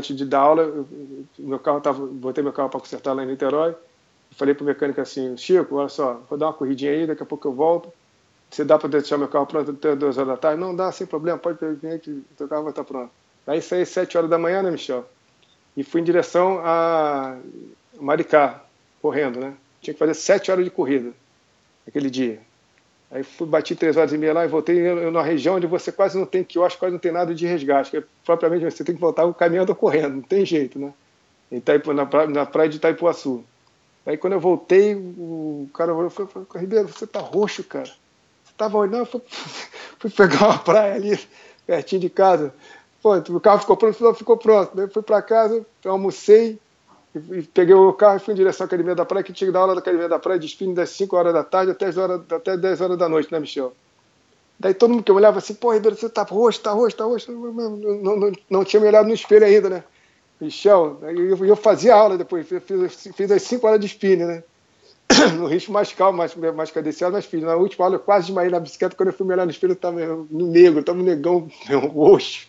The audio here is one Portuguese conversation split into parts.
antes de dar aula, eu, meu carro tava, botei meu carro para consertar lá em Niterói. Falei pro mecânico assim, Chico, olha só, vou dar uma corridinha aí, daqui a pouco eu volto. Você dá para deixar meu carro pronto até duas horas da tarde? Não dá, sem problema, pode vir que o carro vai estar pronto. Aí saí sete horas da manhã, né, Michel? E fui em direção a Maricá, correndo, né? Tinha que fazer sete horas de corrida aquele dia. Aí fui, bati três horas e meia lá e voltei eu, na região onde você quase não tem quiosque, quase não tem nada de resgate. Que propriamente você tem que voltar caminhando ou correndo, não tem jeito, né? Itaipu, na, praia, na praia de Itaipuaçu. Aí quando eu voltei, o cara falou, Ribeiro, você tá roxo, cara. Você tava olhando, fui, fui pegar uma praia ali, pertinho de casa. Pô, o carro ficou pronto, ficou pronto. Daí fui para casa, almocei, e peguei o carro e fui em direção à Academia da Praia, que tinha que dar aula da Academia da Praia, desfile das 5 horas da tarde até, as horas, até 10 horas da noite, né, Michel? Daí todo mundo que olhava assim, pô, Ribeiro, você tá roxo, tá roxo, tá roxo. Não, não, não, não tinha me olhado no espelho ainda, né? Michel, eu, eu fazia aula depois, fiz, fiz as 5 horas de spinning, né? No ritmo mais calmo, mais, mais cadenciado, mas fiz. Na última aula eu quase desmaiei na bicicleta, quando eu fui me olhar no espelho, eu tava no negro, tava no negão, roxo.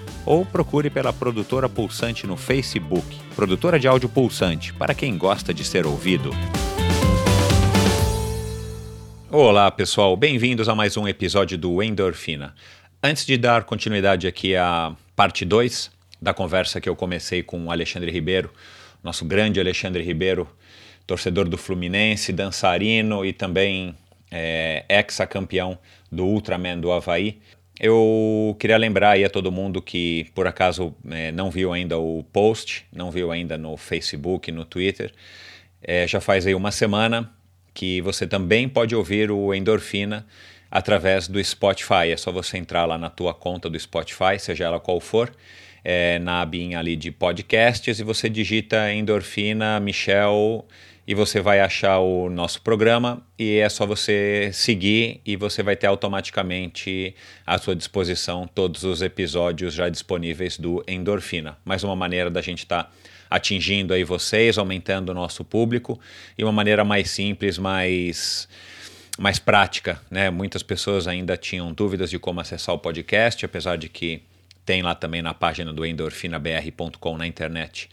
ou procure pela produtora Pulsante no Facebook, produtora de áudio Pulsante, para quem gosta de ser ouvido. Olá, pessoal, bem-vindos a mais um episódio do Endorfina. Antes de dar continuidade aqui à parte 2 da conversa que eu comecei com o Alexandre Ribeiro, nosso grande Alexandre Ribeiro, torcedor do Fluminense, dançarino e também é, ex-campeão do Ultraman do Havaí. Eu queria lembrar aí a todo mundo que por acaso é, não viu ainda o post, não viu ainda no Facebook, no Twitter, é, já faz aí uma semana que você também pode ouvir o Endorfina através do Spotify. É só você entrar lá na tua conta do Spotify, seja ela qual for, é, na abinha ali de podcasts e você digita Endorfina Michel e você vai achar o nosso programa e é só você seguir e você vai ter automaticamente à sua disposição todos os episódios já disponíveis do Endorfina. Mais uma maneira da gente estar tá atingindo aí vocês, aumentando o nosso público e uma maneira mais simples, mais mais prática, né? Muitas pessoas ainda tinham dúvidas de como acessar o podcast, apesar de que tem lá também na página do endorfinabr.com na internet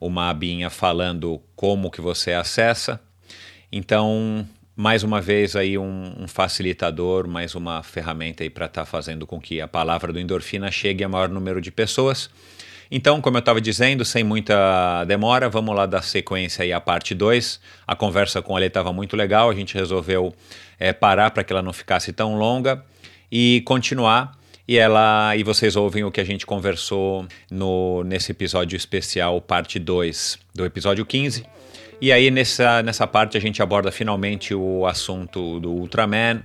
uma abinha falando como que você acessa. Então, mais uma vez aí um, um facilitador, mais uma ferramenta aí para estar tá fazendo com que a palavra do endorfina chegue a maior número de pessoas. Então, como eu estava dizendo, sem muita demora, vamos lá dar sequência aí à parte 2. A conversa com ele estava muito legal, a gente resolveu é, parar para que ela não ficasse tão longa e continuar e ela e vocês ouvem o que a gente conversou no, nesse episódio especial, parte 2 do episódio 15. E aí nessa, nessa parte a gente aborda finalmente o assunto do Ultraman,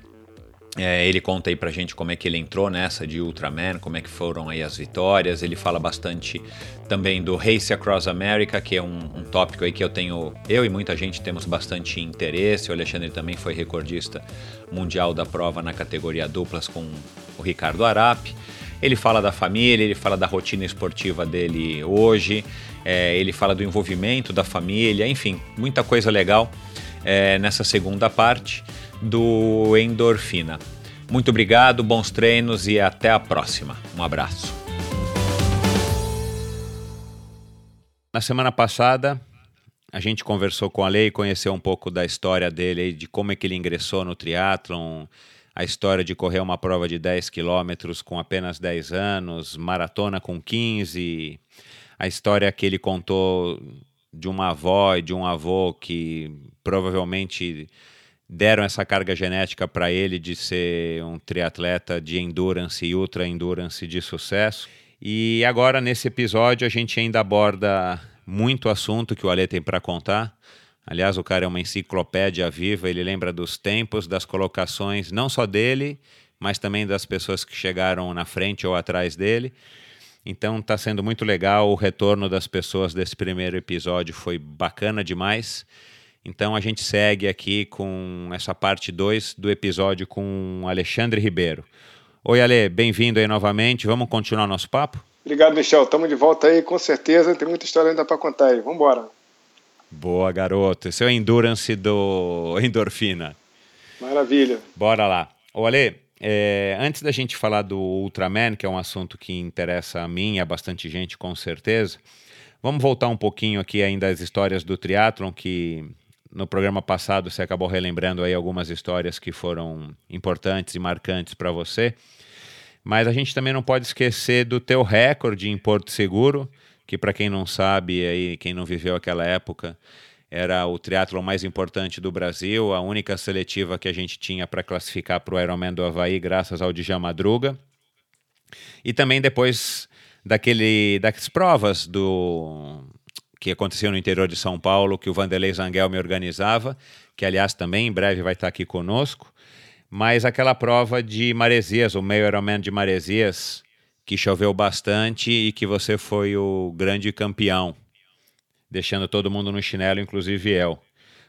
é, ele conta aí pra gente como é que ele entrou nessa de Ultraman, como é que foram aí as vitórias. Ele fala bastante também do Race Across America, que é um, um, tópico aí que eu tenho, eu e muita gente temos bastante interesse. O Alexandre também foi recordista mundial da prova na categoria duplas com o Ricardo Arapi. Ele fala da família, ele fala da rotina esportiva dele hoje, é, ele fala do envolvimento da família, enfim, muita coisa legal é, nessa segunda parte do Endorfina. Muito obrigado, bons treinos e até a próxima. Um abraço. Na semana passada, a gente conversou com a Lei, conheceu um pouco da história dele, de como é que ele ingressou no triatlon, a história de correr uma prova de 10 quilômetros com apenas 10 anos, maratona com 15, a história que ele contou de uma avó e de um avô que provavelmente deram essa carga genética para ele de ser um triatleta de endurance e ultra endurance de sucesso. E agora nesse episódio a gente ainda aborda muito assunto que o Ale tem para contar. Aliás, o cara é uma enciclopédia viva, ele lembra dos tempos, das colocações, não só dele, mas também das pessoas que chegaram na frente ou atrás dele. Então está sendo muito legal o retorno das pessoas desse primeiro episódio, foi bacana demais. Então a gente segue aqui com essa parte 2 do episódio com Alexandre Ribeiro. Oi, Ale, bem-vindo aí novamente. Vamos continuar nosso papo? Obrigado, Michel. Estamos de volta aí, com certeza. Tem muita história ainda para contar aí. Vamos embora. Boa, garoto. Esse é o Endurance do Endorfina. Maravilha. Bora lá. Ô, Ale, é, antes da gente falar do Ultraman, que é um assunto que interessa a mim e a bastante gente, com certeza, vamos voltar um pouquinho aqui ainda às histórias do triatlon, que no programa passado você acabou relembrando aí algumas histórias que foram importantes e marcantes para você. Mas a gente também não pode esquecer do teu recorde em Porto Seguro, que para quem não sabe, aí quem não viveu aquela época, era o triatlo mais importante do Brasil, a única seletiva que a gente tinha para classificar para o Ironman do Havaí, graças ao Djalma Madruga. E também depois daquele das provas do que aconteceu no interior de São Paulo, que o Vanderlei Zangel me organizava, que aliás também em breve vai estar aqui conosco, mas aquela prova de Maresias, o meio Ironman de Maresias, que choveu bastante e que você foi o grande campeão, deixando todo mundo no chinelo, inclusive eu.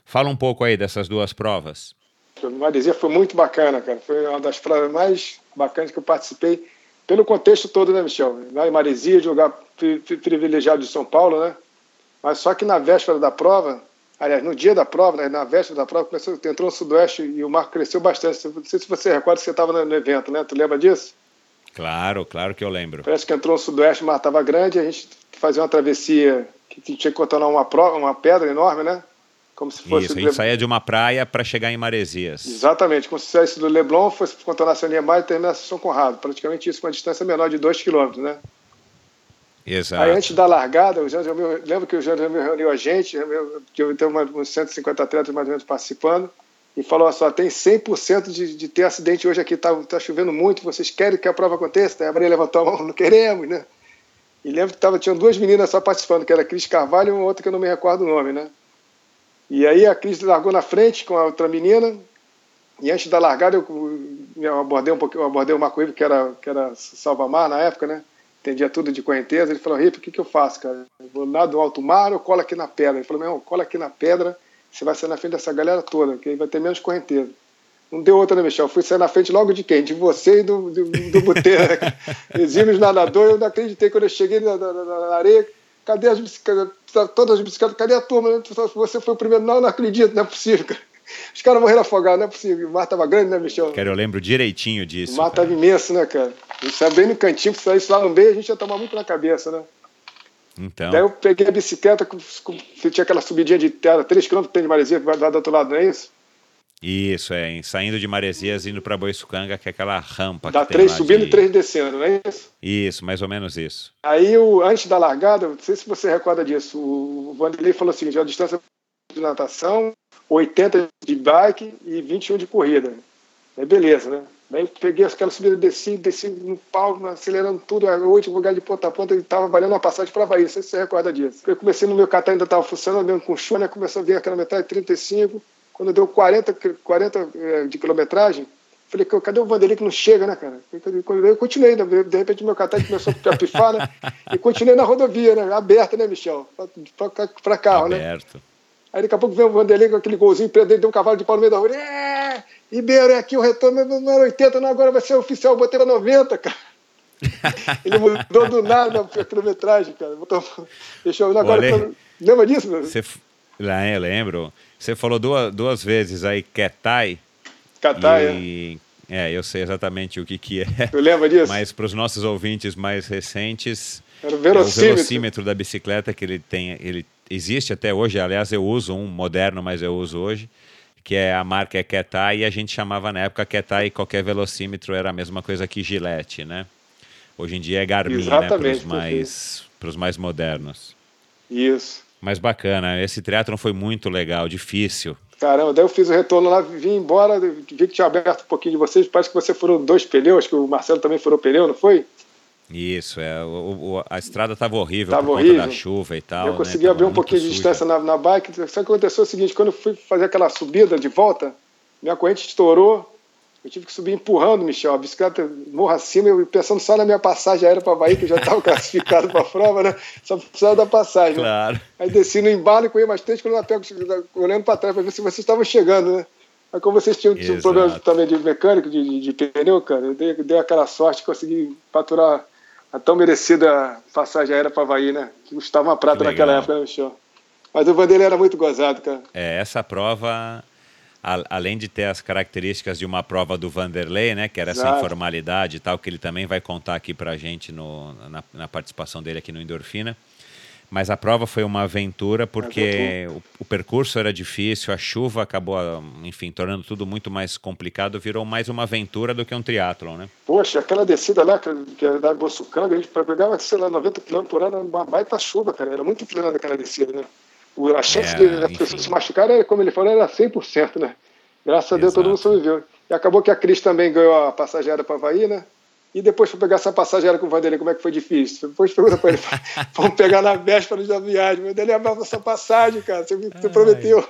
Fala um pouco aí dessas duas provas. Maresia foi muito bacana, cara. Foi uma das provas mais bacanas que eu participei, pelo contexto todo, né, Michel? Lá em Maresia, jogar privilegiado de São Paulo, né? Mas só que na véspera da prova, aliás, no dia da prova, né, na véspera da prova, começou, entrou no Sudoeste e o mar cresceu bastante. Não sei se você recorda que você estava no evento, né? Tu lembra disso? Claro, claro que eu lembro. Parece que entrou no Sudoeste, o mar estava grande, a gente fazia uma travessia que tinha que contornar uma, prova, uma pedra enorme, né? Como se fosse. Isso, a gente saía de uma praia para chegar em Maresias. Exatamente, como se saísse do Leblon, fosse contornar a linha mais e terminasse São Conrado. Praticamente isso, uma distância menor de 2 quilômetros, né? Exato. Aí antes da largada, o Jean lembro que o Jean me reuniu a gente, eu tenho uns 150 atletas mais ou menos participando, e falou só, tem 100% de, de ter acidente hoje aqui, tá, tá chovendo muito, vocês querem que a prova aconteça? Aí a Maria levantou a mão, não queremos, né? E lembro que tava, tinham duas meninas só participando, que era a Cris Carvalho e uma outra que eu não me recordo o nome, né? E aí a Cris largou na frente com a outra menina, e antes da largada eu, eu abordei um pouquinho, eu abordei o Marco Ivo, que era, que era salva-mar na época, né? Entendia tudo de correnteza. Ele falou: Rip, o que, que eu faço, cara? Eu vou lá do alto mar ou colo aqui na pedra? Ele falou: Meu, cola aqui na pedra, você vai sair na frente dessa galera toda, que aí vai ter menos correnteza. Não deu outra, né, Michel? Fui sair na frente logo de quem? De você e do, do, do Buteiro. Né? Exímios nadador, eu não acreditei quando eu cheguei na, na, na areia. Cadê as bicicletas? Todas as bicicletas, cadê a turma? Você foi o primeiro. Não, não acredito, não é possível, cara. Os caras morreram afogados, não é possível. O mar tava grande, né, Michel? Cara, eu lembro direitinho disso. O mar cara. tava imenso, né, cara? Isso é bem no cantinho, se saísse lá no meio, a gente ia tomar muito na cabeça, né? Então. Daí eu peguei a bicicleta, tinha aquela subidinha de terra, 3 km de maresia, que vai dar do outro lado, não é isso? Isso, é, saindo de Maresias, indo para Boiçucanga, que é aquela rampa. Dá três subindo de... e três descendo, não é isso? Isso, mais ou menos isso. Aí, o, antes da largada, não sei se você recorda disso, o Vanderlei falou assim: a distância de natação, 80 de bike e 21 de corrida. Aí beleza, né? Aí peguei aquela subida, desci, desci no pau, acelerando tudo, a último lugar de ponta a ponta, e estava valendo uma passagem para Bahia, não sei se você recorda disso. Eu comecei no meu catar, ainda estava funcionando, mesmo com né? Começou a vir aquela metade 35, quando deu 40, 40 é, de quilometragem, falei, cadê o Vanderlei que não chega, né, cara? Eu continuei, de repente meu catar começou a pifar, né? E continuei na rodovia, né? Aberta, né, Michel? Para carro, Aberto. né? Aberto. Aí daqui a pouco vem o Vanderlei com aquele golzinho preto dele, deu um cavalo de pau no meio da rua. É, Ribeiro, é aqui o retorno, não era 80, não, agora vai ser oficial, botei para 90, cara. Ele mudou do nada a quilometragem, cara. Botou, deixou agora. Olê, lembra disso? Você, lá, eu lembro. Você falou duas, duas vezes aí Ketai. Ketai, e, é. É, eu sei exatamente o que, que é. Eu lembro disso. Mas para os nossos ouvintes mais recentes, era o verossímetro. É o velocímetro da bicicleta que ele tem. Ele existe até hoje, aliás, eu uso um moderno, mas eu uso hoje, que é a marca é Ketai, e a gente chamava na época Ketai qualquer velocímetro era a mesma coisa que Gillette, né? Hoje em dia é Garmin, né, Exatamente, né? Para os mais, mais modernos. Isso. Mas bacana, esse triatlon foi muito legal, difícil. Caramba, daí eu fiz o retorno lá, vim embora, vi que tinha aberto um pouquinho de vocês, parece que você furou dois pneus, que o Marcelo também furou pneu, não foi? Isso, é, o, o, a estrada estava horrível tava por horrível. conta da chuva e tal. Eu né? consegui abrir um pouquinho de distância na, na bike, só que aconteceu o seguinte, quando eu fui fazer aquela subida de volta, minha corrente estourou, eu tive que subir empurrando, Michel, a bicicleta morro acima, eu pensando só na minha passagem aérea para Bahia, que eu já estava classificado para a prova, né? Só precisava da passagem. Né? Claro. Né? Aí desci no embalo e corri mais três, quando eu pego, olhando para trás para ver se vocês estavam chegando, né? Aí como vocês tinham um problema também de mecânico, de, de, de pneu, cara, eu dei, dei aquela sorte de conseguir faturar a tão merecida passagem aérea para Havaí, né? Que custava uma prata naquela época, né? Mas o Vanderlei era muito gozado, cara. É, essa prova além de ter as características de uma prova do Vanderlei, né, que era Exato. essa informalidade e tal, que ele também vai contar aqui para a gente no, na, na, participação dele aqui no Endorfina. Mas a prova foi uma aventura porque o, o, percurso era difícil, a chuva acabou, enfim, tornando tudo muito mais complicado, virou mais uma aventura do que um triatlon, né? Poxa, aquela descida lá, que era da Boçucanga, a gente pegava, sei lá, 90 km por hora, uma baita chuva, cara, era muito inclinada aquela descida, né? A chance é, de as pessoas se machucarem, como ele falou, era 100%, né? Graças a Deus todo mundo sobreviveu. E acabou que a Cris também ganhou a passageira para Havaí, né? E depois foi pegar essa passageira com o Vanderlei, como é que foi difícil? Depois pergunta para ele, vamos pegar na véspera da viagem. Vanderlei, abriu essa passagem, cara, você, você prometeu.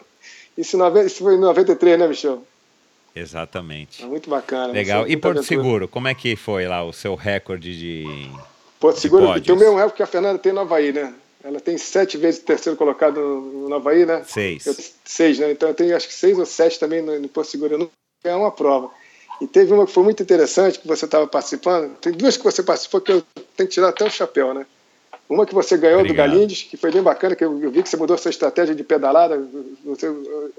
Isso, isso foi em 93, né, Michel? Exatamente. É muito bacana. Legal. E Porto aventura. Seguro, como é que foi lá o seu recorde de. Porto Seguro tem o mesmo recorde que a Fernanda tem no Havaí, né? Ela tem sete vezes terceiro colocado no, no Havaí, né? Seis. Eu, seis, né? Então eu tenho acho que seis ou sete também no, no Porto Seguro. Eu não ganhei uma prova. E teve uma que foi muito interessante, que você estava participando. Tem duas que você participou que eu tenho que tirar até o chapéu, né? Uma que você ganhou Obrigado. do Galindes, que foi bem bacana, que eu, eu, vi que você mudou a sua estratégia de pedalada. Você,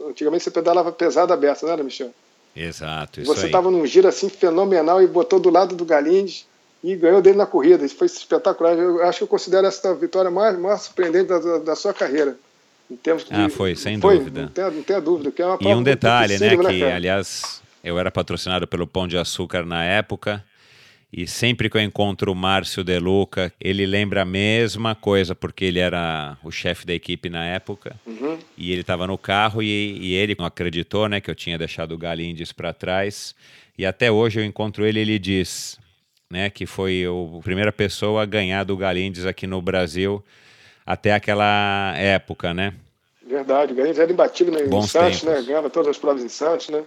antigamente você pedalava pesada aberta, não era, Michel? Exato, isso Você estava num giro assim fenomenal e botou do lado do Galindes e ganhou dele na corrida. Isso foi espetacular. Eu acho que eu considero essa vitória mais, mais surpreendente da, da sua carreira. Em termos de, ah, foi, sem foi, dúvida. Não tem, não tem dúvida. Que é uma e um detalhe, né, né, que aliás eu era patrocinado pelo Pão de Açúcar na época. E sempre que eu encontro o Márcio De Luca, ele lembra a mesma coisa, porque ele era o chefe da equipe na época. Uhum. E ele estava no carro e, e, ele não acreditou né, que eu tinha deixado o Galindes para trás. E até hoje eu encontro ele e ele diz: né, que foi a primeira pessoa a ganhar do Galindes aqui no Brasil até aquela época, né? Verdade, o Galindes era imbatível né, em Santos, né? Ganhava todas as provas em Santos, né?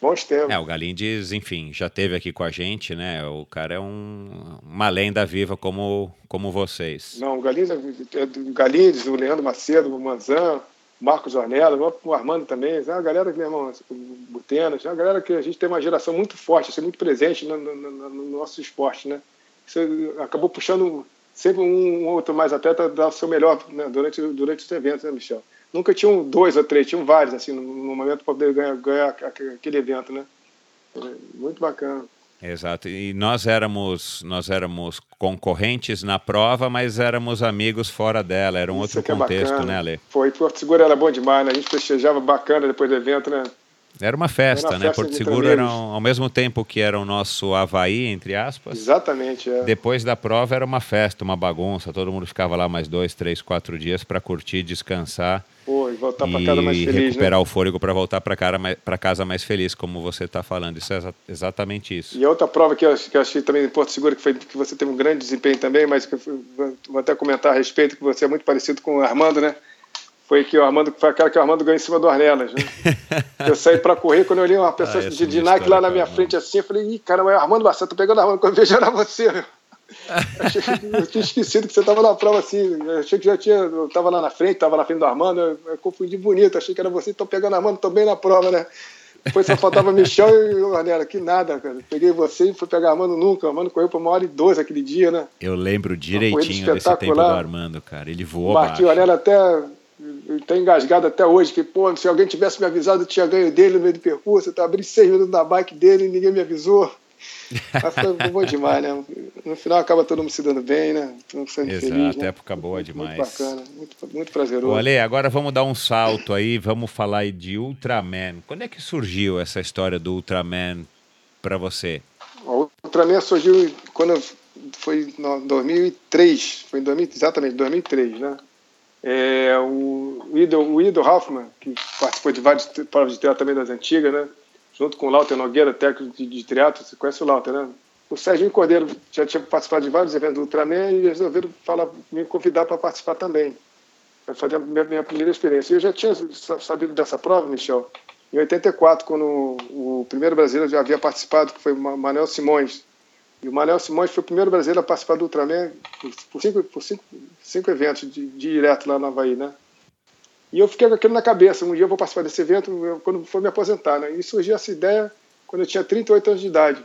Bons tempos. É, o Galindes, enfim, já teve aqui com a gente, né? O cara é um, uma lenda viva como, como vocês. Não, o Galindes, é, é o Galindes, o Leandro Macedo, o Manzan, Marcos Ornella, o Armando também, é uma galera meu irmão, Butenas, é uma galera que a gente tem uma geração muito forte, assim, muito presente no, no, no nosso esporte, né? Isso acabou puxando sempre um outro mais atleta a dar o seu melhor né, durante, durante os eventos, né, Michel? Nunca tinham dois ou três, tinham vários, assim, no, no momento para poder ganhar, ganhar aquele evento, né? Muito bacana. Exato. E nós éramos, nós éramos concorrentes na prova, mas éramos amigos fora dela. Era um Isso outro é contexto, é né, Ale? Foi. Porto Seguro era bom demais, né? A gente festejava bacana depois do evento, né? Era uma festa, era uma né? Festa Porto Seguro era ao mesmo tempo que era o nosso Havaí, entre aspas. Exatamente. É. Depois da prova era uma festa, uma bagunça. Todo mundo ficava lá mais dois, três, quatro dias para curtir, descansar. Pô, e voltar para casa mais feliz. Né? recuperar né? o fôlego para voltar para casa mais feliz, como você está falando. Isso é exa exatamente isso. E outra prova que eu, que eu achei também em Porto Seguro, que, foi, que você teve um grande desempenho também, mas que eu vou até comentar a respeito, que você é muito parecido com o Armando, né? Foi que o Armando foi aquela que o Armando ganhou em cima do Arnelas. Né? eu saí para correr, quando eu olhei uma pessoa ah, de, de Nike lá na minha frente assim, eu falei, ih, caramba, é Armando Marcelo, tô pegando Armando, quando eu vejo era você, meu. eu tinha esquecido que você estava na prova assim. Eu achei que já tinha. Eu estava lá na frente, estava na frente do Armando. Eu, eu, confundi bonito, achei que era você. Estou pegando Armando, bem na prova, né? Depois só faltava Michel e o Arnela. Que nada, cara. Peguei você e fui pegar Armando nunca. O Armando correu por uma hora e doze aquele dia, né? Eu lembro direitinho desse tempo do Armando, cara. Ele voou. O Martinho Arnela até está engasgado até hoje, que, pô, se alguém tivesse me avisado, eu tinha ganho dele no meio do percurso, eu abri seis minutos na bike dele e ninguém me avisou. Mas foi bom demais, né? No final acaba todo mundo se dando bem, né? Todo sendo Exato, feliz, né? época boa demais. Muito bacana, muito, muito prazeroso. Ale, agora vamos dar um salto aí, vamos falar aí de Ultraman. Quando é que surgiu essa história do Ultraman para você? O Ultraman surgiu quando foi em 2003, foi em 2000, exatamente 2003, né? É, o, Ido, Ido Hoffman, que participou de várias provas de teatro também das antigas, né? junto com o Lauter Nogueira, técnico de, de teatro, você conhece o Lauter, né? O Serginho Cordeiro já tinha participado de vários eventos do Ultraman e resolveram falar, me convidar para participar também. Para fazer a minha, minha, primeira experiência. Eu já tinha sabido dessa prova, Michel, em 84, quando o, o primeiro brasileiro já havia participado, que foi o Manuel Simões. E o Manuel Simões foi o primeiro brasileiro a participar do Ultraman por cinco, por cinco, cinco eventos de, de direto lá na Havaí, né? E eu fiquei com aquilo na cabeça, um dia eu vou participar desse evento quando for me aposentar, né? E surgiu essa ideia quando eu tinha 38 anos de idade.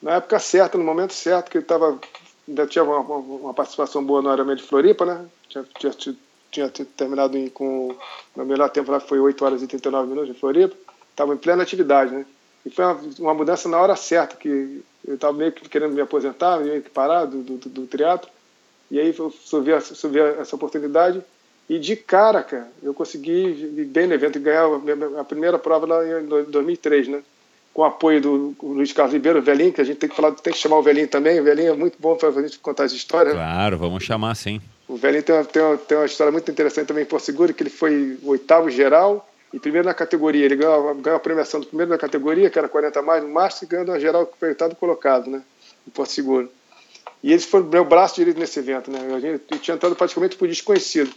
Na época certa, no momento certo, que ele estava ainda tinha uma, uma, participação boa no Ironman de Floripa, né? Tinha, tinha, tinha terminado em, com o melhor tempo lá foi 8 horas e 39 minutos em Floripa. Estava em plena atividade, né? E foi uma, uma mudança na hora certa, que eu estava meio que querendo me aposentar, meio que parar do, do, do, teatro. E aí eu surgi essa oportunidade e de cara, cara, eu consegui ir bem no evento e ganhar a primeira prova lá em 2003, né? Com o apoio do Luiz Carlos Ribeiro, o velhinho, que a gente tem que falar, tem que chamar o velhinho também. O velhinho é muito bom para a gente contar as histórias. Claro, vamos chamar sim. O velhinho tem uma, tem uma, tem uma história muito interessante também em Porto Seguro, que ele foi oitavo geral e primeiro na categoria. Ele ganhou, ganhou a premiação do primeiro na categoria, que era 40 mais no Master, ganhou a geral oitavo colocado, né? Em Porto Seguro. E eles foram meu braço direito nesse evento, né? Eu tinha entrado praticamente por desconhecido.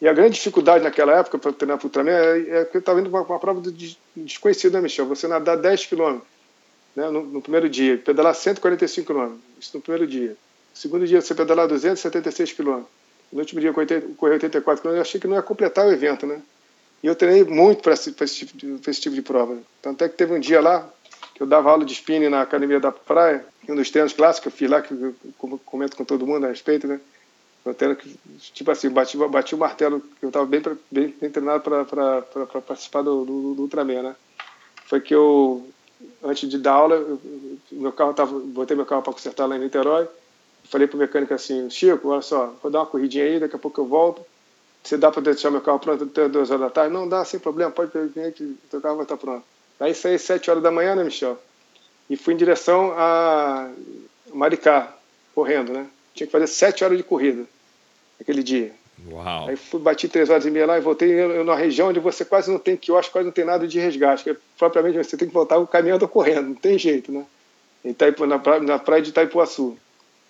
E a grande dificuldade naquela época para treinar para o Ultraman é, é que estava indo para uma, prova de desconhecida, né, Michel? Você nadar 10 quilômetros né, no, no, primeiro dia, pedalar 145 quilômetros, isso no primeiro dia. No segundo dia, você pedalar 276 quilômetros. No último dia, correr 84 quilômetros. Eu achei que não ia completar o evento, né? E eu treinei muito para esse, esse, tipo esse tipo de prova. Tanto é que teve um dia lá que eu dava aula de spinning na academia da praia, um dos treinos clássicos, eu fiz lá, que eu comento com todo mundo a respeito, né? Eu que, tipo assim, bati, bati o martelo, eu estava bem, bem, bem, treinado para participar do, do, do, Ultraman, né? Foi que eu, antes de dar aula, eu, meu carro tava, botei meu carro para consertar lá em Niterói, falei para o mecânico assim, Chico, olha só, vou dar uma corridinha aí, daqui a pouco eu volto, você dá para deixar meu carro pronto até duas horas da tarde? Não dá, sem problema, pode que o teu carro vai estar pronto. Aí saí sete horas da manhã, né, Michel? E fui em direção a Maricá, correndo, né? Tinha que fazer sete horas de corrida aquele dia. Uau. Aí fui, bati três horas e meia lá e voltei numa região onde você quase não tem quiosque, quase não tem nada de resgate. Que propriamente você tem que voltar o caminhando correndo, não tem jeito, né? Itaipu, na, praia, na praia de Itaipuaçu.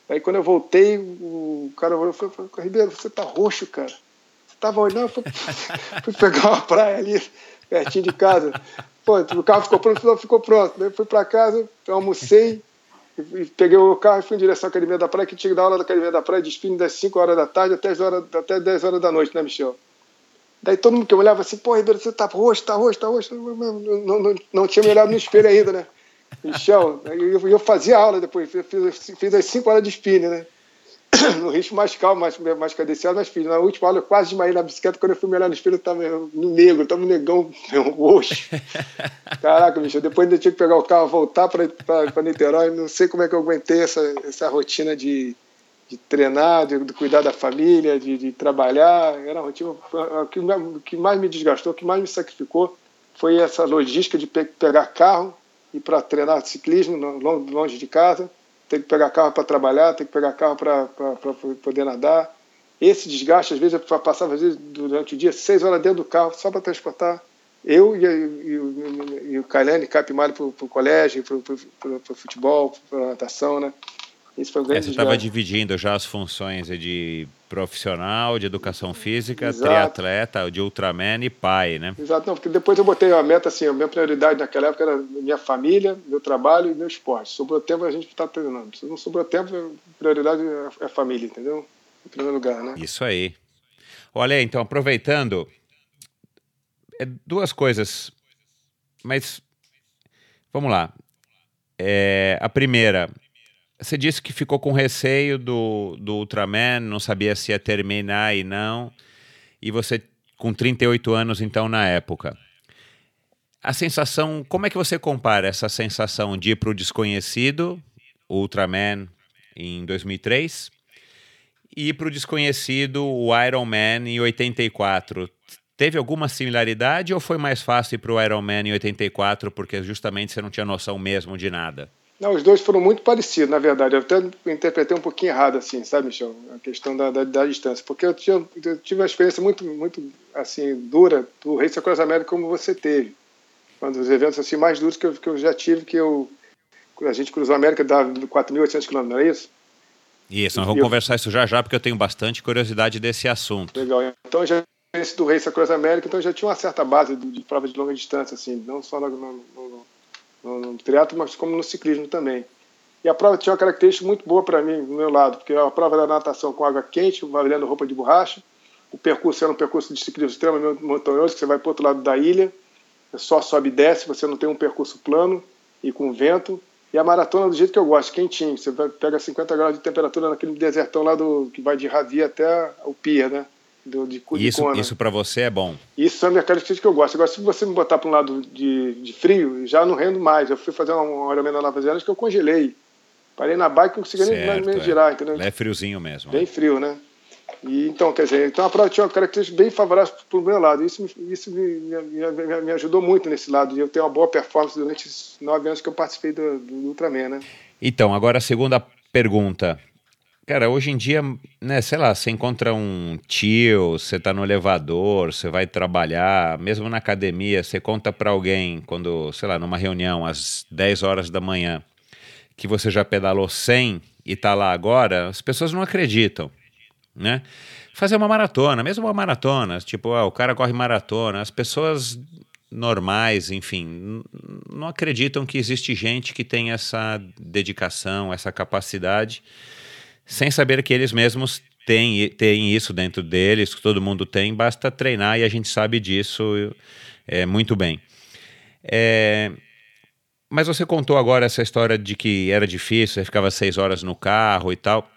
Aí quando eu voltei, o cara falou, Ribeiro, você tá roxo, cara. Tava? Não, eu fui, fui pegar uma praia ali, pertinho de casa. Pô, o carro ficou pronto, ficou pronto. Daí fui para casa, almocei, peguei o carro e fui em direção à Academia da Praia, que tinha que dar aula da Academia da Praia de spinning das 5 horas da tarde até, as horas, até 10 horas da noite, né, Michel? Daí todo mundo que olhava assim, pô, Ribeiro, você tá roxo, tá roxo, tá roxo. Não, não, não, não tinha me olhado no espelho ainda, né? Michel, eu, eu fazia aula depois, fiz, fiz as 5 horas de spinning, né? no ritmo mais calmo, mais, mais cadenciado, mas fiz. Na última aula eu quase desmaiei na bicicleta, quando eu fui me olhar no espelho, eu tava no negro, tava um negão, roxo. Caraca, bicho, depois ainda tinha que pegar o carro, voltar para Niterói, não sei como é que eu aguentei essa, essa rotina de, de treinar, de, de cuidar da família, de, de, trabalhar. Era uma rotina. O que, que mais me desgastou, o que mais me sacrificou foi essa logística de pe pegar carro e para treinar ciclismo longe de casa tem que pegar carro para trabalhar, tem que pegar carro para poder nadar. Esse desgaste, às vezes, eu passava às vezes, durante o dia seis horas dentro do carro só para transportar eu e, e, e o Kailane para o colégio, para o futebol, para a natação, né? Isso foi um grande é, Você estava dividindo já as funções de profissional, de educação física, Exato. triatleta, de Ultraman e pai, né? Exato, não, porque depois eu botei a meta assim, a minha prioridade naquela época era minha família, meu trabalho e meu esporte. Sobrou tempo a gente está treinando. Se não sobrou tempo, a prioridade é a família, entendeu? Em primeiro lugar, né? Isso aí. Olha, então, aproveitando, é duas coisas, mas vamos lá. É, a primeira, você disse que ficou com receio do, do Ultraman, não sabia se ia terminar e não. E você, com 38 anos, então, na época. a sensação, como é que você compara essa sensação de ir para o desconhecido, Ultraman em 2003, e para o desconhecido, o Iron Man em 84? Teve alguma similaridade ou foi mais fácil ir para o Iron Man em 84 porque justamente você não tinha noção mesmo de nada? Não, os dois foram muito parecidos, na verdade. Eu até interpretei um pouquinho errado, assim, sabe, Michel? A questão da, da, da distância. Porque eu, tinha, eu, tive uma experiência muito, muito assim, dura do Race Across America como você teve. Um dos eventos assim, mais duros que eu, que eu já tive, que eu, a gente cruzou a América, dava 4.800 quilômetros, não é isso? Isso, nós vamos eu, conversar isso já já, porque eu tenho bastante curiosidade desse assunto. Legal. Então, já esse do Race Across America, então já tinha uma certa base de, de prova de longa distância, assim, não só no, no, no, no, triatlo, mas como no ciclismo também. E a prova tinha uma característica muito boa para mim, do meu lado, porque a prova da natação com água quente, valendo roupa de borracha, o percurso era um percurso de ciclismo extremamente montanhoso, que você vai para o outro lado da ilha, só sobe e desce, você não tem um percurso plano e com vento. E a maratona do jeito que eu gosto, quentinho. Você pega 50 graus de temperatura naquele desertão lá do que vai de Ravi até o Pia, né? Do, de, isso de isso para você é bom? Isso é uma característica que eu gosto. Agora, se você me botar para um lado de, de frio, já não rendo mais. Eu fui fazer uma hora na Nova Zelândia que eu congelei. Parei na bike e não conseguia nem, nem, é. girar, entendeu? é friozinho mesmo. Bem frio, né? E, então, quer dizer, então a prova tinha uma característica bem favorável para o meu lado. Isso, isso me, me, me, ajudou muito nesse lado. E eu tenho uma boa performance durante esses nove anos que eu participei do, do Ultraman, né? Então, agora a segunda pergunta. Cara, hoje em dia, né, sei lá, você encontra um tio, você tá no elevador, você vai trabalhar, mesmo na academia, você conta para alguém quando, sei lá, numa reunião às 10 horas da manhã, que você já pedalou 100 e tá lá agora, as pessoas não acreditam né? Fazer uma maratona, mesmo uma maratona, tipo, ah, o cara corre maratona, as pessoas normais, enfim, não acreditam que existe gente que tem essa dedicação, essa capacidade, sem saber que eles mesmos têm, têm isso dentro deles, que todo mundo tem, basta treinar e a gente sabe disso é, muito bem. É, mas você contou agora essa história de que era difícil, você ficava seis horas no carro e tal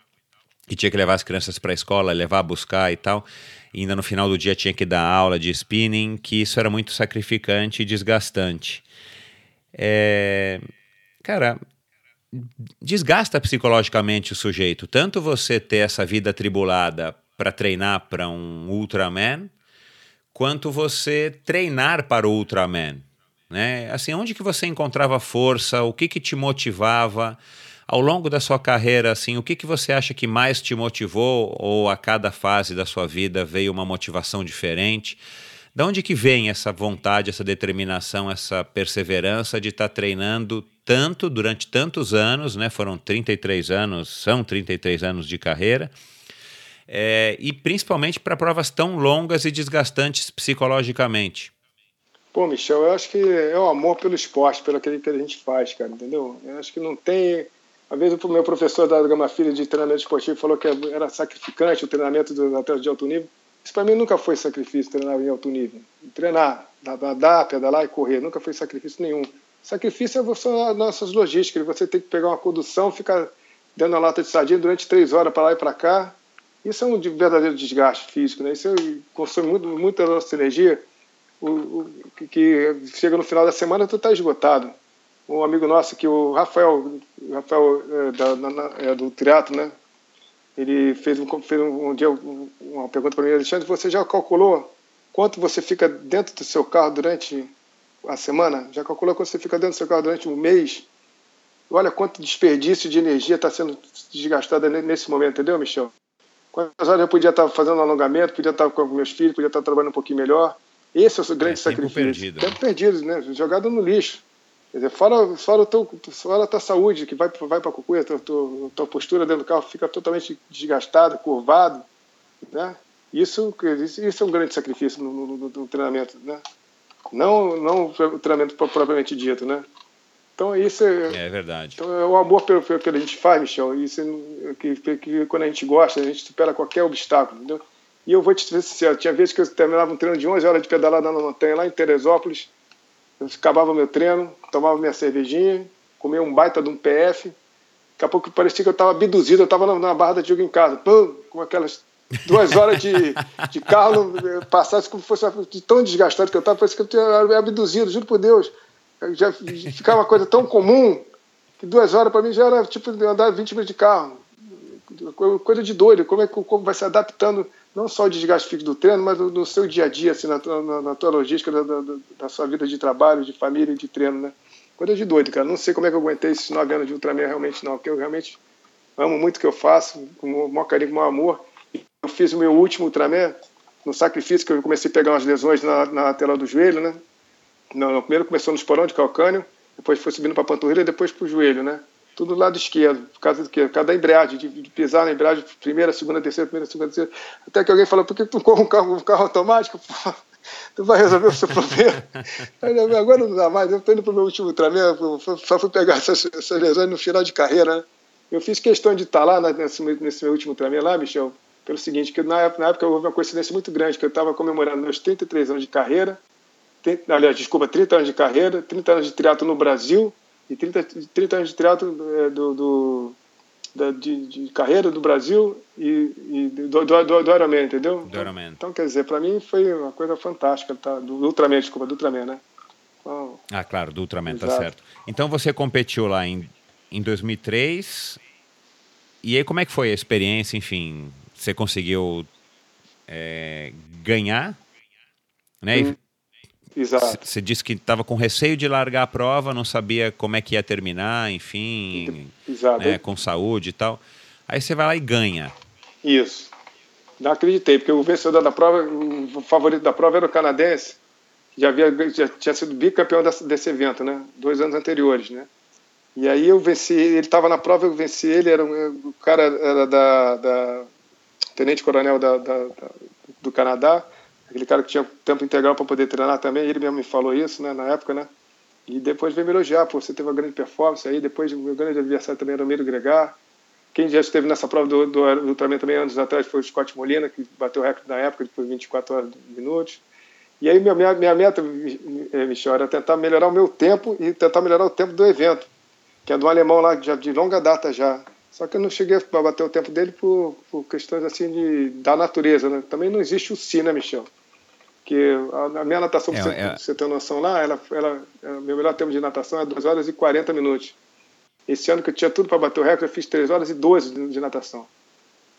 e tinha que levar as crianças para a escola, levar buscar e tal. E ainda no final do dia tinha que dar aula de spinning, que isso era muito sacrificante e desgastante. É... Cara, desgasta psicologicamente o sujeito. Tanto você ter essa vida atribulada para treinar para um Ultraman, quanto você treinar para o Ultraman. Né? Assim, onde que você encontrava força? O que que te motivava? Ao longo da sua carreira, assim, o que, que você acha que mais te motivou ou a cada fase da sua vida veio uma motivação diferente? Da onde que vem essa vontade, essa determinação, essa perseverança de estar tá treinando tanto durante tantos anos, né? Foram 33 anos, são 33 anos de carreira. É, e principalmente para provas tão longas e desgastantes psicologicamente. Pô, Michel, eu acho que é o amor pelo esporte, pelo que a gente faz, cara, entendeu? Eu acho que não tem uma vez o meu professor da Gama Filha de treinamento esportivo falou que era sacrificante o treinamento do atleta de alto nível. Isso para mim nunca foi sacrifício treinar em alto nível. Treinar, nadar, pedalar e correr, nunca foi sacrifício nenhum. Sacrifício é você, nossas logísticas, você tem que pegar uma condução, ficar dando a lata de sardinha durante três horas para lá e para cá. Isso é um verdadeiro desgaste físico, né? Isso consome muito, muita nossa energia, o, o, que chega no final da semana tu está esgotado um amigo nosso que o Rafael, Rafael é, da, na, é, do teatro, né? Ele fez um, fez um, um dia uma pergunta para mim, Alexandre, você já calculou quanto você fica dentro do seu carro durante a semana? Já calculou quanto você fica dentro do seu carro durante um mês? Olha quanto desperdício de energia está sendo desgastada nesse momento, entendeu, Michel? Quantas horas eu podia estar fazendo um alongamento, podia estar com meus filhos, podia estar trabalhando um pouquinho melhor. Esse é o grande é, sacrifício. Tempo perdido. Tempo perdido, né? Jogado no lixo. Quer dizer, fora, fora, o teu, fora a tua saúde, que vai, vai para a cucuia, tua, tua, tua, postura dentro do carro fica totalmente desgastada, curvado, né? Isso, isso é um grande sacrifício no, no, no, no treinamento, né? Não, não o treinamento propriamente dito, né? Então isso é, é verdade. Então é o amor pelo, pelo que a gente faz, Michel. Isso é, que, que, quando a gente gosta, a gente supera qualquer obstáculo, entendeu? E eu vou te dizer sincero, tinha vezes que eu terminava um treino de 11 horas de pedalada na montanha lá em Teresópolis, eu acabava meu treino, tomava minha cervejinha, comia um baita de um PF. Daqui a pouco parecia que eu estava abduzido, eu estava na, na, barra da Tiga em casa, pum, com aquelas Duas horas de, de carro passasse como se fosse de tão desgastado que eu estava, parecia que eu tinha abduzido, juro por Deus. Já ficava uma coisa tão comum que duas horas para mim já era tipo andar 20 minutos de carro. Coisa de doido, como é que como vai se adaptando não só o desgaste físico do treino, mas no, seu dia a dia, assim, na, na, na tua logística da, da, da, sua vida de trabalho, de família e de treino, né? Coisa de doido, cara. Não sei como é que eu aguentei esses nove anos de Ultraman realmente não, porque eu realmente amo muito o que eu faço, com o maior carinho, com o maior amor. Eu fiz o meu último Ultraman no sacrifício, que eu comecei a pegar umas lesões na, na tela do joelho, né? Não, primeiro começou no esporão de calcânio, depois foi subindo para a panturrilha, depois para o joelho, né? Tudo do lado esquerdo, por causa do quê? Por causa da embreagem, de, de, pisar na embreagem, primeira, segunda, terceira, primeira, segunda, terceira. Até que alguém falou, por que tu corre um carro, um carro automático? Pô, tu vai resolver o seu problema. Agora não dá mais, eu estou indo para o meu último treinamento, só fui pegar essas, essas lesões no final de carreira, né? Eu fiz questão de estar lá nesse, nesse meu último treinamento lá, Michel, pelo seguinte, que na época, na época houve uma coincidência muito grande, que eu estava comemorando meus 33 anos de carreira, 30, aliás, desculpa, 30 anos de carreira, 30 anos de triatlo no Brasil e 30, 30 anos de triatlo é, do, do da, de, de, carreira do Brasil e, e do, do, do, do Ironman, entendeu? Do Ironman. Então, quer dizer, para mim foi uma coisa fantástica, tá? do Ultraman, desculpa, do Ultraman, né? Então, ah, claro, do Ultraman, tá exato. tá certo. Então você competiu lá em, em 2003 e aí como é que foi a experiência, enfim, você conseguiu é, ganhar, né? Hum. Exato. Você disse que estava com receio de largar a prova, não sabia como é que ia terminar, enfim, Exato. Né, com saúde e tal. Aí você vai lá e ganha. Isso. Não acreditei, porque o vencedor da prova, o favorito da prova era o canadense, já, havia, já tinha sido bicampeão desse, evento, né? Dois anos anteriores, né? E aí eu venci, ele estava na prova, eu venci ele, era, o cara era da, da tenente coronel da, da, da do Canadá, aquele cara que tinha tempo integral para poder treinar também, ele mesmo me falou isso, né, na época, né? E depois veio me elogiar, pô, você teve uma grande performance aí, depois o meu grande adversário também era o Miro Gregar. Quem já esteve nessa prova do, do, do também anos atrás foi o Scott Molina, que bateu o recorde na época, de 24 horas minutos. E aí minha, minha meta, eh, Michel, era tentar melhorar o meu tempo e tentar melhorar o tempo do evento, que é um alemão lá já de longa data já. Só que eu não cheguei a bater o tempo dele por, por questões assim de, da natureza, né? Também não existe o si, né, Michel? Porque a, a minha natação, é, pra você, é... você ter noção lá, ela, ela, é, meu melhor tempo de natação é 2 horas e 40 minutos. Esse ano que eu tinha tudo para bater o recorde, eu fiz 3 horas e 12 de, de natação.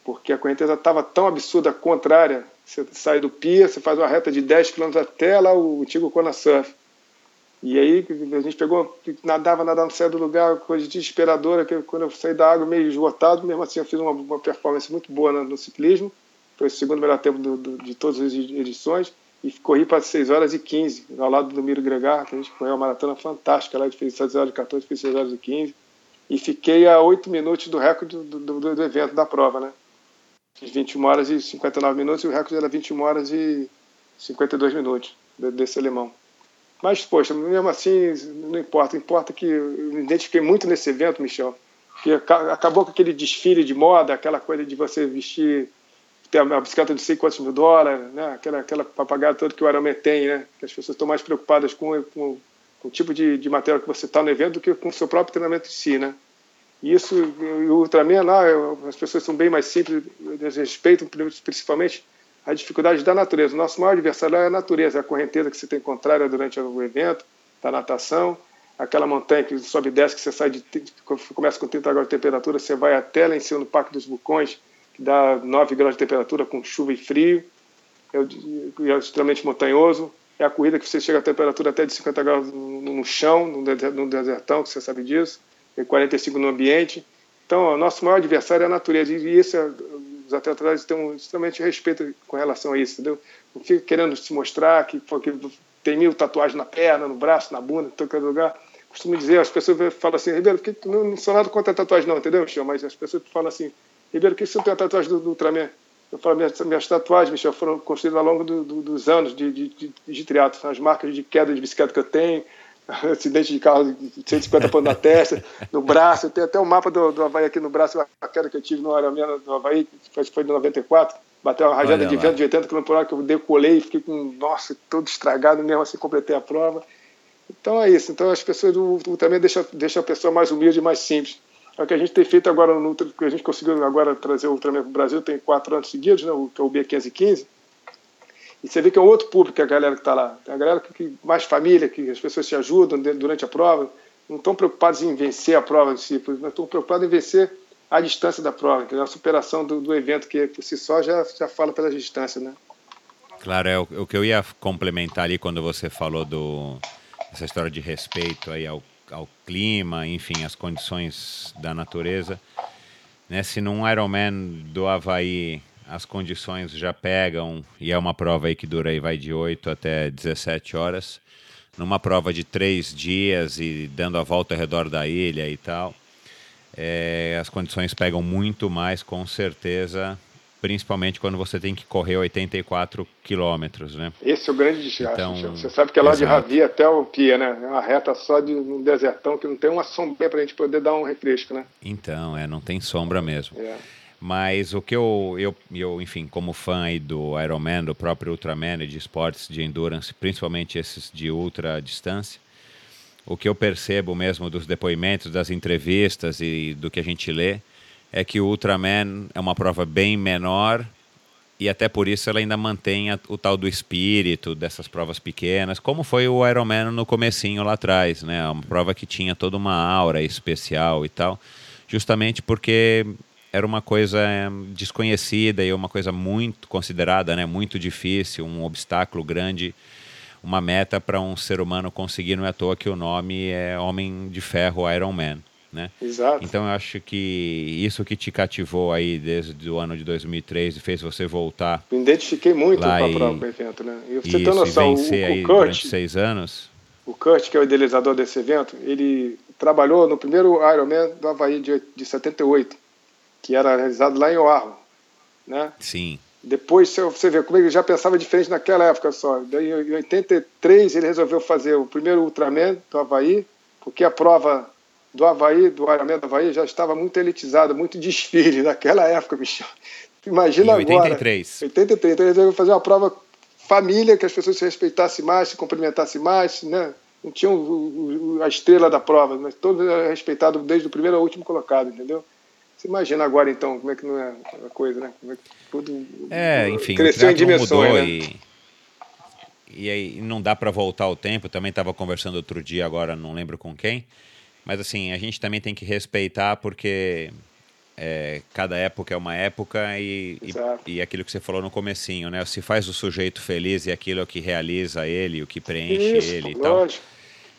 Porque a correnteza estava tão absurda, contrária. Você sai do pia, você faz uma reta de 10 km até lá o antigo Kona Surf. E aí a gente pegou, nadava, nadava, saia do lugar, coisa desesperadora, que quando eu saí da água meio esgotado, mesmo assim eu fiz uma, uma performance muito boa no, no ciclismo. Foi o segundo melhor tempo do, do, de todas as edições e corri para 6 horas e 15, ao lado do Miro Gregar, que a gente correu uma maratona fantástica lá, a gente fez 6 horas e 14, fez 6 horas e 15, e fiquei a 8 minutos do recorde do, do, do, evento, da prova, né? Fiz 21 horas e 59 minutos e o recorde era 21 horas e 52 minutos desse alemão. Mas, poxa, mesmo assim, não importa, importa que eu me identifiquei muito nesse evento, Michel, que acabou com aquele desfile de moda, aquela coisa de você vestir ter a bicicleta de sei quantos mil dólares, né? aquela, aquela papagaia toda que o Ironman tem, né? que as pessoas estão mais preocupadas com, com, com o tipo de, de material que você está no evento do que com o seu próprio treinamento em si. Né? E isso, o Ultraman lá, as pessoas são bem mais simples, eles respeitam principalmente a dificuldade da natureza. O nosso maior adversário é a natureza, é a correnteza que você tem contrária durante o evento, da natação, aquela montanha que sobe e desce, que você sai de, começa com 30 graus de temperatura, você vai até lá em cima no Parque dos Vulcões, que dá 9 graus de temperatura com chuva e frio, é, é extremamente montanhoso. É a corrida que você chega a temperatura até de 50 graus no, no chão, no, desertão, que você sabe disso, e 45 no ambiente. Então, o nosso maior adversário é a natureza, e isso é, os atletas têm um extremamente respeito com relação a isso, entendeu? Não fica querendo se mostrar que, que tem mil tatuagens na perna, no braço, na bunda, em todo lugar. Costumo dizer, as pessoas falam assim, Ribeiro, não, não sou nada contra a tatuagem não, entendeu, Michel? Mas as pessoas falam assim, Ribeiro, por que você não tem a tatuagem do, do Ultraman? Eu falo, minhas, minhas tatuagens, Michel, foram construídas ao longo do, do, dos anos de, de, de, de triatlo. As marcas de queda de bicicleta que eu tenho, acidente de carro de 150 pontos na testa, no braço. Eu tenho até o um mapa do, do Havaí aqui no braço, a queda que eu tive no Ironman do Havaí, que foi de 94. Bateu uma rajada de vento de 80 km por hora que eu decolei e fiquei com, nossa, todo estragado mesmo assim, completei a prova. Então é isso. Então as pessoas do Ultraman deixam deixa a pessoa mais humilde e mais simples. É o que a gente tem feito agora no que a gente conseguiu agora trazer o Ultraman para o Brasil, tem quatro anos seguidos, né, o, que é o B515. E você vê que é outro público, a galera que está lá. A galera que, mais família, que as pessoas se ajudam durante a prova, não estão preocupados em vencer a prova em si, mas estão preocupados em vencer a distância da prova, que é a superação do, do, evento, que por si só já, já fala pela distância, né? Claro, é o, o que eu ia complementar ali quando você falou do essa história de respeito aí ao ao clima, enfim, as condições da natureza. Né? Se num Ironman do Havaí as condições já pegam, e é uma prova aí que dura aí, vai de 8 até 17 horas, numa prova de três dias e dando a volta ao redor da ilha e tal, é, as condições pegam muito mais, com certeza, principalmente quando você tem que correr 84 quilômetros, né? Esse é o grande desgaste. Então, você sabe que é lá exato. de Ravi até o Pia, né? É uma reta só de um desertão que não tem uma sombra para a gente poder dar um refresco, né? Então, é, não tem sombra mesmo. É. Mas o que eu, eu, eu, enfim, como fã aí do Ironman, do próprio Ultraman e de esportes de endurance, principalmente esses de ultra distância, o que eu percebo mesmo dos depoimentos, das entrevistas e do que a gente lê, é que o Ultraman é uma prova bem menor e até por isso ela ainda mantém a, o tal do espírito dessas provas pequenas, como foi o Ironman no comecinho lá atrás, né? Uma prova que tinha toda uma aura especial e tal, justamente porque era uma coisa eh, desconhecida e uma coisa muito considerada, né, muito difícil, um obstáculo grande, uma meta para um ser humano conseguir, não é à toa que o nome é Homem de Ferro Iron Man né? Exato. Então eu acho que isso que te cativou aí desde o ano de 2003 e fez você voltar. Me identifiquei muito com a própria evento, né? E você tem noção, o, o Kurt, seis anos. O Kurt, que é o idealizador desse evento, ele trabalhou no primeiro Ironman do Havaí de, de 78, que era realizado lá em Oahu, né? Sim. Depois você vê como ele já pensava diferente naquela época só. Daí, em 83 ele resolveu fazer o primeiro Ultraman do Havaí, porque a prova do Havaí, do Ironman do Havaí, já estava muito elitizado, muito desfile naquela época, Michel. Imagina em 83. agora. 83. Então eles iam fazer uma prova família, que as pessoas se respeitassem mais, se cumprimentassem mais, né? Não tinham a estrela da prova, mas todos eram respeitados desde o primeiro ao último colocado, entendeu? Você imagina agora, então, como é que não é a coisa, né? Como é que tudo é, enfim, cresceu em dimensões, né? E... E aí não dá para voltar o tempo. Também estava conversando outro dia, agora não lembro com quem, mas assim, a gente também tem que respeitar porque é, cada época é uma época e, e, e, aquilo que você falou no comecinho, né? Se faz o sujeito feliz e aquilo é o que realiza ele, o que preenche Isso, ele e tal.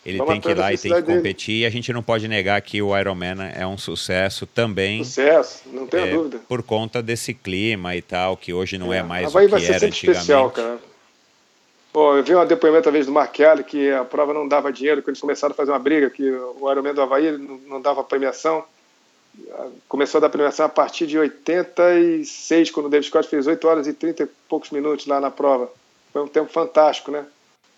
Ele tem que ir lá e tem que competir dele. e a gente não pode negar que o Ironman é um sucesso também. Sucesso, não tenha é, dúvida. Por conta desse clima e tal, que hoje não é, é mais o que vai ser era antigamente. Especial, cara. Pô, eu vi um depoimento uma vez do Mark Kelly que a prova não dava dinheiro, que eles começaram a fazer uma briga, que o Ironman do Havaí não dava premiação. Começou a dar premiação a partir de 86, quando o David Scott fez 8 horas e 30 e poucos minutos lá na prova. Foi um tempo fantástico, né?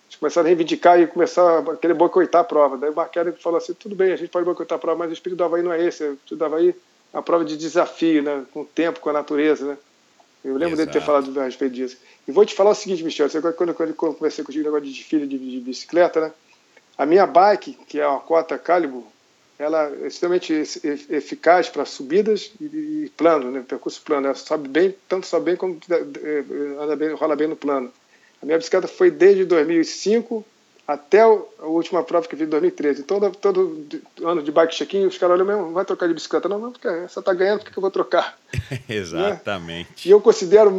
Eles começaram a reivindicar e começaram a querer boicotar a prova. Daí o Mark Kelly falou assim: tudo bem, a gente pode boicotar a prova, mas o espírito do Havaí não é esse. O espírito do Havaí é uma prova de desafio, né? Com o tempo, com a natureza, né? Eu lembro Exato. dele ter falado a respeito disso. E vou te falar o seguinte, Michel, você, quando, quando eu conversei contigo negócio de desfile de, de, bicicleta, né? A minha bike, que é uma Cota Calibur, ela é extremamente eficaz para subidas e, e, plano, né? Percurso plano. Ela sobe bem, tanto sobe bem como anda bem, rola bem no plano. A minha bicicleta foi desde 2005 até a última prova que eu fiz em 2013. Então, todo, todo ano de bike check-in, os caras olham mesmo, não vai trocar de bicicleta. Não, não, porque essa está ganhando, por que eu vou trocar? Exatamente. Né? E eu considero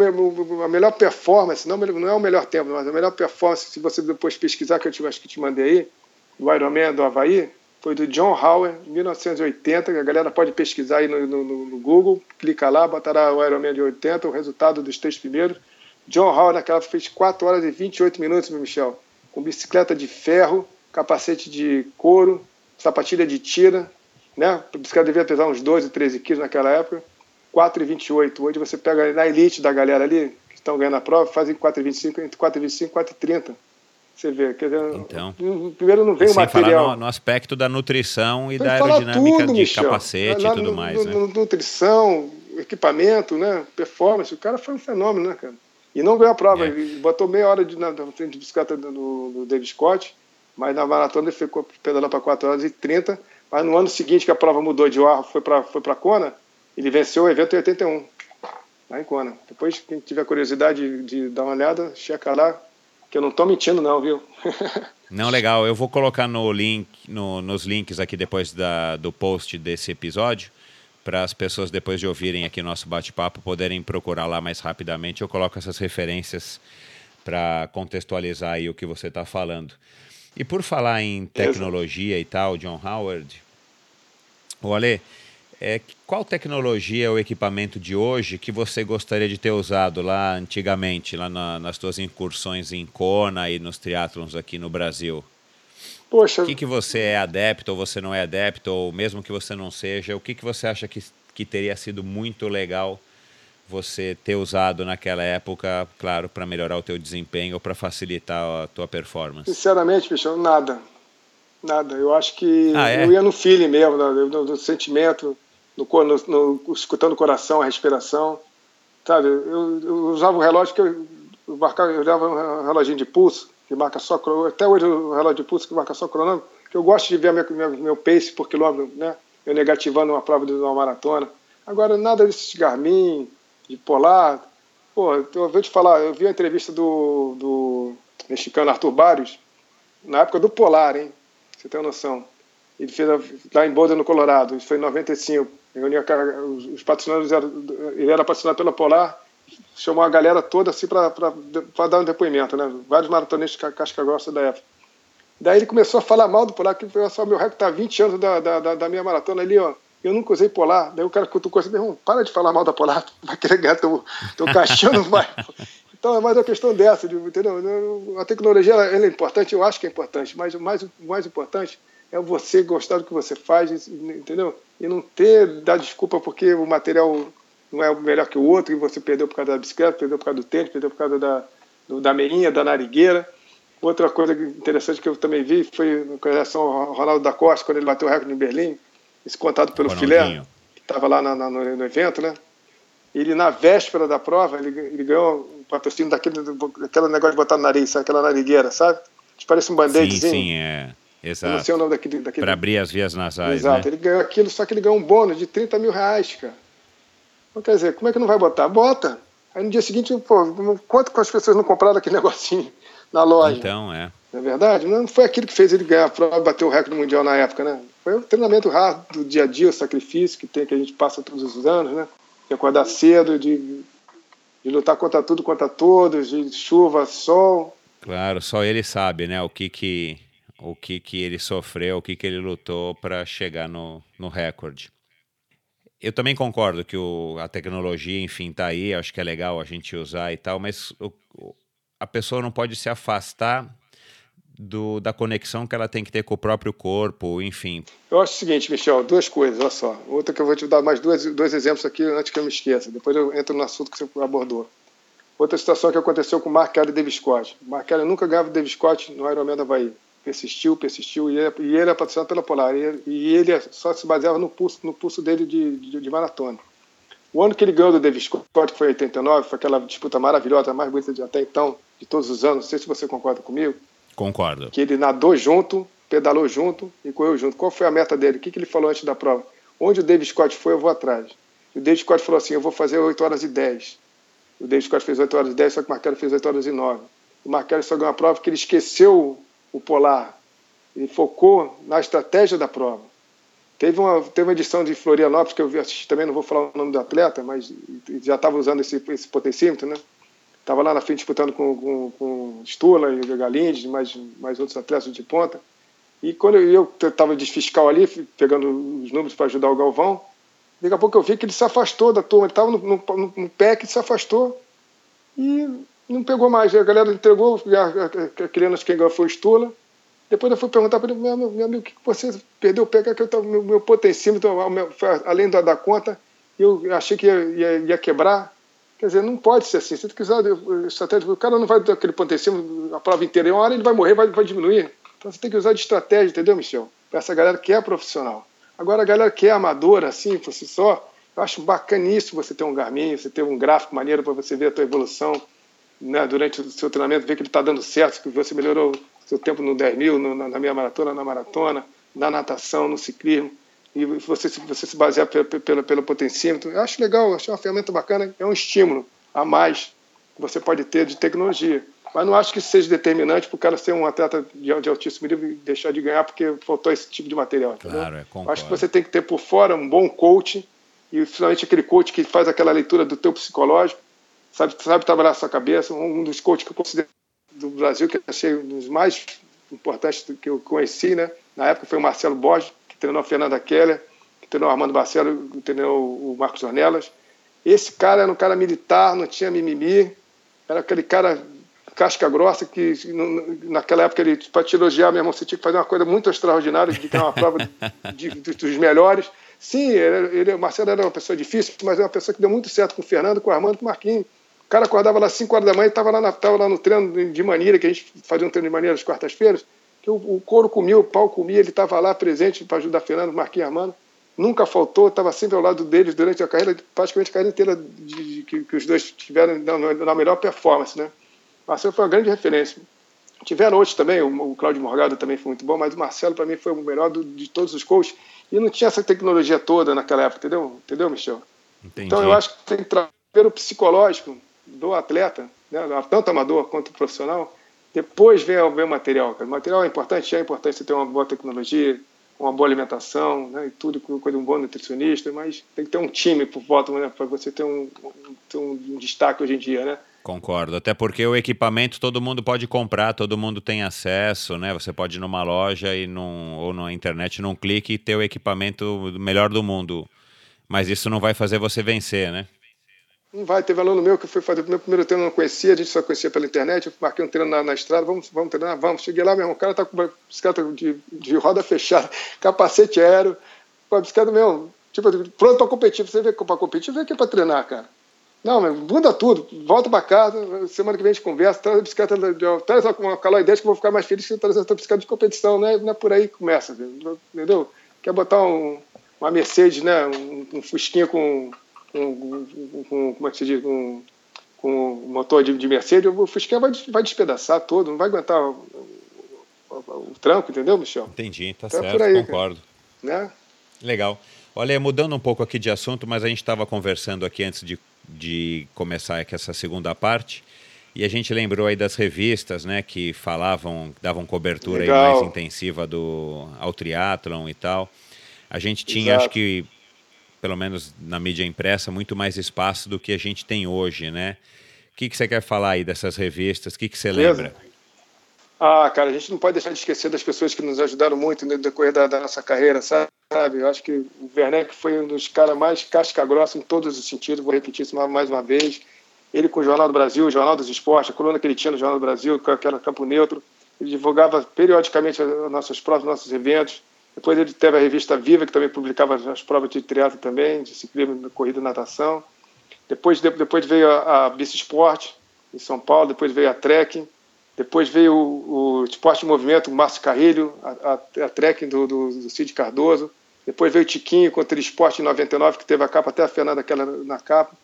a melhor performance, não, não é o melhor tempo, mas a melhor performance, se você depois pesquisar, que eu te, acho que te mandei aí, do Ironman do Havaí, foi do John Howard, em 1980. A galera pode pesquisar aí no, no, no Google, clica lá, botará o Ironman de 80, o resultado dos três primeiros. John Howard naquela fez 4 horas e 28 minutos, meu Michel com bicicleta de ferro, capacete de couro, sapatilha de tira, né? A bicicleta devia pesar uns 12, 13 quilos naquela época, 4,28. Hoje você pega na elite da galera ali, que estão ganhando a prova, fazem 4,25, entre 4,25 e 4,30. Você vê, quer dizer, então, primeiro não vem o material. No, no, aspecto da nutrição e da aerodinâmica tudo, de Michel. capacete e tudo no, mais. No, né? Nutrição, equipamento, né? performance, o cara foi um fenômeno, né, cara? E não ganhou a prova. É. Ele botou meia hora de, na, frente de bicicleta do, do David Scott, mas na maratona ele ficou pedalando para 4 horas e 30, Mas no ano seguinte que a prova mudou de ar, foi para foi para Kona, ele venceu o evento em 81, lá em Kona. Depois, quem tiver curiosidade de, de dar uma olhada, checa lá, que eu não estou mentindo não, viu? não, legal. Eu vou colocar no link, no, nos links aqui depois da, do post desse episódio, para as pessoas depois de ouvirem aqui nosso bate-papo poderem procurar lá mais rapidamente. Eu coloco essas referências para contextualizar aí o que você está falando. E por falar em tecnologia e tal, John Howard, o Ale, é, qual tecnologia ou equipamento de hoje que você gostaria de ter usado lá antigamente, lá na, nas suas incursões em Kona e nos triatlons aqui no Brasil? Poxa. O que, que você é adepto ou você não é adepto, ou mesmo que você não seja, o que, que você acha que, que teria sido muito legal você ter usado naquela época, claro, para melhorar o teu desempenho ou para facilitar a tua performance? Sinceramente, bicho, nada. Nada. Eu acho que ah, é? eu ia no feeling mesmo, no, no, no sentimento, no, no, escutando o coração, a respiração. Sabe, eu, eu usava o relógio que eu, eu, marcava, eu usava um reloginho de pulso, que marca só até hoje o relógio de pulso que marca só cronômetro, que eu gosto de ver meu, meu, meu pace por quilômetro, né? Eu negativando uma prova de uma maratona. Agora, nada desses Garmin, de polar. Pô, eu vou te falar, eu vi a entrevista do, do mexicano Arthur Barrios, na época do Polar, hein? Você tem uma noção. Ele fez a, lá em Boulder, no Colorado, isso foi em 95. Reunia os, os patrocinadores, ele era patrocinado pela Polar, chamou a galera toda assim para dar um depoimento, né? Vários maratonistas casca grossa da época. Daí ele começou a falar mal do Polar, que só meu recorde tá 20 anos da, da, da minha maratona ali, ó. Eu nunca usei Polar. Daí o cara cutucou assim, meu irmão, para de falar mal da Polar, vai querer ganhar teu, teu caixão, não vai. Então é mais uma questão dessa, entendeu? A tecnologia ela, ela é importante, eu acho que é importante, mas o mais, mais importante é você gostar do que você faz, entendeu? E não ter, dar desculpa porque o material não é melhor que o outro e você perdeu por causa da bicicleta, perdeu por causa do tênis, perdeu por causa da, da meinha, da narigueira. Outra coisa interessante que eu também vi foi com relação ao Ronaldo da Costa, quando ele bateu o recorde em Berlim, esse contado pelo Filé, que estava lá na, na, no, no, evento, né? Ele, na véspera da prova, ele, ele ganhou um patrocínio daquele, daquele negócio de botar no nariz, sabe? aquela narigueira, sabe? Que parece um band-aidzinho. Sim, sim, é. Exato. Eu não sei o nome daquele. daquele... Para abrir as vias nasais. Exato. Né? Ele ganhou aquilo, só que ele ganhou um bônus de 30 mil reais, cara. Então, quer dizer, como é que não vai botar? Bota. Aí no dia seguinte, pô, quanto que as pessoas não compraram aquele negocinho na loja? Então, é. Não é verdade? Não foi aquilo que fez ele ganhar a prova e bater o recorde mundial na época, né? Foi o treinamento raro do dia a dia, o sacrifício que tem que a gente passa todos os anos, né? De acordar cedo, de, de lutar contra tudo, contra todos, de chuva, sol. Claro, só ele sabe, né? O que que o que que ele sofreu, o que que ele lutou para chegar no, no recorde. Eu também concordo que o, a tecnologia, enfim, tá aí, acho que é legal a gente usar e tal, mas o, a pessoa não pode se afastar do, da conexão que ela tem que ter com o próprio corpo, enfim. Eu acho o seguinte, Michel, duas coisas, olha só. Outra que eu vou te dar mais dois, dois exemplos aqui antes que eu me esqueça. Depois eu entro no assunto que você abordou. Outra situação que aconteceu com o Mark Kelly e David Scott. O Mark Kelly nunca ganhava o David Scott no Ironman da Bahia. Persistiu, persistiu, e ele, e ele era patrocinado pela Polar. E, e, ele só se baseava no pulso, no pulso dele de, de, de maratona. O ano que ele ganhou do David Scott, que foi 89, foi aquela disputa maravilhosa, a mais bonita de até então, de todos os anos. Não sei se você concorda comigo. Concordo. Que ele nadou junto, pedalou junto e correu junto. Qual foi a meta dele? O que, que ele falou antes da prova? Onde o David Scott foi, eu vou atrás. E o David Scott falou assim: eu vou fazer 8 horas e 10. O David Scott fez 8 horas e 10, só que o Marquelli fez 8 horas e 9. O Marquelli só ganhou a prova porque ele esqueceu o polar. Ele focou na estratégia da prova. Teve uma, teve uma edição de Florianópolis que eu assisti também, não vou falar o nome do atleta, mas já estava usando esse, esse potencímetro, né? Estava lá na frente disputando com, com, com Stula e Galindes, mais, mais outros atletas de ponta. E quando eu estava de fiscal ali, pegando os números para ajudar o Galvão, daqui a pouco eu vi que ele se afastou da turma. Ele estava no, pé que se afastou e não pegou mais. A galera entregou, a, a, a criança quem ganhou foi o Stula. Depois eu fui perguntar para ele, meu, meu amigo, que você perdeu o pé? Que eu tava, meu, meu potencímetro, além da, da conta, eu achei que ia, ia, ia quebrar. Quer dizer, não pode ser assim. Tem que usar estratégia. O cara não vai dar aquele cima a prova inteira. Em uma hora ele vai morrer, vai, vai diminuir. Então você tem que usar de estratégia, entendeu, Michel? Para essa galera que é profissional. Agora, a galera que é amadora, assim, por si só, eu acho bacaníssimo você ter um Garmin, você ter um gráfico maneiro para você ver a tua evolução né, durante o seu treinamento, ver que ele está dando certo, que você melhorou seu tempo no 10 mil, no, na, minha maratona, na maratona, na natação, no ciclismo, e você, você se basear pelo, pelo, pelo potencímetro. Eu acho legal, acho uma ferramenta bacana, é um estímulo a mais que você pode ter de tecnologia. Mas não acho que isso seja determinante para o cara ser um atleta de, de altíssimo nível e deixar de ganhar porque faltou esse tipo de material. Claro, é, acho que você tem que ter por fora um bom coach e principalmente aquele coach que faz aquela leitura do teu psicológico, sabe, sabe trabalhar a sua cabeça. Um dos coaches que eu considero do Brasil, que eu achei um dos mais importantes que eu conheci, né? Na época foi o Marcelo Borges, que treinou a Fernanda Keller, que treinou o Armando Barcelo, que treinou o Marcos Ornelas. Esse cara era um cara militar, não tinha mimimi, era aquele cara casca grossa que naquela época ele para te elogiar mesmo você tinha que fazer uma coisa muito extraordinária de ter uma prova de, de, dos melhores sim ele, ele, o Marcelo era uma pessoa difícil mas é uma pessoa que deu muito certo com o Fernando com o Armando com o Marquinhos cara acordava lá às 5 horas da manhã e estava lá, na, tava lá no treino de maneira que a gente fazia um treino de maneira às quartas-feiras que o, o couro comia o pau comia ele estava lá presente para ajudar Fernando Marquinhos Armando nunca faltou, estava sempre ao lado deles durante a carreira, praticamente a carreira inteira de, de, que, que, os dois tiveram na, na, melhor performance, né? Marcelo foi uma grande referência. Tiveram outros também, o, o Cláudio Morgado também foi muito bom, mas o Marcelo para mim foi o melhor do, de todos os coaches e não tinha essa tecnologia toda naquela época, entendeu? Entendeu, Michel? Entendi. Então eu acho que tem que trazer o psicológico do atleta, né? tanto amador quanto profissional, depois vem, o material. O material é importante, é importante você ter uma boa tecnologia, uma boa alimentação, né, e tudo com um bom nutricionista, mas tem que ter um time por volta né, para você ter um, ter um destaque hoje em dia, né? Concordo, até porque o equipamento todo mundo pode comprar, todo mundo tem acesso, né? Você pode ir numa loja e num, ou na internet num clique e ter o equipamento melhor do mundo. Mas isso não vai fazer você vencer, né? Não vai. Teve aluno meu que foi fazer o meu primeiro treino, não conhecia, a gente só conhecia pela internet. Eu marquei um treino na, na estrada, vamos, vamos treinar, vamos. Cheguei lá, meu irmão, o cara tá com bicicleta de, de roda fechada, capacete aéreo, com a bicicleta mesmo, tipo, pronto para competir. Você vê para competir, vem aqui para treinar, cara. Não, meu, muda tudo, volta para casa, semana que vem a gente conversa, traz a bicicleta, traz uma calor que eu vou ficar mais feliz se trazer essa bicicleta de competição, né? Não é por aí que começa, entendeu? Quer botar um, uma Mercedes, né? Um, um Fusquinha com com, com, como é que se diz, com, com o motor de, de Mercedes, o Fusquinha vai, vai despedaçar todo, não vai aguentar o, o, o tranco, entendeu, Michel? Entendi, tá então certo, é aí, concordo. Né? Legal. Olha, mudando um pouco aqui de assunto, mas a gente estava conversando aqui antes de, de começar aqui essa segunda parte, e a gente lembrou aí das revistas, né, que falavam, davam cobertura mais intensiva do, ao triatlon e tal. A gente tinha, Exato. acho que pelo menos na mídia impressa, muito mais espaço do que a gente tem hoje, né? O que, que você quer falar aí dessas revistas? O que, que você Beleza. lembra? Ah, cara, a gente não pode deixar de esquecer das pessoas que nos ajudaram muito no decorrer da, da nossa carreira, sabe? Eu acho que o Werneck foi um dos caras mais casca-grossa em todos os sentidos, vou repetir isso mais uma vez. Ele com o Jornal do Brasil, o Jornal dos Esportes, a coluna que ele tinha no Jornal do Brasil, que era Campo Neutro, ele divulgava periodicamente as nossas provas, nossos eventos. Depois ele teve a revista Viva, que também publicava as provas de triatlo também, de ciclismo, corrida e natação. Depois, depois veio a, a Bici Sport, em São Paulo. Depois veio a Trekking. Depois veio o, o Esporte de Movimento, o Márcio Carrilho, a, a, a Trekking do, do, do Cid Cardoso. Depois veio o Tiquinho com o Trisporte em 99, que teve a capa, até a Fernanda aquela na capa.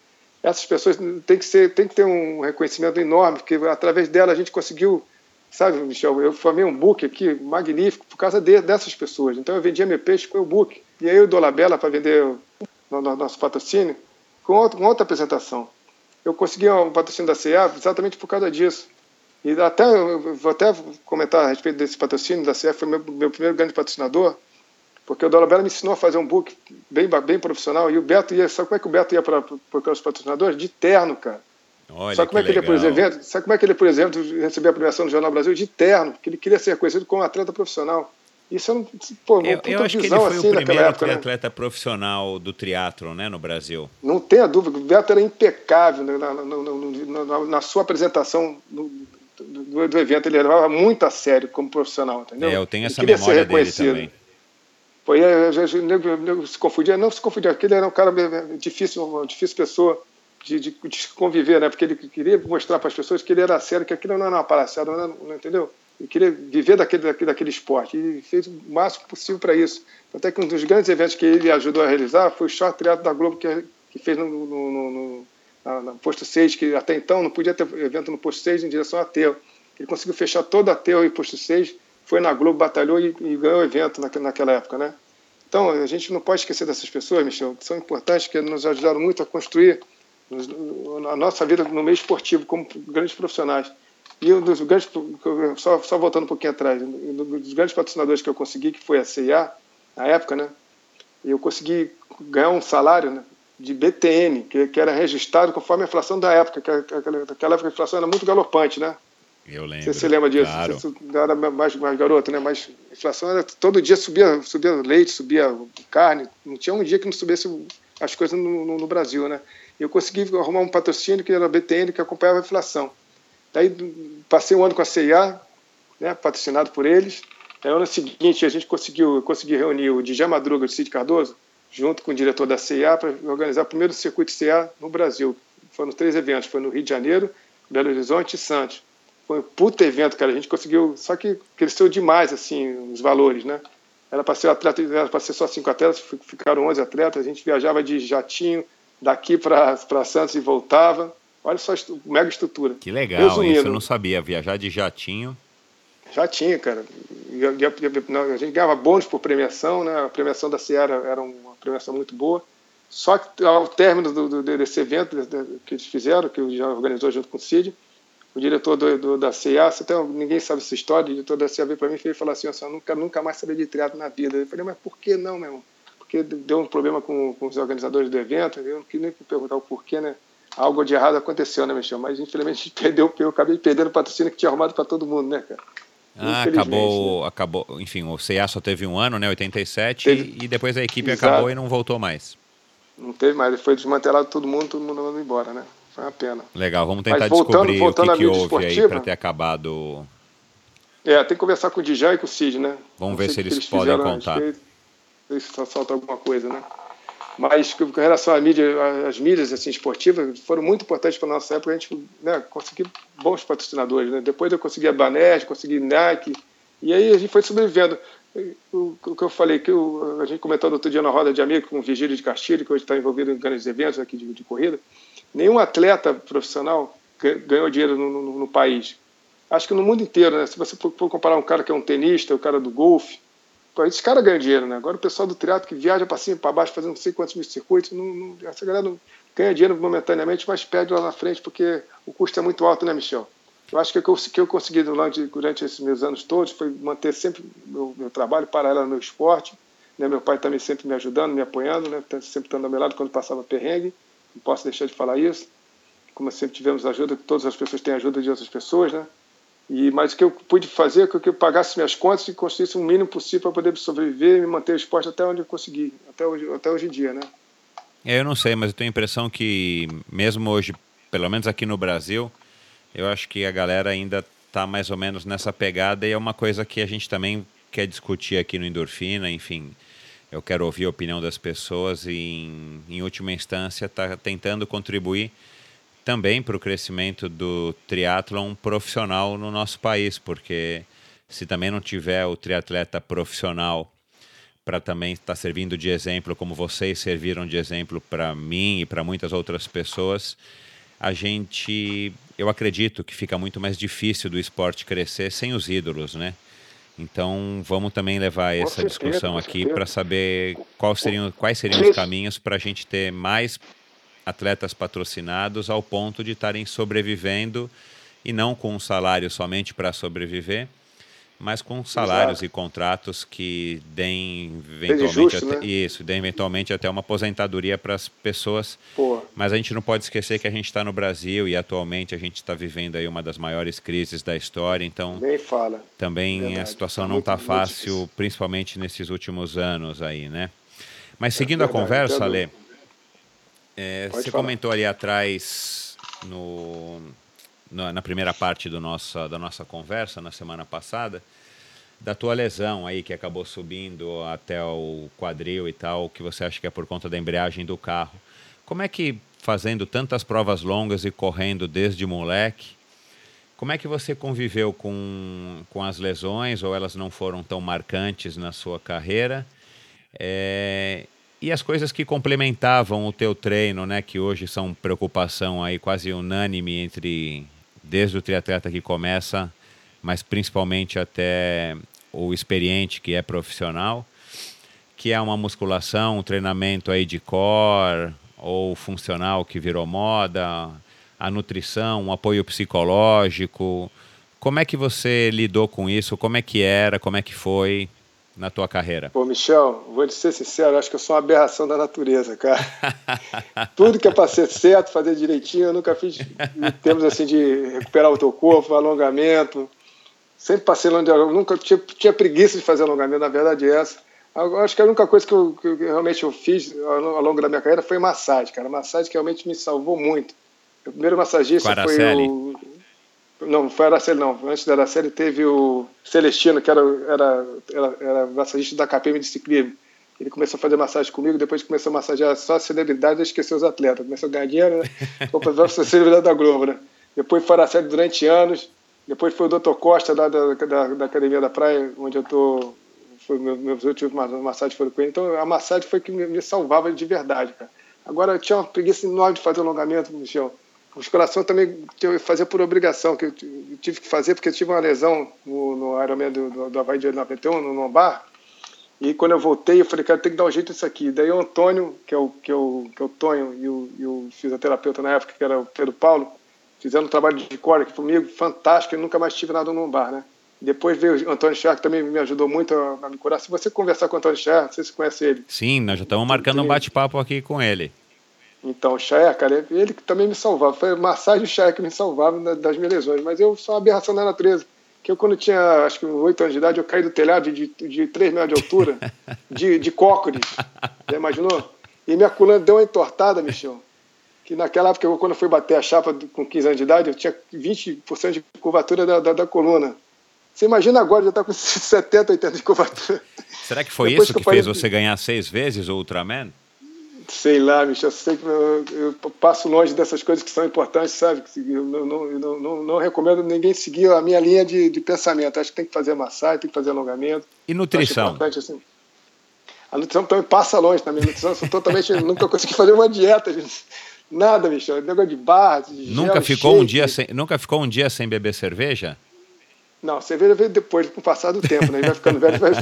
Essas pessoas têm que, ser, têm que ter um reconhecimento enorme, porque através dela a gente conseguiu Sabe, Michel, eu formei um book aqui magnífico por causa de, dessas pessoas. Então eu vendia meu peixe com o book. E aí eu dou para vender o, no, no, nosso patrocínio com outra, outra apresentação. Eu consegui um patrocínio da CEA exatamente por causa disso. E até, vou até comentar a respeito desse patrocínio da CEA, foi meu, meu primeiro grande patrocinador, porque o Dolabella me ensinou a fazer um book bem, bem profissional. E o Beto ia, sabe como é que o Beto ia para os patrocinadores? De terno, cara. Olha sabe como é que legal. ele, por exemplo, sabe como é que ele, por exemplo, recebeu a premiação do Jornal Brasil de terno, que ele queria ser reconhecido como atleta profissional. Isso é um, pô, eu, eu acho que ele foi assim o primeiro época, né? atleta profissional do triatlo, né, no Brasil. Não tenha dúvida, o Beto era impecável né, na, na, na, na, sua apresentação do, do, do, evento, ele levava muito a sério como profissional, entendeu? É, eu tenho essa memória dele também. Foi, se confundia, não se confundia, porque ele era um cara difícil, uma difícil pessoa de, de, de, conviver, né? Porque ele queria mostrar para as pessoas que ele era sério, que aquilo não era uma palhaçada, não, não entendeu? Ele queria viver daquele, daquele, daquele esporte e fez o máximo possível para isso. Até que um dos grandes eventos que ele ajudou a realizar foi o short triatlo da Globo que, que fez no, no, no, no, no posto 6, que até então não podia ter evento no posto 6 em direção a Ateu. Ele conseguiu fechar todo Ateu e posto 6 foi na Globo, batalhou e, e ganhou o evento naquela época, né? Então, a gente não pode esquecer dessas pessoas, Michel, que são importantes, que nos ajudaram muito a construir a nossa vida no meio esportivo como grandes profissionais. E um dos grandes, só, só voltando um pouquinho atrás, um dos grandes patrocinadores que eu consegui, que foi a CIA, na época, né? Eu consegui ganhar um salário né, de BTN, que, que, era registrado conforme a inflação da época, que aquela, aquela época a inflação era muito galopante, né? Eu lembro. Você se lembra disso? Claro. Você era mais, mais garoto, né? Mas a inflação era todo dia subia, subia leite, subia carne. Não tinha um dia que não subisse as coisas no, no, no Brasil, né? Eu consegui arrumar um patrocínio que era a BTN, que acompanhava a inflação. Daí passei um ano com a CIA, né, patrocinado por eles. Aí, no ano seguinte, a gente conseguiu consegui reunir o Djé Madruga e o Cid Cardoso, junto com o diretor da CIA, para organizar o primeiro circuito CIA no Brasil. Foram três eventos, foi no Rio de Janeiro, Belo Horizonte e Santos. Foi um puta evento, cara. A gente conseguiu, só que cresceu demais, assim, os valores, né? Era para ser era para ser só cinco atletas, ficaram 11 atletas. A gente viajava de jatinho daqui para Santos e voltava. Olha só a mega estrutura. Que legal, Resumindo, isso eu não sabia. Viajar de jatinho. Jatinho, cara. A gente ganhava bônus por premiação, né? A premiação da Sierra era uma premiação muito boa. Só que ao término do, do, desse evento que eles fizeram, que eu já organizou junto com o Cid, o diretor do, do, da CIA, até ninguém sabe essa história, o diretor da CIA veio para mim e falou assim, eu nunca, nunca mais saber de teatro na vida. Eu falei, mas por que não, meu irmão? Porque deu um problema com, com os organizadores do evento, eu não queria nem perguntar o porquê, né? algo de errado aconteceu, né, Michel? Mas infelizmente a gente perdeu, eu acabei perdendo o patrocínio que tinha arrumado para todo mundo, né, cara? Ah, acabou, né? acabou. Enfim, o CA só teve um ano, né? 87, teve... e depois a equipe Exato. acabou e não voltou mais. Não teve mais, foi desmantelado todo mundo, todo mundo mandou embora, né? Foi uma pena. Legal, vamos tentar Mas, voltando, descobrir voltando o que, que houve esportiva, aí para ter acabado. É, tem que conversar com o Dijay e com o Cid, né? Vamos ver se eles, eles podem contar. Se falta alguma coisa, né? Mas com relação à mídia, às mídias assim, esportivas, foram muito importantes para a nossa época. A gente né, conseguiu bons patrocinadores. Né? Depois eu consegui a Banete, consegui Nike, e aí a gente foi sobrevivendo. O, o que eu falei, que eu, a gente comentou outro dia na roda de amigos com o Virgílio de Castilho, que hoje está envolvido em grandes eventos aqui de, de corrida, nenhum atleta profissional ganhou dinheiro no, no, no, país. Acho que no mundo inteiro, né? Se você for comparar um cara que é um tenista, o cara do golfe, esses caras ganham dinheiro, né? Agora o pessoal do triatlo que viaja para cima para baixo, fazendo não sei quantos mil circuitos, não, não, essa galera não ganha dinheiro momentaneamente, mas perde lá na frente porque o custo é muito alto, né, Michel? Eu acho que o que eu consegui durante, durante esses meus anos todos foi manter sempre meu, meu trabalho paralelo ao meu esporte. Né? Meu pai também sempre me ajudando, me apoiando, né? sempre estando ao meu lado quando passava perrengue. Não posso deixar de falar isso. Como sempre tivemos ajuda, todas as pessoas têm ajuda de outras pessoas, né? E, mas o que eu pude fazer é que eu pagasse minhas contas e construísse o mínimo possível para poder sobreviver e me manter o esporte até onde eu consegui, até hoje, até hoje em dia, né? Eu não sei, mas eu tenho a impressão que, mesmo hoje, pelo menos aqui no Brasil, eu acho que a galera ainda está mais ou menos nessa pegada e é uma coisa que a gente também quer discutir aqui no Endorfina, enfim. Eu quero ouvir a opinião das pessoas e, em, em última instância, está tentando contribuir também para o crescimento do triatlon profissional no nosso país, porque se também não tiver o triatleta profissional para também estar tá servindo de exemplo, como vocês serviram de exemplo para mim e para muitas outras pessoas, a gente, eu acredito que fica muito mais difícil do esporte crescer sem os ídolos, né? Então vamos também levar essa discussão aqui para saber quais seriam, quais seriam os caminhos para a gente ter mais atletas patrocinados ao ponto de estarem sobrevivendo e não com um salário somente para sobreviver, mas com salários Exato. e contratos que deem eventualmente justo, até, né? isso, deem eventualmente até uma aposentadoria para as pessoas. Pô. Mas a gente não pode esquecer que a gente está no Brasil e atualmente a gente está vivendo aí uma das maiores crises da história, então também Verdade. a situação tá não está fácil, principalmente nesses últimos anos aí, né? Mas seguindo é a conversa, Ale, é, você falar. comentou ali atrás, no, no, na primeira parte do nossa, da nossa conversa, na semana passada, da tua lesão aí, que acabou subindo até o quadril e tal, que você acha que é por conta da embreagem do carro. Como é que, fazendo tantas provas longas e correndo desde moleque, como é que você conviveu com, com as lesões, ou elas não foram tão marcantes na sua carreira? É, e as coisas que complementavam o teu treino, né, que hoje são preocupação aí quase unânime entre desde o triatleta que começa, mas principalmente até o experiente que é profissional, que é uma musculação, um treinamento aí de core ou funcional que virou moda, a nutrição, um apoio psicológico. Como é que você lidou com isso? Como é que era? Como é que foi na tua carreira? Pô, Michel, vou te ser sincero, acho que eu sou uma aberração da natureza, cara. Tudo que é para ser certo, fazer direitinho, eu nunca fiz em termos assim de recuperar o teu corpo, alongamento. Sempre passei longe, nunca tinha, tinha preguiça de fazer alongamento, na verdade é essa. Eu acho que a única coisa que, eu, que realmente eu fiz ao longo da minha carreira foi massagem, cara. Massagem que realmente me salvou muito. O primeiro massagista foi o. Não, foi Araceli não. Antes da Araceli teve o Celestino, que era, era, era, era massagista da KPM de ciclismo. Ele começou a fazer massagem comigo, depois começou a massagear só a celebridade esqueceu os atletas. Começou a ganhar dinheiro, né? Foi a celebridade da Globo, né? Depois foi a Araceli durante anos. Depois foi o Dr. Costa, da, da, da, da Academia da Praia, onde eu tô foi meu, meus últimos massagens foram com ele. Então a massagem foi que me, me salvava de verdade, cara. Agora eu tinha uma preguiça enorme de fazer alongamento, Michel. Musculação também eu fazia por obrigação, que eu tive que fazer porque eu tive uma lesão no, no Ironman do, do, do Havaí de 91, no lombar. E quando eu voltei, eu falei, cara, tem que dar um jeito nisso aqui. Daí o Antônio, que é o, que é o, que é o Tonho, e o, e o fisioterapeuta na época, que era o Pedro Paulo, fizeram um trabalho de core aqui comigo, fantástico, eu nunca mais tive nada no lombar, né? Depois veio o Antônio Cher, que também me ajudou muito a, a me curar. Se você conversar com o Antônio não sei se você conhece ele. Sim, nós já estamos marcando um bate-papo aqui com ele. Então, o Cher, cara, ele que também me salvava. Foi massagem o Cher que me salvava das minhas lesões. Mas eu sou uma aberração da natureza. Que eu, quando tinha, acho que 8 anos de idade, eu caí do telhado de, de 3 metros de altura, de, de cócoras. Já imaginou? E minha coluna deu uma entortada, Michel. Que naquela época, quando eu fui bater a chapa com 15 anos de idade, eu tinha 20% de curvatura da, da, da coluna. Você imagina agora, já está com 70, 80 de curvatura. Será que foi Depois isso que, que fez você ganhar seis vezes o Ultraman? Sei lá, bicho, eu sei que eu, eu, passo longe dessas coisas que são importantes, sabe? Eu não, não, não, não recomendo ninguém seguir a minha linha de, de, pensamento. Acho que tem que fazer massagem, tem que fazer alongamento. E nutrição? Assim. A nutrição também passa longe minha nutrição. Eu sou totalmente. nunca consegui fazer uma dieta. Nada, bicho. Negócio de barra, de nunca gel, ficou um dia sem Nunca ficou um dia sem beber cerveja? Não, cerveja veio depois, com o passar do tempo, né? Vai ficando velho, vai,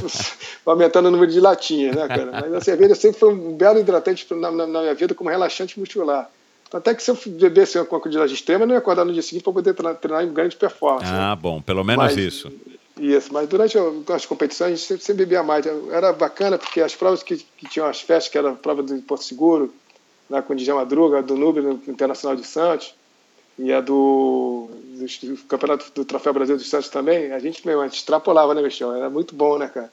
aumentando o número de latinhas, né, cara? Mas a cerveja sempre foi um belo hidratante na, na, na minha vida como relaxante muscular. Então, até que se eu bebesse uma quantidade extrema, eu não ia acordar no dia seguinte para poder treinar em grande performance. Ah, né? bom, pelo menos mas, isso. Isso, mas durante as competições a gente sempre, sempre bebia mais. Era bacana porque as provas que, que tinham as festas, que era a prova do Porto Seguro, lá com o Djalma Madruga, do Núbio Internacional de Santos, e a do, do, do, Campeonato do Troféu Brasil dos Santos também, a gente, meu, a gente extrapolava, né, Michel? Era muito bom, né, cara?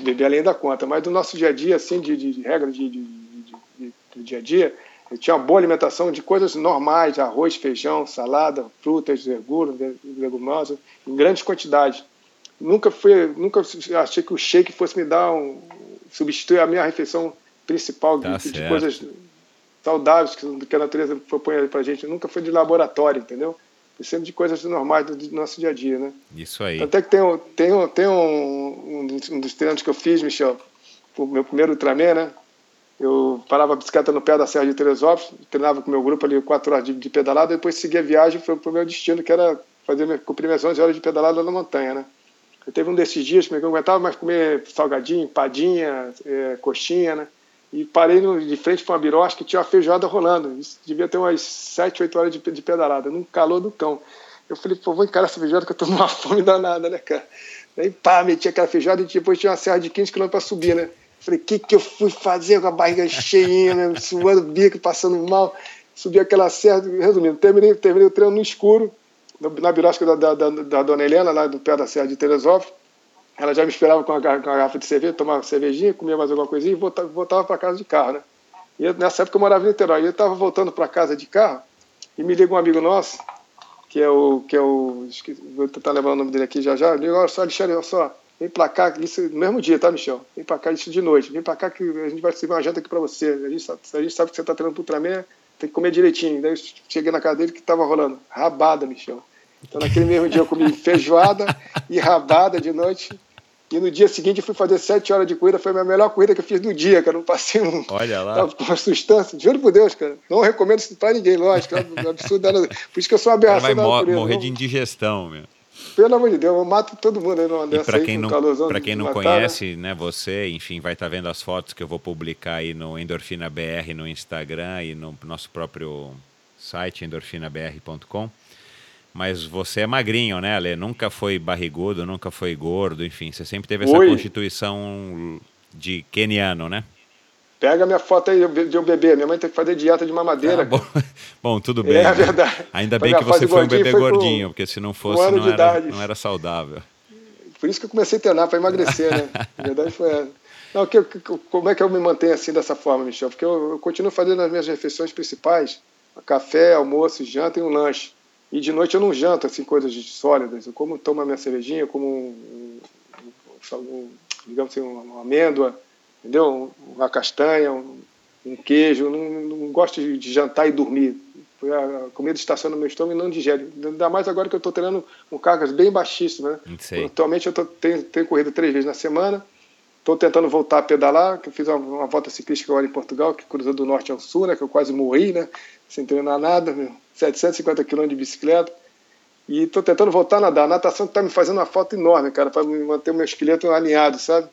Beber além da conta. Mas do nosso dia a dia, assim, de, de, de regra de, de, de, de, dia a dia, eu tinha uma boa alimentação de coisas normais, arroz, feijão, salada, frutas, verduras, leguminosas, em grandes quantidades. Nunca fui, nunca achei que o shake fosse me dar um substituir a minha refeição principal tá de, de coisas saudáveis que, que a natureza propõe para a gente. Nunca foi de laboratório, entendeu? Foi sempre de coisas normais do, do, nosso dia a dia, né? Isso aí. Até que tem, tem, tem um, um, dos treinos que eu fiz, Michel, o meu primeiro Ultraman, né? Eu parava a bicicleta no pé da Serra de Teresópolis, treinava com o meu grupo ali quatro horas de, de pedalada, depois seguia a viagem para o meu destino, que era fazer, cumprir minhas 11 horas de pedalada na montanha, né? Eu teve um desses dias que eu não aguentava mais comer salgadinho, empadinha, é, coxinha, né? E parei no, de frente para uma birosca que tinha uma feijoada rolando. Isso devia ter umas 7, 8 horas de, de pedalada, num calor do cão. Eu falei, pô, vou encarar essa feijoada que eu tô numa fome danada, né, cara? Aí, pá, meti aquela feijoada e depois tinha uma serra de 15 km para subir, né? Falei, o que, que eu fui fazer com a barriga cheinha, né? Suando bico, passando mal. Subi aquela serra, resumindo, terminei, terminei o treino no escuro, na birosca da, da, da, da Dona Helena, lá do pé da Serra de Teresópolis. Ela já me esperava com a, garrafa de cerveja, tomava cervejinha, comia mais alguma coisinha e voltava, voltava para casa de carro, né? E eu, nessa época eu morava em Niterói. E eu estava voltando para casa de carro e me liga um amigo nosso, que é o. Que é o vou tentar lembrar o nome dele aqui já já. Ele olha só, Alexandre, olha só, vem para cá, isso no mesmo dia, tá, Michel? Vem para cá, isso de noite. Vem para cá que a gente vai servir uma janta aqui para você. A gente, a gente sabe que você está treinando para Ultraman, tem que comer direitinho. Daí eu cheguei na casa dele que estava rolando. Rabada, Michel. Então naquele mesmo dia eu comi feijoada e rabada de noite e no dia seguinte eu fui fazer sete horas de corrida, foi a minha melhor corrida que eu fiz do dia, cara. Não passei um. Olha lá. Uma sustância. Juro por Deus, cara. Não recomendo isso pra ninguém, lógico. É absurdo. Por isso que eu sou uma aberração vai da natureza. morrer não... de indigestão, meu. Pelo amor de Deus, eu mato todo mundo aí numa dessa para quem, não, pra quem não matar, conhece, né, você, enfim, vai estar tá vendo as fotos que eu vou publicar aí no Endorfina BR no Instagram e no nosso próprio site, endorfinabr.com. Mas você é magrinho, né, Ale? Nunca foi barrigudo, nunca foi gordo, enfim, você sempre teve essa Oi. constituição de keniano, né? Pega minha foto aí de eu bebê. Minha mãe tem que fazer dieta de mamadeira. Ah, bom. bom, tudo bem. É né? verdade. Ainda bem que você foi um bebê gordinho, porque se não fosse, um não, era, não era saudável. Por isso que eu comecei a treinar, para emagrecer, né? A verdade foi essa. Não, que, como é que eu me mantenho assim dessa forma, Michel? Porque eu, eu continuo fazendo as minhas refeições principais: café, almoço, janta e um lanche. E de noite eu não janto assim coisas sólidas. Eu como tomo a minha cervejinha, como um, um, digamos assim, uma amêndoa, entendeu? Uma castanha, um, um queijo. Não, não, gosto de, de, jantar e dormir. A comida estaciona no meu estômago e não digere. Ainda mais agora que eu estou treinando com cargas bem baixíssimas. Né? Atualmente eu tô, tenho, tenho corrido três vezes na semana. Estou tentando voltar a pedalar, que eu fiz uma, uma, volta ciclística agora em Portugal, que cruzou do norte ao sul, né, que eu quase morri, né, sem treinar nada, meu, 750 quilômetros de bicicleta. E estou tentando voltar a nadar. A natação está me fazendo uma falta enorme, cara, para manter o meu esqueleto alinhado, sabe?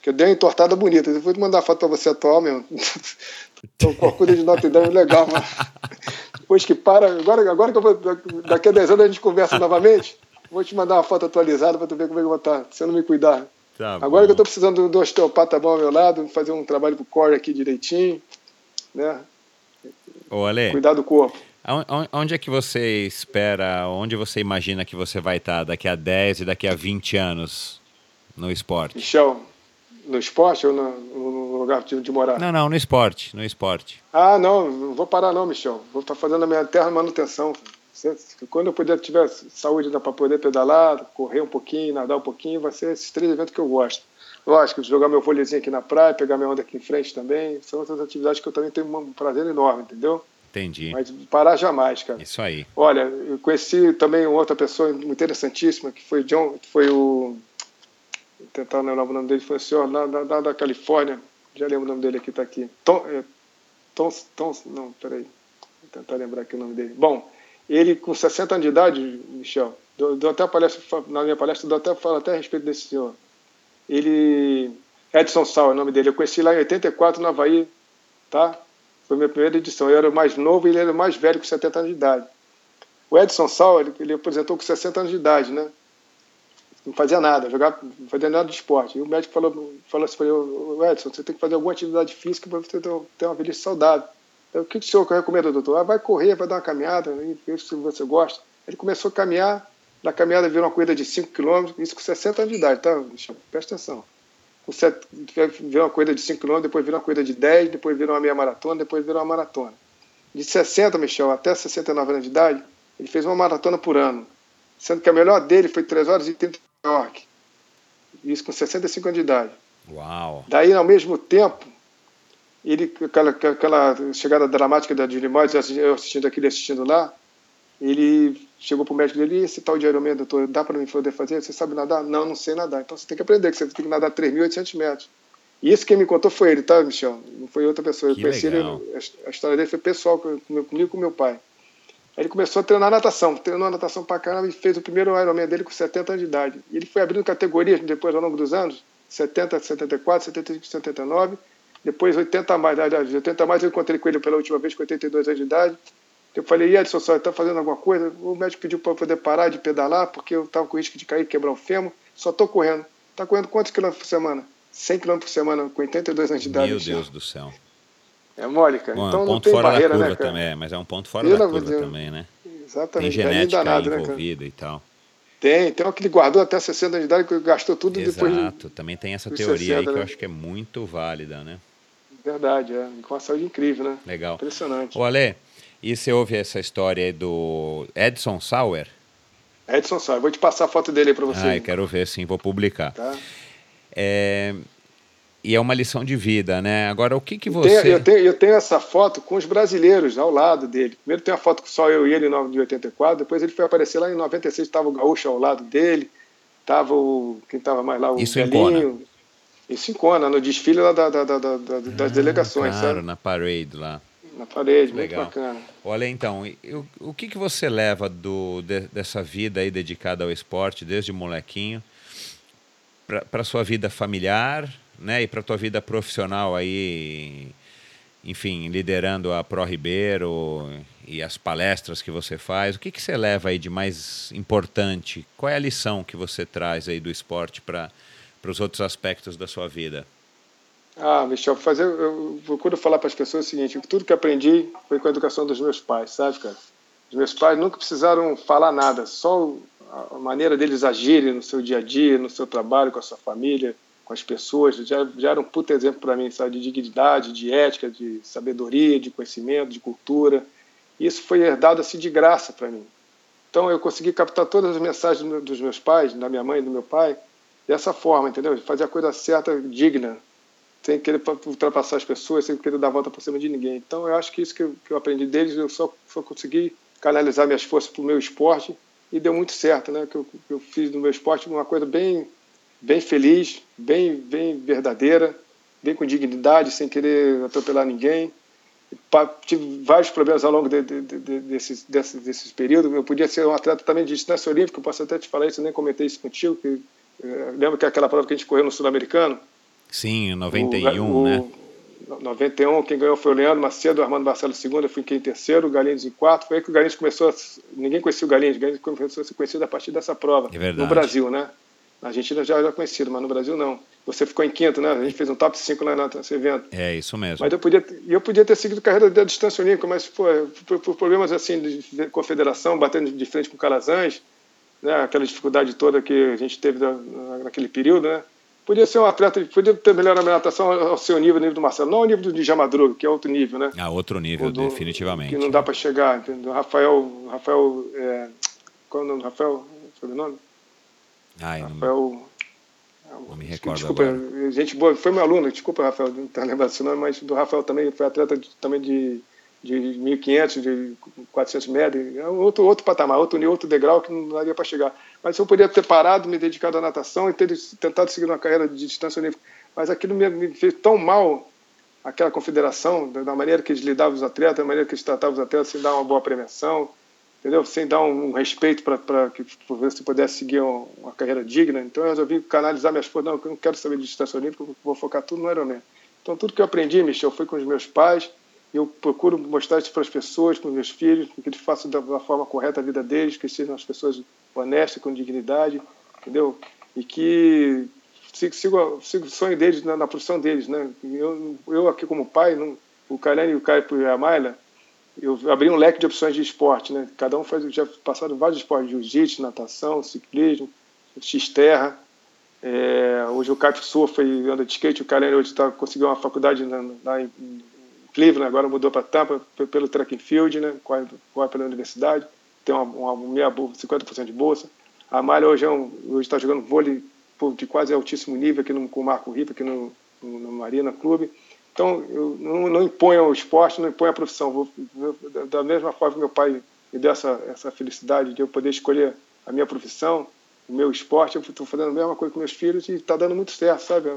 Que eu dei uma entortada bonita. Eu vou mandar a foto para você atual, meu. Estou com a corcunda de Notre Dame legal, mano. Depois que para, agora, agora que eu vou, daqui a 10 anos a gente conversa novamente, vou te mandar uma foto atualizada para tu ver como é que eu vou estar, se eu não me cuidar. Tá agora que eu estou precisando do osteopata bom ao meu lado, fazer um trabalho pro core aqui direitinho, né? Ô, Ale, Cuidar do corpo. Onde é que você espera, onde você imagina que você vai estar daqui a 10 e daqui a 20 anos no esporte? Michel, no esporte ou no, no lugar de, de, morar? Não, não, no esporte, no esporte. Ah, não, não vou parar não, Michel. Vou estar fazendo a minha terra manutenção. Quando eu puder, tiver saúde para poder pedalar, correr um pouquinho, nadar um pouquinho, vai ser esses três eventos que eu gosto. Lógico, jogar meu vôleizinho aqui na praia, pegar minha onda aqui em frente também, são outras atividades que eu também tenho um prazer enorme, entendeu? Entendi. Mas parar jamais, cara. Isso aí. Olha, eu conheci também outra pessoa interessantíssima, que foi John, que foi o tentar lembrar o nome dele, foi o senhor lá, lá da Califórnia, já lembro o nome dele aqui, está aqui. Tom, é, Tom, Tom, não, peraí, vou tentar lembrar aqui o nome dele. Bom, ele com 60 anos de idade, Michel, deu até palestra, na minha palestra, deu até, fala até a respeito desse senhor. Ele, Edson Sal é o nome dele, eu conheci lá em 84 no Havaí, tá? Foi minha primeira edição, eu era o mais novo e ele era o mais velho com 70 anos de idade. O Edson Sal, ele, ele apresentou com 60 anos de idade, né? não fazia nada, jogava, não fazia nada de esporte. E o médico falou, falou assim ele, Edson, você tem que fazer alguma atividade física para você ter uma velhice saudável. Eu, o que, o senhor recomenda, doutor? Ah, vai correr, vai dar uma caminhada, veja se você gosta. Ele começou a caminhar, na caminhada virou uma corrida de 5 km, isso com 60 anos de idade, tá, Michel? Presta atenção. Virou uma corrida de 5 km, depois virou uma corrida de 10, depois virou uma meia maratona, depois virou uma maratona. De 60, Michel, até 69 anos de idade, ele fez uma maratona por ano. Sendo que a melhor dele foi 3 horas e 30 York. Isso com 65 anos de idade. Uau! Daí, ao mesmo tempo, ele, aquela, aquela chegada dramática da Julie Moyes, eu assistindo aquele assistindo lá, ele chegou para o médico dele, esse tal de Ironman, doutor, dá para mim poder fazer? Você sabe nadar? Não, não sei nadar. Então você tem que aprender, que você tem que nadar 3.800 metros. E isso quem me contou foi ele, tá, Michel? Não foi outra pessoa. Que eu conheci legal. ele, a história dele foi pessoal, comigo e com meu pai. Aí ele começou a treinar natação, treinou natação pra caramba e fez o primeiro Ironman dele com 70 anos de idade. E ele foi abrindo categorias depois ao longo dos anos, 70, 74, 75, 79, depois 80 a mais. Aliás, 80 a mais eu encontrei com ele pela última vez com 82 anos de idade. Eu falei, Edson, só está fazendo alguma coisa? O médico pediu para eu poder parar de pedalar, porque eu estava com risco de cair e quebrar o fêmur. Só estou correndo. Está correndo quantos quilômetros por semana? 100 quilômetros por semana, com 82 anos de idade. Meu Deus do céu. É mole, cara. Bom, então é um ponto fora barreira, da curva né, também, mas é um ponto fora da curva também, né? Exatamente. Tem genética danado, envolvida né, e tal. Tem, tem um que ele guardou até 60 anos de idade, que gastou tudo Exato. depois. Exato, também tem essa teoria 60, aí que né? eu acho que é muito válida, né? Verdade, é. Com uma saúde incrível, né? Legal. Impressionante. O Ale, e você ouve essa história aí do Edson Sauer? Edson Sauer, vou te passar a foto dele aí para você. Ah, eu quero ver, sim, vou publicar. Tá. É, e é uma lição de vida, né? Agora, o que, que você. Eu tenho, eu tenho, eu tenho essa foto com os brasileiros ao lado dele. Primeiro tem a foto só eu e ele em 84, depois ele foi aparecer lá em 96, estava o Gaúcho ao lado dele, estava o. Quem estava mais lá? O Isso Belinho. Em Kona, no desfile lá da, da, da, das ah, delegações, claro, sabe? na parade lá. Na parede, Legal. muito bacana. Olha, então, o, o que, que você leva do, de, dessa vida aí dedicada ao esporte, desde molequinho, para a sua vida familiar né, e para a tua vida profissional aí, enfim, liderando a Pro Ribeiro e as palestras que você faz? O que, que você leva aí de mais importante? Qual é a lição que você traz aí do esporte para os outros aspectos da sua vida? Ah, Michel, fazer, eu procuro falar para as pessoas o seguinte: tudo que aprendi foi com a educação dos meus pais, sabe, cara? Os meus pais nunca precisaram falar nada, só a maneira deles agirem no seu dia a dia, no seu trabalho, com a sua família, com as pessoas, já, já era um puto exemplo para mim, sabe? De dignidade, de ética, de sabedoria, de conhecimento, de cultura. Isso foi herdado assim de graça para mim. Então eu consegui captar todas as mensagens dos meus pais, da minha mãe e do meu pai, dessa forma, entendeu? Fazer a coisa certa, digna, sem querer ultrapassar as pessoas, sem querer dar volta por cima de ninguém. Então, eu acho que isso que eu, que eu aprendi deles, eu só, só consegui canalizar minhas forças para o meu esporte e deu muito certo, né? Que eu, eu fiz no meu esporte uma coisa bem, bem feliz, bem, bem verdadeira, bem com dignidade, sem querer atropelar ninguém. Tive vários problemas ao longo de, de, de, desses, desses, desses períodos. Eu podia ser um atleta também de distância olímpica, eu posso até te falar isso, eu nem comentei isso contigo. Que, lembra que é aquela prova que a gente correu no Sul-Americano? Sim, 91, o, né? O, 91, quem ganhou foi o Leandro Macedo, o Armando Marcelo segundo, eu fui em terceiro, o Galinhos em quarto. Foi aí que o Galinhos começou a, Ninguém conhecia o Galinhos, o Galinhos começou a ser conhecido a partir dessa prova. É verdade. No Brasil, né? Na Argentina já era conhecido, mas no Brasil não. Você ficou em quinto, né? A gente fez um top 5 lá nesse evento. É, isso mesmo. Mas eu podia, eu podia ter seguido carreira da distância olímpica, mas pô, por, por, problemas assim de confederação, batendo de frente com o Calazans, né? aquela dificuldade toda que a gente teve naquele período, né? podia ser um atleta, podia ter melhorado a natação ao seu nível, ao nível do Marcelo, não ao nível do Jamadruga, que é outro nível, né? Ah, outro nível, do, definitivamente. Que não dá para chegar, entendeu? Rafael, Rafael, é, qual é o nome do Rafael? Sobrenome? Ai, Rafael... Não, não me recordo Desculpa, agora. gente boa, foi meu aluno, desculpa, Rafael, não estar lembrando esse nome, mas do Rafael também, foi atleta de, também de de 1.500, de 400 metros, é outro, outro patamar, outro, outro degrau que não daria para chegar. Mas eu poderia ter parado, me dedicado à natação e ter tentado seguir uma carreira de distância olímpica. Mas aquilo me, me fez tão mal, aquela confederação, da maneira que eles lidavam os atletas, da maneira que eles tratavam os atletas, sem dar uma boa prevenção, entendeu? sem dar um, um respeito para que você pudesse seguir uma, uma, carreira digna. Então eu resolvi canalizar minhas forças. Não, eu não quero saber de distância olímpica, vou focar tudo no Ironman. Então tudo que eu aprendi, Michel, foi com os meus pais, eu procuro mostrar isso para as pessoas, para os meus filhos, que eles façam da, forma correta a vida deles, que sejam as pessoas honestas, com dignidade, entendeu? E que siga sigo, o sonho deles na, na, profissão deles, né? Eu, eu aqui como pai, não, o Karane e o Caio e a Mayla, eu abri um leque de opções de esporte, né? Cada um faz, já passaram vários esportes, jiu-jitsu, natação, ciclismo, x-terra. É, hoje o Caio surfa e anda de skate, o Karane hoje tá, conseguiu uma faculdade na, na, Cleveland, agora mudou para Tampa pelo track and field, né? corre, corre pela universidade, tem uma, uma meia, 50% de bolsa. A Malha hoje é um, está jogando vôlei de quase altíssimo nível aqui no, com o Marco Ripa, aqui no, no, no Marina Clube. Então, eu não, não imponho o esporte, não imponho a profissão. Vou, da mesma forma que meu pai me deu essa, essa felicidade de eu poder escolher a minha profissão, o meu esporte, eu estou fazendo a mesma coisa com meus filhos e está dando muito certo, sabe?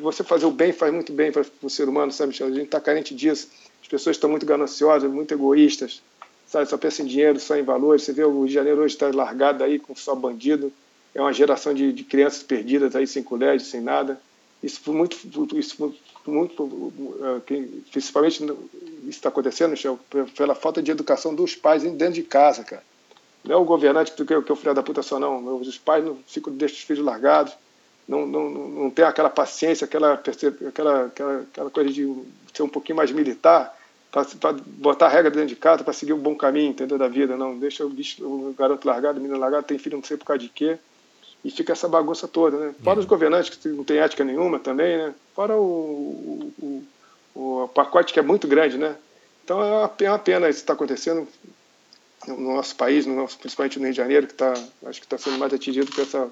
Você fazer o bem faz muito bem para o ser humano, sabe, Michel? A gente está carente disso. As pessoas estão muito gananciosas, muito egoístas, sabe? Só pensam em dinheiro, só em valores. Você vê o Rio de Janeiro hoje está largado aí com só bandido. É uma geração de, de crianças perdidas aí sem colégio, sem nada. Isso foi muito, isso muito, é, principalmente isso está acontecendo, Michel, pela falta de educação dos pais dentro de casa, cara. Não é o governante que, que é o filho da puta só, não. Os pais não ficam, deixam os filhos largados não, não, não tem aquela paciência, aquela, aquela, aquela, aquela coisa de ser um pouquinho mais militar, para botar a regra dentro de casa, para seguir um bom caminho, entendeu, da vida. Não, deixa o, bicho, o garoto largado, o menino largado, tem filho não sei por causa de quê. E fica essa bagunça toda, né? Fora os governantes que não têm ética nenhuma também, né? Fora o, o, o, o pacote que é muito grande, né? Então é uma, é uma pena isso está acontecendo no nosso país, no nosso, principalmente no Rio de Janeiro, que tá, acho que está sendo mais atingido por essa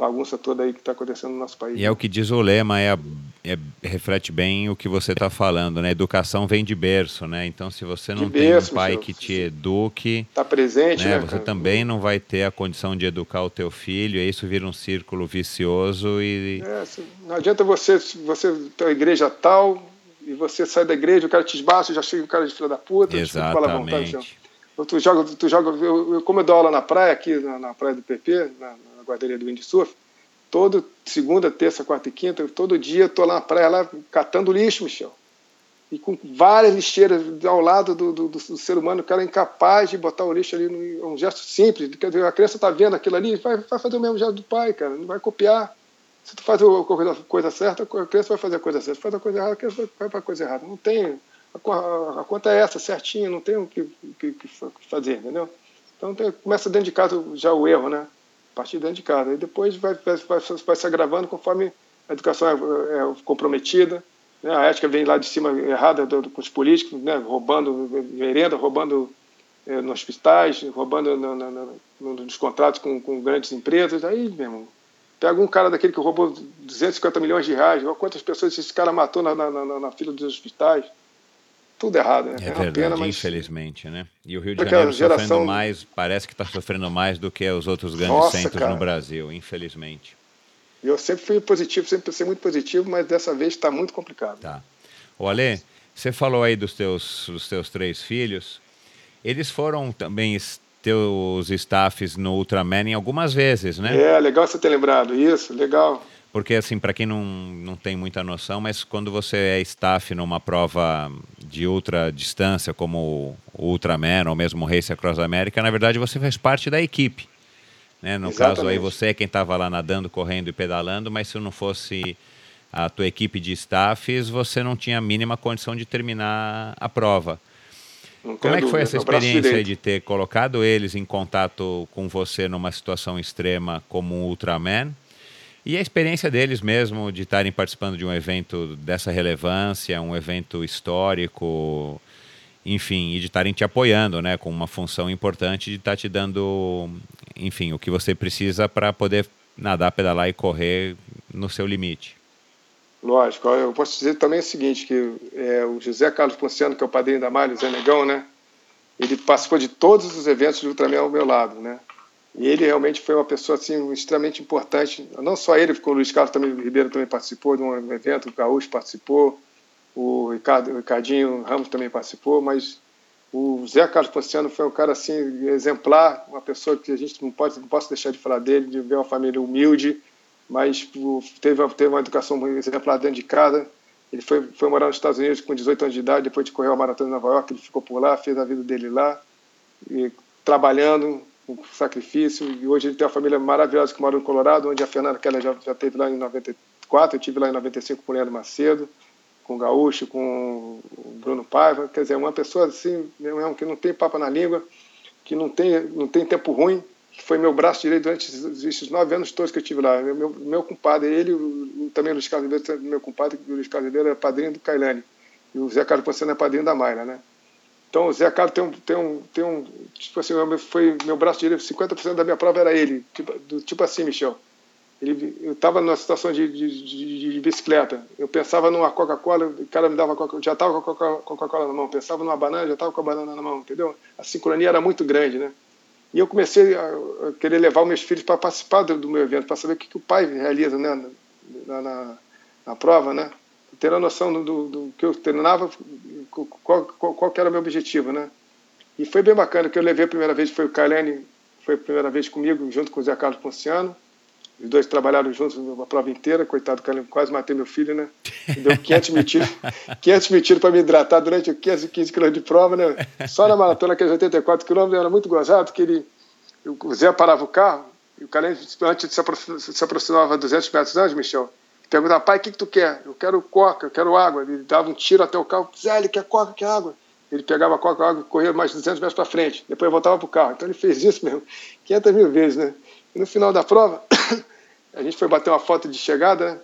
bagunça toda aí que está acontecendo no nosso país. E é o que diz o lema, é, é reflete bem o que você está falando, né? Educação vem de berço, né? Então, se você não tem um pai que te eduque, está presente, né? né você também não vai ter a condição de educar o teu filho, e isso vira um círculo vicioso e é, não adianta você, você ter a igreja tal, e você sai da igreja, o cara te esbaça, já chega o cara de filha da puta, Exatamente. Vontade, tu joga, tu joga eu, eu, como eu dou aula na praia, aqui na, na praia do PP, na, guarderia do Windsurf, todo segunda, terça, quarta e quinta, todo dia eu tô lá na praia, lá catando lixo, Michel. E com várias lixeiras ao lado do, do, do, do ser humano, o cara é incapaz de botar o lixo ali, no, é um gesto simples. A criança está vendo aquilo ali, vai, vai fazer o mesmo gesto do pai, cara, não vai copiar. Se tu faz a coisa, coisa certa, a criança vai fazer a coisa certa. Se faz a coisa errada, a criança vai para a coisa errada. Não tem. A, a, a, conta é essa, certinha, não tem o que, que, que fazer, entendeu? Então tem, começa dentro de casa já o erro, né? A partir de dentro de casa. E depois vai, vai, vai, vai se agravando conforme a educação é, é comprometida, né? a ética vem lá de cima errada do, do, com os políticos, né? roubando merenda, roubando é, nos hospitais, roubando no, no, no, nos contratos com, com grandes empresas. Aí, meu irmão, Pega um cara daquele que roubou 250 milhões de reais, quantas pessoas esse cara matou na, na, na, na fila dos hospitais. Tudo errado, né? É, é verdade, pena, mas... infelizmente, né? E o Rio de Janeiro geração... sofrendo mais, parece que está sofrendo mais do que os outros grandes Nossa, centros cara. no Brasil, infelizmente. Eu sempre fui positivo, sempre pensei muito positivo, mas dessa vez está muito complicado. Tá. O Ale, você falou aí dos teus, dos teus três filhos. Eles foram também teus staffs no Ultraman em algumas vezes, né? É, legal você ter lembrado isso, legal. Porque, assim, para quem não, não tem muita noção, mas quando você é staff numa prova de ultra distância, como o Ultraman ou mesmo o Race Across America, na verdade você faz parte da equipe. Né? No Exatamente. caso aí, você é quem estava lá nadando, correndo e pedalando, mas se não fosse a tua equipe de staffs, você não tinha a mínima condição de terminar a prova. Como é que foi essa experiência de ter colocado eles em contato com você numa situação extrema como um Ultraman? E a experiência deles mesmo de estarem participando de um evento dessa relevância, um evento histórico, enfim, e de estarem te apoiando, né, com uma função importante de estar te dando, enfim, o que você precisa para poder nadar, pedalar e correr no seu limite. Lógico. Eu posso dizer também o seguinte, que é, o José Carlos Ponciano, que é o padrinho da Malha, o Zé Negão, né? Ele participou de todos os eventos de Ultraman ao meu lado, né? E ele realmente foi uma pessoa assim extremamente importante. Não só ele, ficou o Luiz Carlos também, o Ribeiro também participou de um evento, o Gaúcho participou, o, Ricardo, o Ricardinho Ramos também participou, mas o Zé Carlos Ponciano foi um cara assim exemplar, uma pessoa que a gente não pode não posso deixar de falar dele, de ver uma família humilde, mas teve, teve uma educação exemplar dentro de casa. Ele foi, foi morar nos Estados Unidos com 18 anos de idade, depois de correr a maratona de Nova York, ele ficou por lá, fez a vida dele lá, e, trabalhando com sacrifício. E hoje ele tem uma família maravilhosa que mora no Colorado, onde a Fernanda Keller já, já teve lá em 94, eu tive lá em 95 com o Leandro Macedo, com o Gaúcho, com o Bruno Paiva. Quer dizer, uma pessoa assim, mesmo, que não tem papo na língua, que não tem, não tem tempo ruim, que foi meu braço direito durante esses nove anos todos que eu tive lá. Meu, meu compadre, ele, também o Luiz Carlos Ribeiro, meu compadre, o Luiz Carlos Ribeiro é padrinho do Cailane. E o Zé Carlos Ponciano é padrinho da Mayra, né? Então o Zé Carlos tem um, tem um, tem um tipo assim, foi meu braço direito, 50% da minha prova era ele, tipo, do, tipo assim, Michel. Ele, eu estava numa situação de, de, de, de, bicicleta. Eu pensava numa Coca-Cola, o cara me dava Coca, já estava com a Coca-Cola na mão. Pensava numa banana, já estava com a banana na mão, entendeu? A sincronia era muito grande, né? E eu comecei a querer levar meus filhos para participar do, do, meu evento, para saber o que, que, o pai realiza né, na, na, na prova, né? Ter a noção do, do, do que eu treinava, qual, qual, qual era o meu objetivo, né? E foi bem bacana, que eu levei a primeira vez, foi o Kailene, foi a primeira vez comigo, junto com o Zé Carlos Ponciano, os dois trabalharam juntos a prova inteira, coitado, quase matei meu filho, né? Deu 500 mil tiros, 500 mil tiros para me hidratar durante 515 quilômetros de prova, né? Só na maratona, aqueles 84 quilômetros, era muito gozado, que ele, o Zé parava o carro, e o cara, antes de se, aproximar, se aproximava 200 metros antes, Michel, perguntava, pai, o que, que tu quer? Eu quero coca, eu quero água. Ele dava um tiro até o carro, Zé, ele quer coca, quer água. Ele pegava a coca, a água e corria mais 200 metros para frente, depois voltava para o carro. Então ele fez isso mesmo, 500 mil vezes, né? E no final da prova, a gente foi bater uma foto de chegada, né?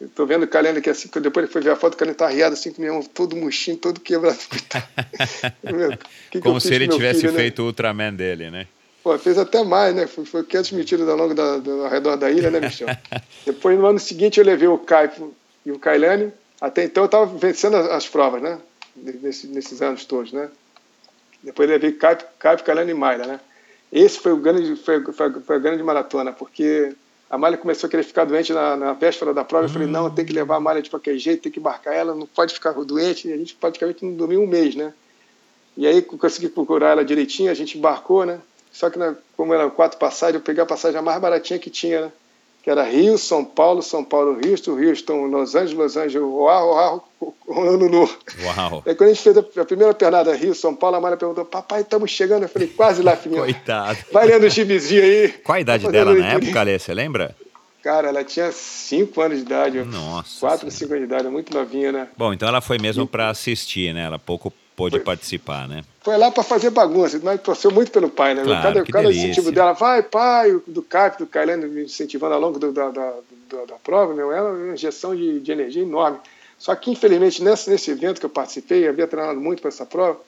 Estou vendo o Calenda aqui assim, depois ele foi ver a foto, o Calenda tá arriado assim, com meu todo murchinho, todo quebrado. que Como que se ele tivesse filho, né? feito né? o Ultraman dele, né? Pô, fez até mais, né? Foi, foi 500 mentiras ao longo da, do, ao redor da ilha, né, Michel? depois, no ano seguinte, eu levei o Caipo e o Kailane. Até então, eu estava vencendo as, as, provas, né? Nesses, nesses anos todos, né? Depois levei Caipo, Caipo Kailane e Mayra, né? Esse foi o grande, foi, foi, foi a grande maratona, porque A malha começou a querer ficar doente na, na véspera da prova. Eu falei, não, tem que levar a malha de qualquer jeito, tem que embarcar ela, não pode ficar doente. E a gente praticamente não dormiu um mês, né? E aí consegui procurar ela direitinho, a gente embarcou, né? Só que né, como eram quatro passagens, eu peguei a passagem mais baratinha que tinha, né? que era Rio, São Paulo, São Paulo, Houston, Houston, Los Angeles, Los Angeles, Oahu, Oahu, Honolulu. Uau! Aí quando a gente fez a primeira pernada Rio, São Paulo, a Mara perguntou, papai, estamos chegando. Eu falei, quase lá, filhinho. Coitado. Vai lendo o gibizinho aí. Qual a idade dela na época, Alê, você lembra? Cara, ela tinha 5 anos de idade. Nossa. 4, 5 anos de idade, muito novinha, né? Bom, então ela foi mesmo para assistir, né? Ela pouco pôde foi, participar, né? Foi lá para fazer bagunça, mas torceu muito pelo pai, né? Claro, cada cada incentivo dela, vai, pai, do Cap, do Kailane, me incentivando ao longo do, da, da, da, da, prova, meu, era uma injeção de, de energia enorme. Só que, infelizmente, nesse, nesse evento que eu participei, eu havia treinado muito para essa prova,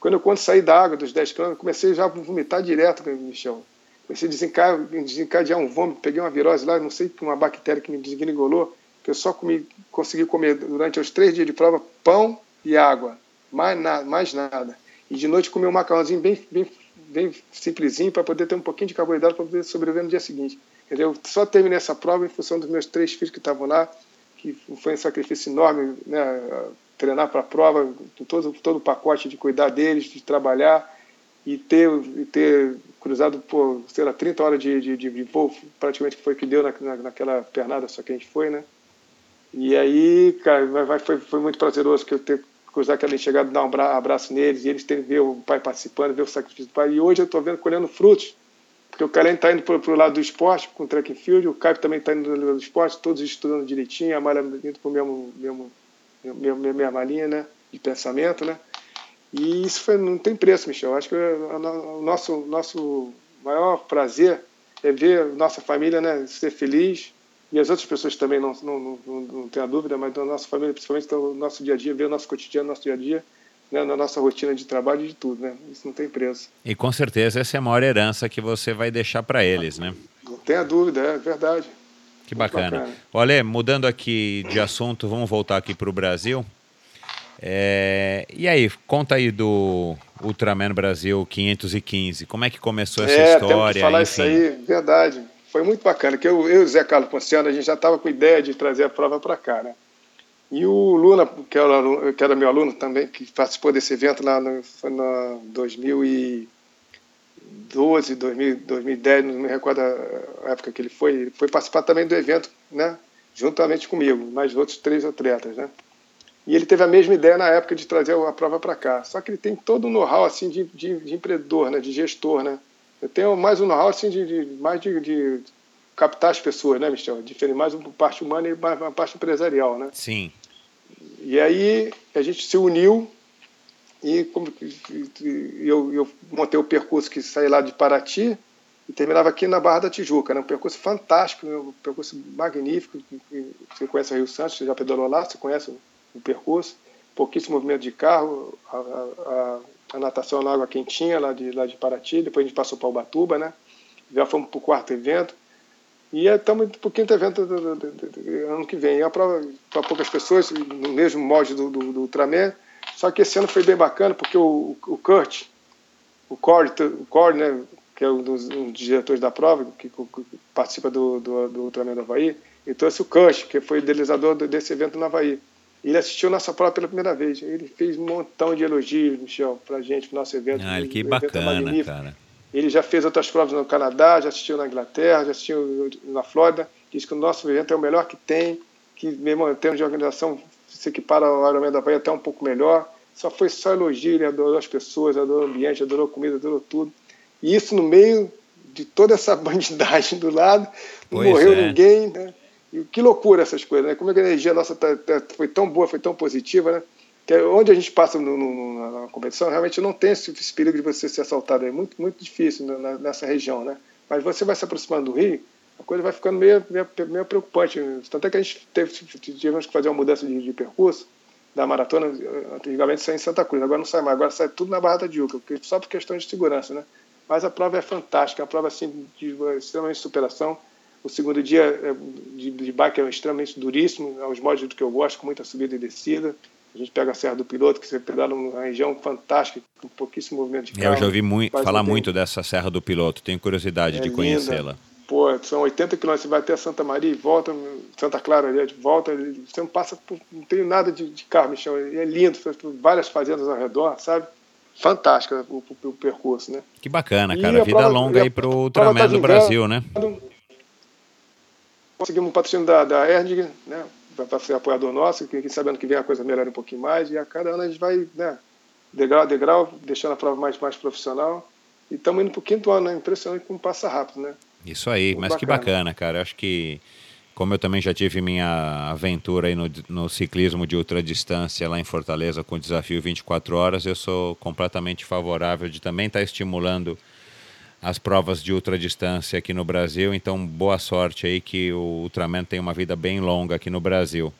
quando eu quando saí da água dos 10 km, comecei já a vomitar direto, Michel. Comecei a desencadear, desencadear um vômito, peguei uma virose lá, não sei, uma bactéria que me desgringolou, que eu só comi, consegui comer durante os três dias de prova pão e água mais, na, mais nada. E de noite comer um macarrãozinho bem, bem, bem simplesinho para poder ter um pouquinho de carboidrato para poder sobreviver no dia seguinte. Entendeu? Só terminei essa prova em função dos meus três filhos que estavam lá, que foi um sacrifício enorme, né? treinar para a prova, todo, todo o pacote de cuidar deles, de trabalhar e ter, e ter cruzado por, sei lá, 30 horas de, de, de voo, praticamente foi que deu na, na, naquela pernada só que a gente foi, né? E aí, cara, vai, foi, foi muito prazeroso que eu ter cruzar aquela chegada, dar um abraço neles, e eles terem ver o pai participando, ver o sacrifício do pai. E hoje eu estou vendo colhendo frutos, porque o Karen está indo para o lado do esporte, com o track and field, o Caio também está indo para lado do esporte, todos estudando direitinho, a Malha indo para a mesmo, mesmo, mesmo, mesma linha né, de pensamento, né? E isso foi, não tem preço, Michel. Acho que o nosso, nosso maior prazer é ver nossa família né, ser feliz, e as outras pessoas também não, não, não, não tem a dúvida, mas da nossa família, principalmente do nosso dia a dia, ver o nosso cotidiano, nosso dia a dia, né, na nossa rotina de trabalho e de tudo, né? Isso não tem preço. E com certeza essa é a maior herança que você vai deixar para eles, né? Não tenha dúvida, é verdade. Que bacana. bacana. Olha, mudando aqui de assunto, vamos voltar aqui para o Brasil. É... E aí, conta aí do Ultraman Brasil 515. Como é que começou essa é, história? Temos que falar Enfim. isso aí, verdade foi muito bacana, que eu, eu e o Zé Carlos Ponciano, a gente já estava com ideia de trazer a prova para cá, né? E o Luna, que era, que era, meu aluno também, que participou desse evento lá no, foi no 2012, 2000, 2010, não me recordo a época que ele foi, ele foi participar também do evento, né? Juntamente comigo, mais outros três atletas, né? E ele teve a mesma ideia na época de trazer a prova para cá. Só que ele tem todo um know-how assim de, de, de empreendedor, né? De gestor, né? Eu tenho mais um know-how assim, de, de, mais de, de, captar as pessoas, né, Michel? Diferente mais uma parte humana e mais uma parte empresarial, né? Sim. E aí a gente se uniu e como, eu, eu montei o percurso que saía lá de Paraty e terminava aqui na Barra da Tijuca, né? Um percurso fantástico, um percurso magnífico. Você conhece o Rio Santos, você já pedalou lá, você conhece o percurso. Pouquíssimo movimento de carro, a, a, a natação na água quentinha lá de, lá de Paraty, depois a gente passou para Ubatuba, né? Já fomos para o quarto evento. E estamos para o quinto evento do, do, do, ano que vem. É a prova para poucas pessoas, no mesmo molde do, do, do Ultraman. Só que esse ano foi bem bacana, porque o, o Kurt, o Core, o Core né, que é um dos, um dos, diretores da prova, que, que participa do, do, do Ultraman do Havaí, e trouxe o Kurt, que foi o idealizador desse evento no Havaí. Ele assistiu nossa prova pela primeira vez. Ele fez um montão de elogios, Michel, pra gente, pro nosso evento. Ah, que bacana, é cara. Ele já fez outras provas no Canadá, já assistiu na Inglaterra, já assistiu na Flórida. Diz que o nosso evento é o melhor que tem, que mesmo em termos de organização se equipara ao Ironman da Bahia até um pouco melhor. Só foi só elogio, ele adorou as pessoas, adorou o ambiente, adorou a comida, adorou tudo. E isso no meio de toda essa bandidagem do lado, não pois morreu é. ninguém, né? E que loucura essas coisas, né? Como é que a energia nossa tá, tá, foi tão boa, foi tão positiva, né? Que é onde a gente passa no, no, na competição, realmente não tem esse, esse, perigo de você ser assaltado. É muito, muito difícil na, nessa região, né? Mas você vai se aproximando do Rio, a coisa vai ficando meio, meio, meio preocupante. Tanto é que a gente teve, tivemos que fazer uma mudança de, de percurso da maratona. Antigamente saía em Santa Cruz, agora não sai mais. Agora sai tudo na Barra da Diuca, só por questão de segurança, né? Mas a prova é fantástica, a prova assim, de extremamente superação o segundo dia é, de, de bike é extremamente duríssimo, é os modos do que eu gosto, com muita subida e descida. A gente pega a Serra do Piloto, que você pedala numa região fantástica, com pouquíssimo movimento de carro. Eu já ouvi muito, falar muito dessa Serra do Piloto, tenho curiosidade é de conhecê-la. pô, são 80 quilômetros, você vai até Santa Maria e volta, Santa Clara, aliás, volta, você não passa por, não tem nada de, de carro, Michel, é lindo, várias fazendas ao redor, sabe? Fantástico o, o, o percurso, né? Que bacana, cara, vida prova, longa aí pro Ultraman tá do Brasil, né? Conseguimos um patrocínio da, da Erdig, né? Para ser apoiador nosso, que, sabendo que vem a coisa melhor um pouquinho mais, e a cada ano a gente vai, né? Degrau a degrau, deixando a prova mais, mais profissional. E estamos indo para o quinto ano, né? Impressionante como passa rápido, né? Isso aí, Muito mas bacana. que bacana, cara. Acho que, como eu também já tive minha aventura aí no, no ciclismo de ultradistância lá em Fortaleza com o desafio 24 horas, eu sou completamente favorável de também estar tá estimulando as provas de ultradistância aqui no Brasil. Então, boa sorte aí que o Ultraman tem uma vida bem longa aqui no Brasil.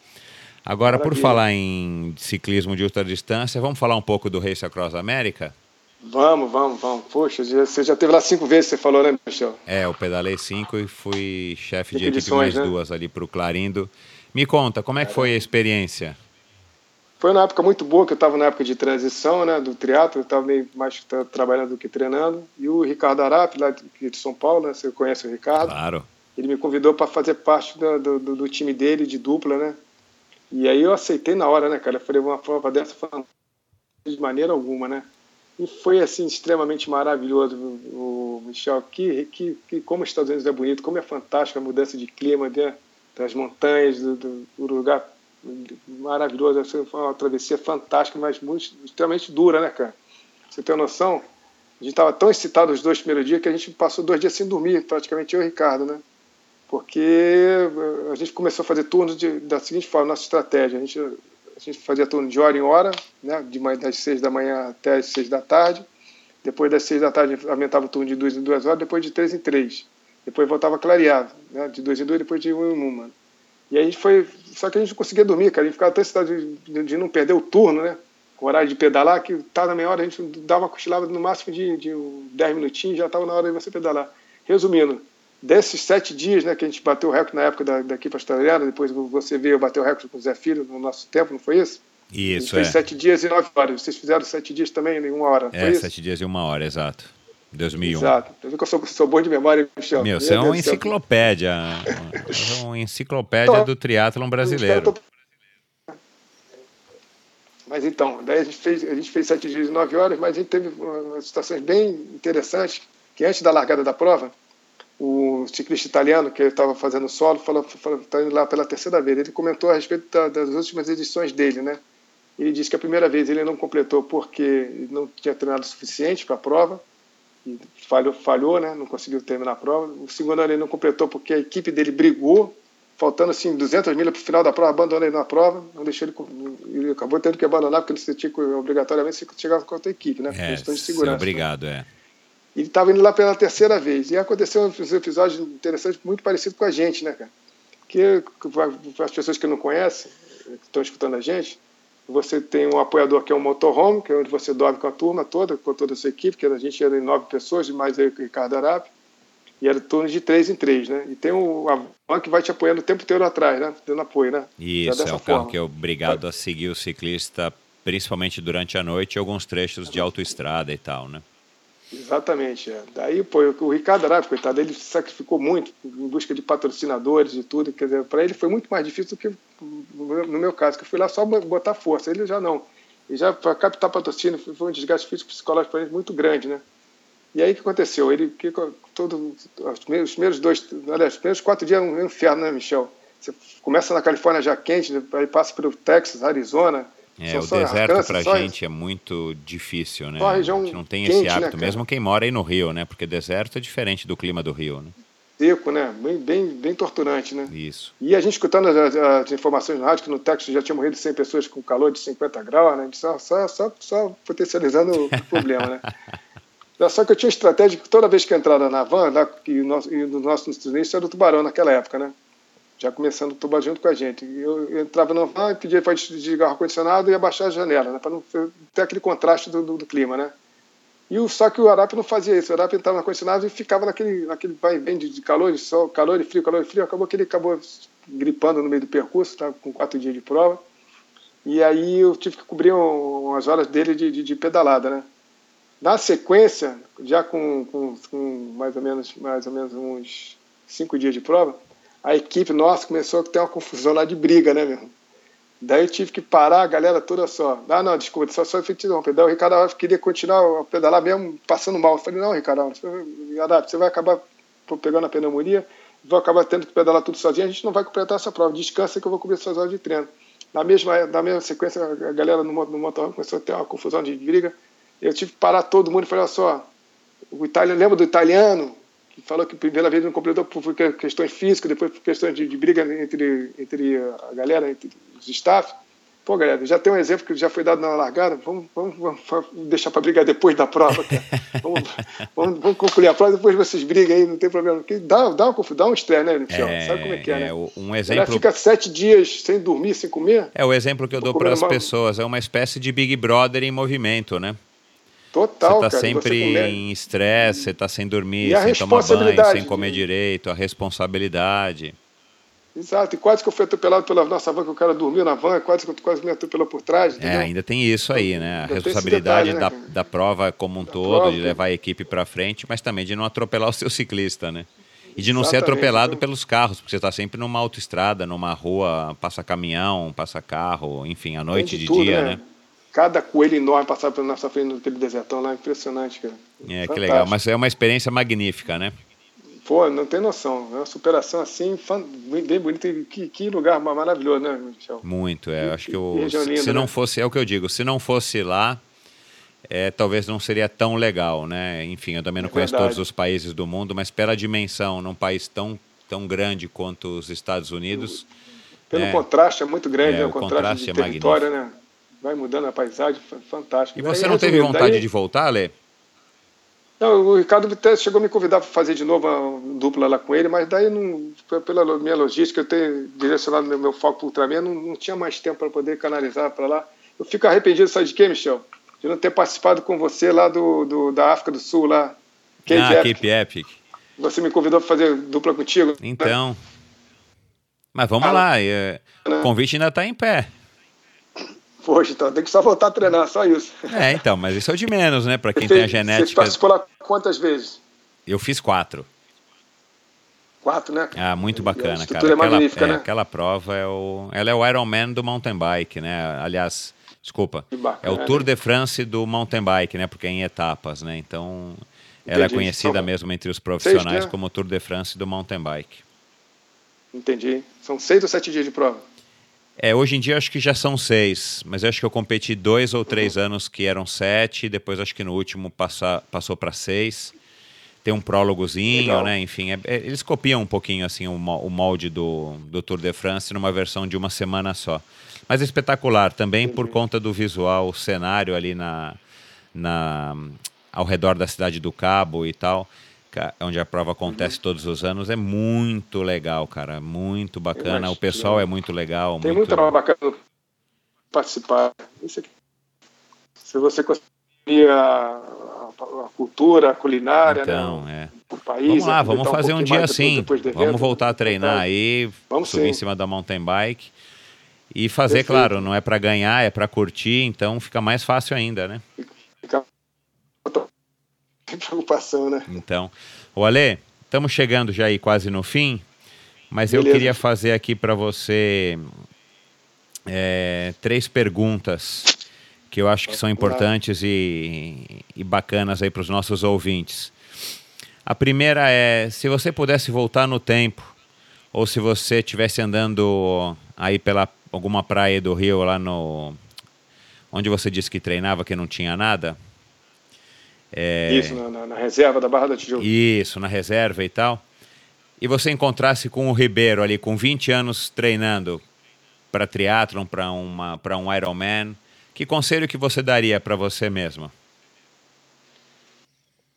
Agora, Maravilha. por falar em ciclismo de ultradistância, vamos falar um pouco do Race Across America? Vamos, vamos, vamos. Poxa, você já teve lá cinco vezes, você falou, né, Michel? É, eu pedalei cinco e fui chefe de equipe mais né? duas ali para o Clarindo. Me conta, como é que foi a experiência? Foi uma época muito boa, que eu estava na época de transição, né, do triatlo, eu estava meio mais trabalhando do que treinando. E o Ricardo Arap, lá de São Paulo, né, você conhece o Ricardo? Claro. Ele me convidou para fazer parte do, do, do, time dele, de dupla, né? E aí eu aceitei na hora, né, cara? Eu falei, uma prova dessa de maneira alguma, né? E foi assim extremamente maravilhoso, o Michel. Que, que, que como os Estados Unidos é bonito, como é fantástica a mudança de clima né, das montanhas, do, do, do lugar maravilhoso. Foi uma travessia fantástica, mas muito, extremamente dura, né, cara? Você tem noção? A gente estava tão excitado os dois primeiros dias que a gente passou dois dias sem dormir, praticamente eu e o Ricardo, né? Porque a gente começou a fazer turnos de, da seguinte forma, nossa estratégia. A gente a gente fazia turno de hora em hora, né, de manhã, das seis da manhã até as seis da tarde. Depois das seis da tarde aumentava o turno de duas em duas horas, depois de três em três. Depois voltava clareado, né, de dois em dois, depois de um em uma. E aí a gente foi. Só que a gente não conseguia dormir, cara. A gente ficava até excitado de, de, de, não perder o turno, né? O horário de pedalar, que tá na meia hora, a gente dava uma cochilada no máximo de, de 10 minutinhos, já estava na hora de você pedalar. Resumindo, desses sete dias, né, que a gente bateu o recorde na época da, da equipe australiana, depois você veio bater o recorde com o Zé Filho no nosso tempo, não foi isso? Isso, fez é. sete dias e nove horas. Vocês fizeram sete dias também em uma hora, É, sete dias e uma hora, exato. 2001. Exato. Eu que eu sou, sou bom de memória, Michel. Meu, você é uma enciclopédia. uma enciclopédia então, do triatlon brasileiro. Mas então, daí a gente fez, a gente fez sete dias e nove horas, mas a gente teve situações bem interessantes, que antes da largada da prova, o ciclista italiano que estava fazendo solo falou está indo lá pela terceira vez. Ele comentou a respeito da, das últimas edições dele, né? Ele disse que a primeira vez ele não completou porque não tinha treinado o suficiente para a prova falhou, falhou, né? Não conseguiu terminar a prova. O segundo ano ele não completou porque a equipe dele brigou, faltando assim 200 milhas para o final da prova, abandonou ele na prova, não deixou ele, ele acabou tendo que abandonar porque ele tinha que obrigatoriamente chegar com a outra equipe, né? É, questão de segurança. Obrigado, né? é. Ele estava indo lá pela terceira vez. E aconteceu um episódio interessante, muito parecido com a gente, né, cara? Que, para as pessoas que não conhecem, que estão escutando a gente, você tem um apoiador que é um motorhome, que é onde você dorme com a turma toda, com toda a sua equipe, que a gente era em nove pessoas, mais aí o Ricardo Arap, e era turno de três em três, né? E tem o a que vai te apoiando o tempo inteiro atrás, né? Dando apoio, né? Isso, é o carro que é obrigado a seguir o ciclista, principalmente durante a noite e alguns trechos de autoestrada e tal, né? Exatamente. É. Daí, pô, o Ricardo Arabe, coitado, ele sacrificou muito em busca de patrocinadores e tudo. Quer dizer, para ele foi muito mais difícil do que no meu caso, que eu fui lá só botar força. Ele já não. E já para captar patrocínio foi um desgaste físico psicológico para ele muito grande, né? E aí o que aconteceu? Ele, que, todo, os primeiros dois, aliás, os primeiros quatro dias é um inferno, né, Michel? Você começa na Califórnia já quente, aí passa pelo Texas, Arizona, é, o deserto para a gente é muito difícil, né? A gente não tem quente, esse né, hábito, né, mesmo quem mora aí no Rio, né? Porque deserto é diferente do clima do Rio, né? Seco, né? Bem, bem, bem torturante, né? Isso. E a gente escutando as, as informações no rádio que no Texas já tinha morrido 100 pessoas com calor de 50 graus, né? Só, só, só, só potencializando o problema, né? Só que eu tinha estratégia que toda vez que eu entrava na van, lá, e, o nosso, e no nosso início era o tubarão naquela época, né? Já começando tubar junto com a gente. Eu, eu entrava no van, pedia para desligar o ar-condicionado e abaixar a janela, né, para não ter aquele contraste do, do, do, clima, né? E o, só que o Arap não fazia isso. O Arap entrava no ar-condicionado e ficava naquele, naquele vai e vem de, de calor, de sol, calor e frio, calor e frio. Acabou que ele acabou gripando no meio do percurso, tá, com quatro dias de prova. E aí eu tive que cobrir um, umas horas dele de, de, de, pedalada, né? Na sequência, já com, com, com mais ou menos mais ou menos uns cinco dias de prova, a equipe nossa começou a ter uma confusão lá de briga, né, meu? Daí eu tive que parar a galera toda só. Ah, não, desculpa, só só te. Daí o Ricardo queria continuar a pedalar mesmo passando mal. Eu falei, não, Ricardo, você vai acabar pegando a pneumonia, vai acabar tendo que pedalar tudo sozinho, a gente não vai completar essa prova. Descansa que eu vou cobrir suas horas de treino. Na mesma, na mesma sequência, a galera no, no motorhome começou a ter uma confusão de briga. Eu tive que parar todo mundo e falei, olha só, o italiano, lembra do italiano? Falou que primeira vez não completou por questões físicas, depois por questões de, de briga entre, entre a galera, entre os staff. Pô, galera, já tem um exemplo que já foi dado na largada, vamos, vamos, vamos deixar para brigar depois da prova, vamos, vamos, vamos, concluir a prova, depois vocês brigam aí, não tem problema. Porque dá, dá, uma, dá um estresse, né, Michel? É, Sabe como é que é, é né? Um exemplo... Ela fica sete dias sem dormir, sem comer. É o exemplo que eu dou para as pessoas, é uma espécie de Big Brother em movimento, né? Total, Você está sempre em estresse, você está sem dormir, sem tomar banho, sem comer direito, a responsabilidade. Exato, e quase que eu fui atropelado pela nossa van, que o cara dormiu na van, quase que quase me atropelou por trás. É, entendeu? É, ainda tem isso aí, né? A responsabilidade detalhe, né? da, da prova como um da todo, prova, de levar a equipe para frente, mas também de não atropelar o seu ciclista, né? E de não ser atropelado então... pelos carros, porque você está sempre numa autoestrada, numa rua, passa caminhão, passa carro, enfim, à noite, de, de tudo, dia, né? né? Cada coelho enorme passava pela nossa frente naquele desertão lá, impressionante, cara. É, Fantástico. que legal, mas é uma experiência magnífica, né? Pô, não tem noção. É uma superação assim, bem bonita. Que, que lugar maravilhoso, né, Michel? Muito, é. Acho que eu, se não né? fosse, é o que eu digo, se não fosse lá, é, talvez não seria tão legal, né? Enfim, eu também não é conheço verdade. todos os países do mundo, mas pela dimensão, num país tão, tão grande quanto os Estados Unidos. Pelo é, contraste é muito grande, é, né? o, contraste, contraste de é território, magnífico. né? Vai mudando a paisagem, fantástico. E você não teve vontade daí... de voltar, Lê? Não, o Ricardo chegou a me convidar para fazer de novo uma dupla lá com ele, mas daí, não, pela minha logística, eu tenho direcionado meu, meu foco para o Ultraman, não, não tinha mais tempo para poder canalizar para lá. Eu fico arrependido, sabe de quê, Michel? De não ter participado com você lá do, do da África do Sul, lá. Cape ah, Epic. Cape Epic. Você me convidou para fazer dupla contigo. Né? Então. Né? Mas vamos ah, lá, é, né? o convite ainda está em pé. Poxa, então tem que só voltar a treinar, só isso. É, então, mas isso é o de menos, né? Para quem tem a genética. Você participou lá quantas vezes? Eu fiz quatro. Quatro, né? Ah, muito bacana, cara. É aquela, é, né? aquela prova é o. Ela é o Ironman do mountain bike, né? Aliás, desculpa. é o Tour de France do mountain bike, né? Porque é em etapas, né? Então. Ela Entendi. é conhecida São mesmo entre os profissionais seis, né? como Tour de France do mountain bike. Entendi. São seis ou sete dias de prova? É, hoje em dia acho que já são seis, mas acho que eu competi dois ou três uhum. anos que eram sete, depois acho que no último passa, passou para seis. Tem um prólogozinho, Legal. né? Enfim, é, é, eles copiam um pouquinho assim o, o molde do, do Tour de France numa versão de uma semana só. Mas é espetacular também uhum. por conta do visual, o cenário ali na, na, ao redor da cidade do Cabo e tal onde a prova acontece uhum. todos os anos, é muito legal, cara. Muito bacana. O pessoal é muito legal. Tem muito... muita bacana participar. Se você conseguir a, a, cultura, a culinária, né, então, né? É. O país. Vamos lá, vamos fazer um, um dia assim. Vamos voltar a treinar então, aí, vamos subir sim. em cima da mountain bike. E fazer, Perfeito. claro, não é para ganhar, é para curtir, então fica mais fácil ainda, né? Fica tem preocupação, né? Então, o Ale, estamos chegando já aí quase no fim, mas Beleza. eu queria fazer aqui para você é, três perguntas que eu acho que são importantes e, e bacanas aí para os nossos ouvintes. A primeira é, se você pudesse voltar no tempo, ou se você estivesse andando aí pela alguma praia do Rio, lá no... onde você disse que treinava, que não tinha nada, é... Isso, na, na, reserva da Barra da Tijuca. Isso, na reserva e tal. E você encontrasse com o Ribeiro ali, com 20 anos treinando para triatlon, para um Ironman, que conselho que você daria para você mesmo?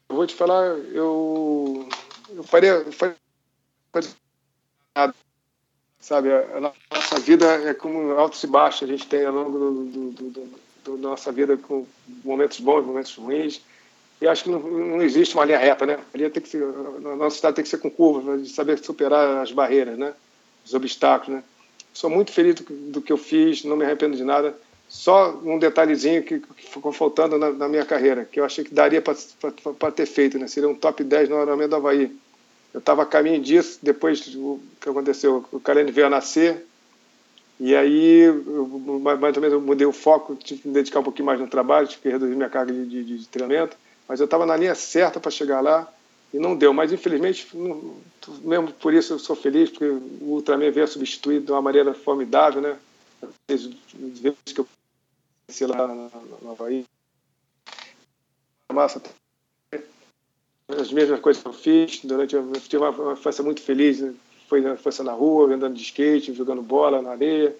Eu vou te falar, eu, eu faria, faria nada. Sabe, a nossa vida é como altos e baixos, a gente tem ao longo do, do, do, do nossa vida com momentos bons, momentos ruins e acho que não, não, existe uma linha reta, né? A linha tem que ser, a nossa cidade tem que ser com curva, de saber superar as barreiras, né? Os obstáculos, né? Sou muito feliz do, do que eu fiz, não me arrependo de nada. Só um detalhezinho que, que ficou faltando na, na, minha carreira, que eu achei que daria para ter feito, né? Seria um top 10 no Ironman do Havaí. eu estava a caminho disso, depois do que aconteceu, o Kalene veio a nascer, e aí, eu, mais ou menos, eu mudei o foco, tive que me dedicar um pouquinho mais no trabalho, tive que reduzir minha carga de, de, de treinamento, mas eu estava na linha certa para chegar lá e não deu. Mas, infelizmente, não, mesmo por isso eu sou feliz, porque o Ultraman veio a substituir de uma maneira formidável, né? Vezes que eu conheci lá no Havaí, massa as mesmas coisas que eu fiz durante eu tive uma infância muito feliz né? foi na infância na rua andando de skate jogando bola na areia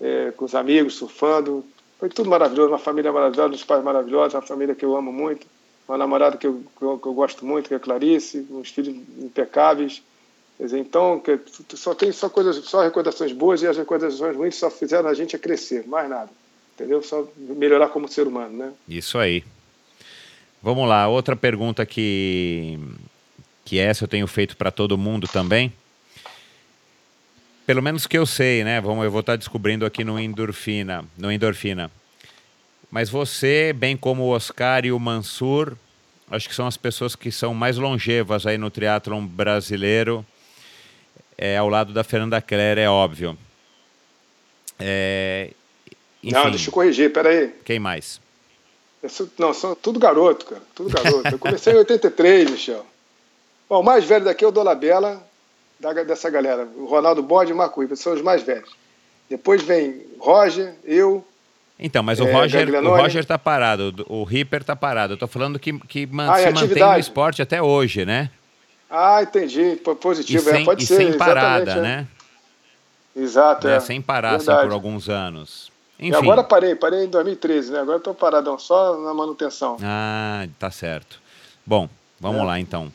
é, com os amigos surfando foi tudo maravilhoso uma família maravilhosa uns pais maravilhosos uma família que eu amo muito uma namorada que eu, que eu, gosto muito que é Clarice uns filhos impecáveis dizer, então que, só tem só coisas só recordações boas e as recordações ruins só fizeram a gente a crescer mais nada entendeu só melhorar como ser humano né isso aí Vamos lá, outra pergunta que, que essa eu tenho feito para todo mundo também. Pelo menos que eu sei, né? Vamos, eu vou estar tá descobrindo aqui no Endorfina, no Endorfina. Mas você, bem como o Oscar e o Mansur, acho que são as pessoas que são mais longevas aí no triatlon brasileiro, é, ao lado da Fernanda Keller, é óbvio. É, enfim, Não, deixa eu corrigir, peraí. Quem mais? Sou, não, são tudo garoto, cara. Tudo garoto. Eu comecei em 83, Michel. Bom, o mais velho daqui é o Dolabella, da, dessa galera. O Ronaldo Bode e o Marco Ripper são os mais velhos. Depois vem Roger, eu. Então, mas é, o Roger o Roger tá parado, o Ripper tá parado. Eu tô falando que, que man, ah, se mantém no esporte até hoje, né? Ah, entendi. Positivo, e é, sem, é, pode e ser. sem parada, é. né? Exato, né? é. Sem parar assim, por alguns anos. Enfim. E agora parei, parei em 2013, né? Agora estou paradão, só na manutenção. Ah, tá certo. Bom, vamos é. lá então.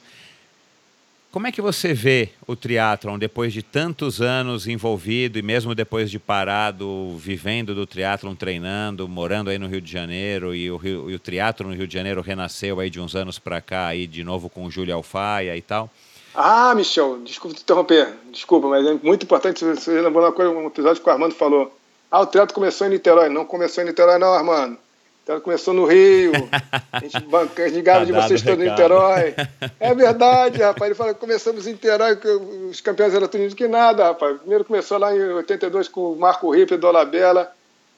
Como é que você vê o triatlon depois de tantos anos envolvido e mesmo depois de parado, vivendo do triatlon, treinando, morando aí no Rio de Janeiro e o, Rio, e o triatlon no Rio de Janeiro renasceu aí de uns anos para cá aí de novo com o Júlio Alfaia e tal? Ah, Michel, desculpa te interromper, desculpa, mas é muito importante você lembrou uma coisa, um episódio que o Armando falou. Ah, o teatro começou em Niterói. Não começou em Niterói, não, Armando. O teatro começou no Rio. A gente banca, ligava de vocês todos em Niterói. É verdade, rapaz. Ele falou começamos em Niterói, que os campeões eram tudo que nada, rapaz. Primeiro começou lá em 82 com o Marco Ripper, Dolabella,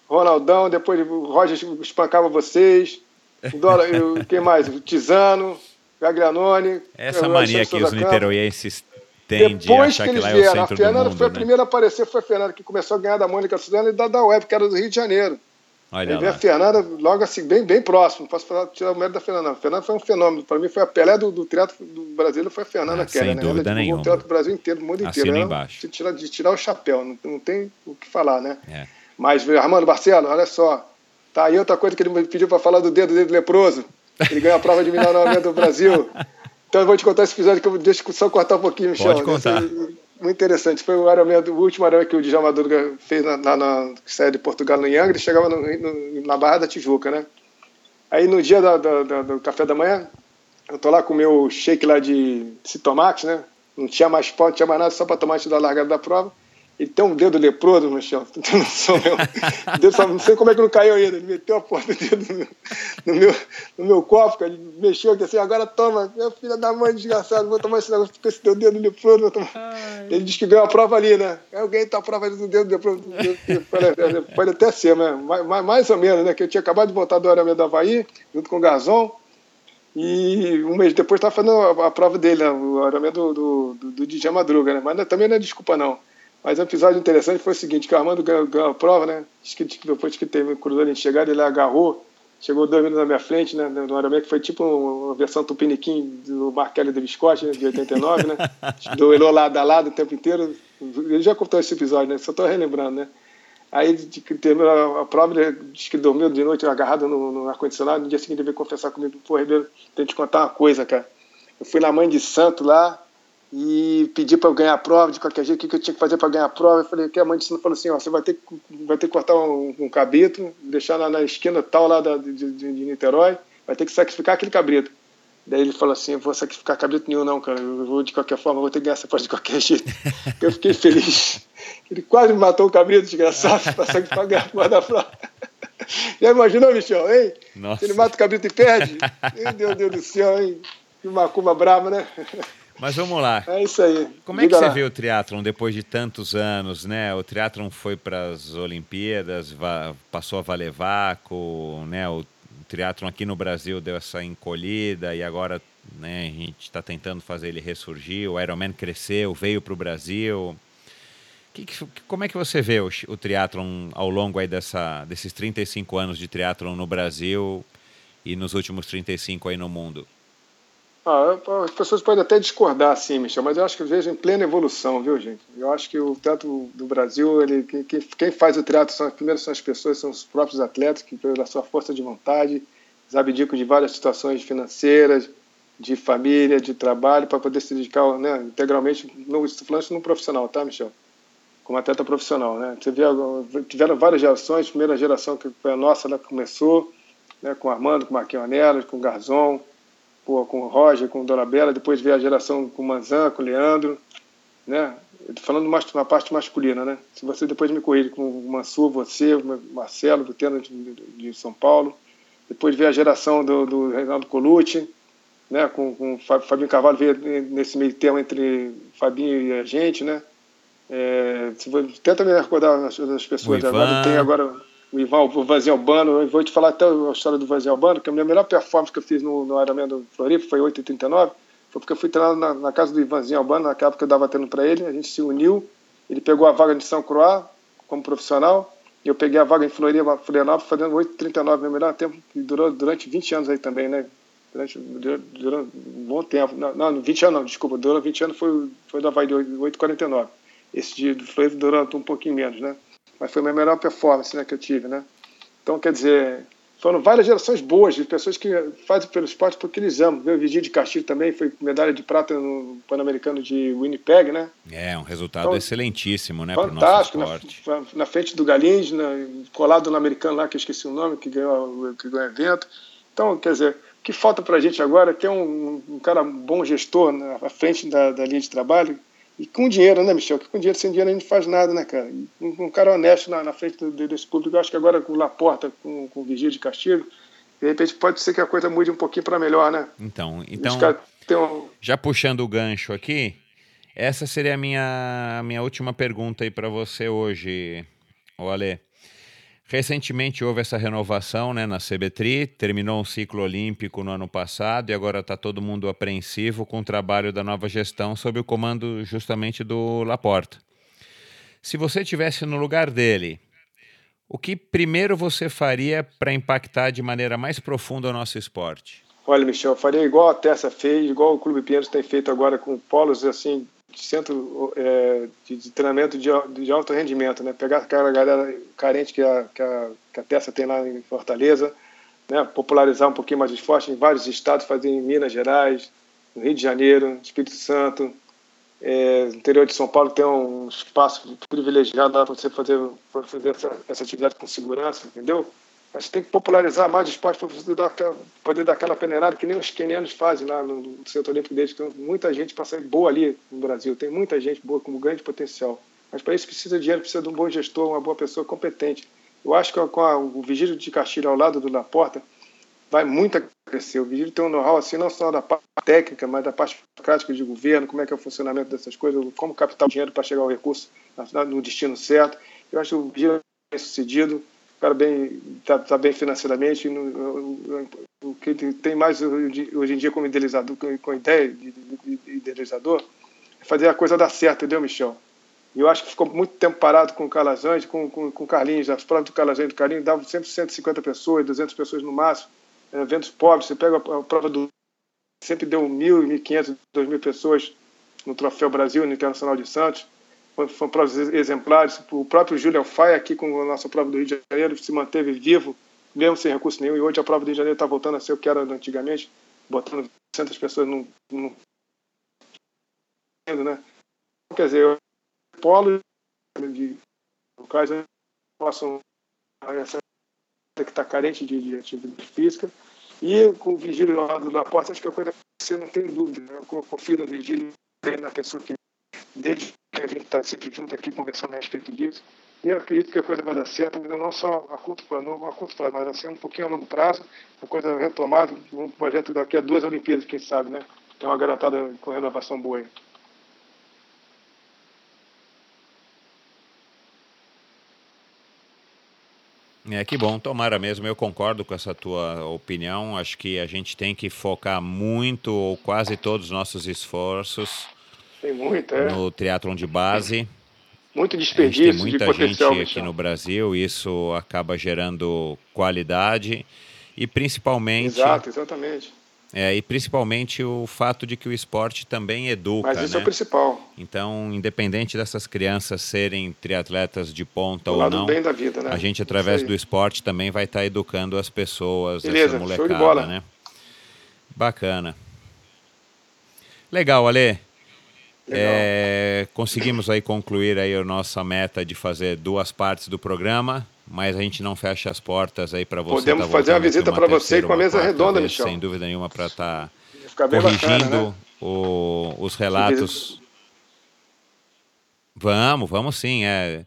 Ronaldão, depois o Roger espancava vocês. O Dola, quem mais? O Tizano, Gaglianone. Essa mania que os niteroienses tem Depois que eles que vieram, a Fernanda mundo, foi a né? primeira a aparecer, foi a Fernanda que começou a ganhar da Mônica Suzana e da, da Web, que era do Rio de Janeiro. Olha Aí a Fernanda logo assim, bem, bem próximo. Posso falar, tirar o mérito da Fernanda. A Fernanda foi um fenômeno. Para mim, foi a Pelé do, do teatro do Brasil, foi a Fernanda ah, Keller. Sem né? dúvida Ela nenhuma. O teatro do Brasil inteiro, do mundo inteiro. embaixo. De tirar, de tirar o chapéu, não, não tem o que falar, né? É. Mas, Armando Barcelo, olha só. Tá aí outra coisa que ele me pediu para falar do dedo dele leproso. Ele ganhou a prova de milionário do Brasil. Então eu vou te contar esse episódio que eu deixo só cortar um pouquinho, Michel. Pode contar. Muito interessante. Foi o, o último arame que o Djalma Madruga fez na, na, na de Portugal, no Angra, e chegava no, no, na Barra da Tijuca, né? Aí no dia da, da, da, do café da manhã, eu tô lá com o meu shake lá de citomax, né? Não tinha mais pó, não tinha mais nada, só para tomar antes da largada da prova. Ele tem um dedo leproso no chão, não tem noção Dedo, não sei como é que não caiu ainda. Ele meteu a porta do dedo no meu, no meu, no meu copo, ele mexeu aqui assim, agora toma, meu filho da mãe desgraçado, vou tomar esse negócio com esse teu dedo leproso. Ele disse que veio a prova ali, né? Alguém tá a prova do dedo leproso. Pode até ser, né? Mais, mais ou menos, né? Que eu tinha acabado de voltar do aramento do Havaí, junto com o Gazon. E um mês depois estava fazendo a, a, prova dele, né? o aramento do, do, do, do DJ Madruga, né? Mas também não é desculpa, não. Mas um episódio interessante foi o seguinte, que o Armando ganhou, ganhou a prova, né? Depois que teve o cruzador de chegada, ele agarrou, chegou dois minutos na minha frente, né? No Aramento, que foi tipo uma versão tupiniquim do Markelli de Viscotti, né? de 89, né? Duelou lado a lado o tempo inteiro. Ele já contou esse episódio, né? Só estou relembrando, né? Aí terminou a prova, ele disse que dormiu de noite agarrado no, no ar-condicionado. No dia seguinte ele veio confessar comigo, pô, Ribeiro, tem que te contar uma coisa, cara. Eu fui na mãe de santo lá, e pedi para eu ganhar a prova de qualquer jeito, o que, que eu tinha que fazer para ganhar a prova. Eu falei que a mãe de falou assim: ó, você vai ter, vai ter que cortar um, um cabrito, deixar na, na, esquina tal lá da, de, de, de, Niterói, vai ter que sacrificar aquele cabrito. Daí ele falou assim: vou sacrificar cabrito nenhum, não, cara, eu vou de qualquer forma, vou ter que ganhar essa prova de qualquer jeito. eu fiquei feliz. Ele quase matou o cabrito, desgraçado, para sacrificar ganhar a da prova. Já imaginou, Michel, hein? Nossa. Se ele mata o cabrito e perde? Meu Deus do céu, hein? Que macumba brava, né? Mas vamos lá. É isso aí. Como é que você vê o triatlon depois de tantos anos, né? O triatlon foi para as Olimpíadas, passou a valer vácuo, né? O triatlon aqui no Brasil deu essa encolhida e agora né, a gente está tentando fazer ele ressurgir. O Ironman cresceu, veio para o Brasil. Que, que, como é que você vê o, o triatlon ao longo aí dessa, desses 35 anos de triatlon no Brasil e nos últimos 35 aí no mundo? Ah, as pessoas podem até discordar, sim, Michel, mas eu acho que eu vejo em plena evolução, viu, gente? Eu acho que o teatro do Brasil, ele, quem, faz o teatro são, primeiro são as pessoas, são os próprios atletas, que pela sua força de vontade, eles abdicam de várias situações financeiras, de família, de trabalho, para poder se dedicar né, integralmente, não estou falando no profissional, tá, Michel? Como atleta profissional, né? Você vê, tiveram várias gerações, primeira geração que foi a nossa, ela começou, né, com Armando, com Marquinhos Anelas, com o Garzon, pô, com o Roger, com o Dona Bela, depois veio a geração com o Manzan, com o Leandro, né? Eu tô falando mais na parte masculina, né? Se você depois me corrige com o Mansur, você, o Marcelo, do Tênis de, de, São Paulo, depois veio a geração do, do Reinaldo Colucci, né? Com, com o Fabinho Carvalho veio nesse meio termo entre Fabinho e a gente, né? É, tenta me recordar as pessoas agora. Tem agora o Ivan, o Albano. Eu vou te falar até a história do Vanzinho Albano, que a minha melhor performance que eu fiz no, no Ironman do Floripa foi 8,39. Foi porque eu fui treinar na, na, casa do Ivanzinho Albano, naquela época eu dava treino para ele. A gente se uniu. Ele pegou a vaga de São Croix como profissional. E eu peguei a vaga em Floripa, Florianópolis, fazendo 8,39, meu melhor tempo, que durou durante 20 anos aí também, né? Durante, durou, um bom tempo. Não, não, 20 anos não, desculpa. Durou 20 anos foi, foi da Havaí de 8,49. Esse de do Floripa durou um pouquinho menos, né? Mas foi a minha melhor performance né, que eu tive, né? Então, quer dizer, foram várias gerações boas de pessoas que fazem pelo esporte porque eles amam. O Vigílio de Castilho também foi medalha de prata no Pan-Americano de Winnipeg, né? É, um resultado então, excelentíssimo, né, para o nosso esporte. Na, na, frente do Galins, na, colado no americano lá, que eu esqueci o nome, que ganhou, que ganhou o evento. Então, quer dizer, o que falta para a gente agora é ter um, um cara bom gestor na frente da, da linha de trabalho, e com dinheiro, né, Michel? Que com dinheiro, sem dinheiro a gente não faz nada, né, cara? Um, um cara honesto na, na frente do, desse público, eu acho que agora com o Laporta, com, com o Vigílio de Castigo, de repente pode ser que a coisa mude um pouquinho para melhor, né? Então, então um... já puxando o gancho aqui, essa seria a minha, a minha última pergunta aí para você hoje, o Ale. Recentemente houve essa renovação né, na CBTRI, terminou um ciclo olímpico no ano passado e agora está todo mundo apreensivo com o trabalho da nova gestão sob o comando justamente do Laporta. Se você tivesse no lugar dele, o que primeiro você faria para impactar de maneira mais profunda o nosso esporte? Olha, Michel, eu faria igual a Tessa fez, igual o Clube Pinheiros tem feito agora com polos assim centro é, de, de, treinamento de, de, alto rendimento, né? Pegar aquela galera carente que a, que a, que a Tessa tem lá em Fortaleza, né? popularizar um pouquinho mais o esporte em vários estados, fazer em Minas Gerais, no Rio de Janeiro, Espírito Santo, é, interior de São Paulo tem um espaço privilegiado para você fazer, fazer essa, essa atividade com segurança, entendeu? Mas tem que popularizar mais o esporte para poder dar, aquela, poder dar aquela peneirada que nem os quenianos fazem lá no, Centro Olímpico deles. Tem muita gente para sair boa ali no Brasil. Tem muita gente boa com grande potencial. Mas para isso precisa de dinheiro, precisa de um bom gestor, uma boa pessoa competente. Eu acho que com a, o Vigílio de Castilho ao lado do Laporta vai muito crescer. O Vigílio tem um know-how assim, não só da parte técnica, mas da parte prática de governo, como é que é o funcionamento dessas coisas, como captar o dinheiro para chegar ao recurso no destino certo. Eu acho que o Vigílio é bem sucedido cara bem está tá bem financeiramente o que tem mais hoje em dia como idealizador com ideia de, idealizador é fazer a coisa dar certo entendeu Michel? E eu acho que ficou muito tempo parado com o Calazans com, com, com o Carlinhos as provas do Calazans e do Carlinhos davam sempre 150 pessoas 200 pessoas no máximo eventos pobres você pega a, a prova do sempre deu 1.000 1.500 2.000 pessoas no Troféu Brasil no Internacional de Santos foram provas exemplares. O próprio Júlio Faia, aqui com a nossa prova do Rio de Janeiro, se manteve vivo, mesmo sem recurso nenhum. E hoje a prova do Rio de Janeiro está voltando a ser o que era antigamente, botando 200 pessoas no. no né? Quer dizer, polo de locais possam essa que está carente de, de, atividade física e com o vigílio lá do da porta acho que a coisa você não tem dúvida né? eu confio no vigílio na pessoa que desde que a gente está sempre junto aqui conversando a respeito disso. E eu acredito que a coisa vai dar certo, não só a curto prazo, a curto prazo, mas assim, um pouquinho a longo prazo, uma coisa retomada, um projeto daqui a duas Olimpíadas, quem sabe, né? tem uma garotada com renovação boa aí. É que bom, tomara mesmo. Eu concordo com essa tua opinião. Acho que a gente tem que focar muito ou quase todos os nossos esforços muito, é. no triatlon de base. Muito desperdício tem muita de gente aqui no Brasil, isso acaba gerando qualidade e principalmente. Exato, exatamente. É, e principalmente o fato de que o esporte também educa. Mas isso né? é o principal. Então, independente dessas crianças serem triatletas de ponta o ou não, bem da vida, né? a gente, através do esporte, também vai estar tá educando as pessoas, Beleza, essa molecada, show de bola. né? Bacana. Legal, Ale. É, conseguimos aí concluir aí a nossa meta de fazer duas partes do programa mas a gente não fecha as portas aí para você. Podemos tá fazer uma visita para você com a mesa redonda, vez, Michel. Sem dúvida nenhuma, para estar tá corrigindo bacana, né? o, os relatos. Vamos, vamos sim. É.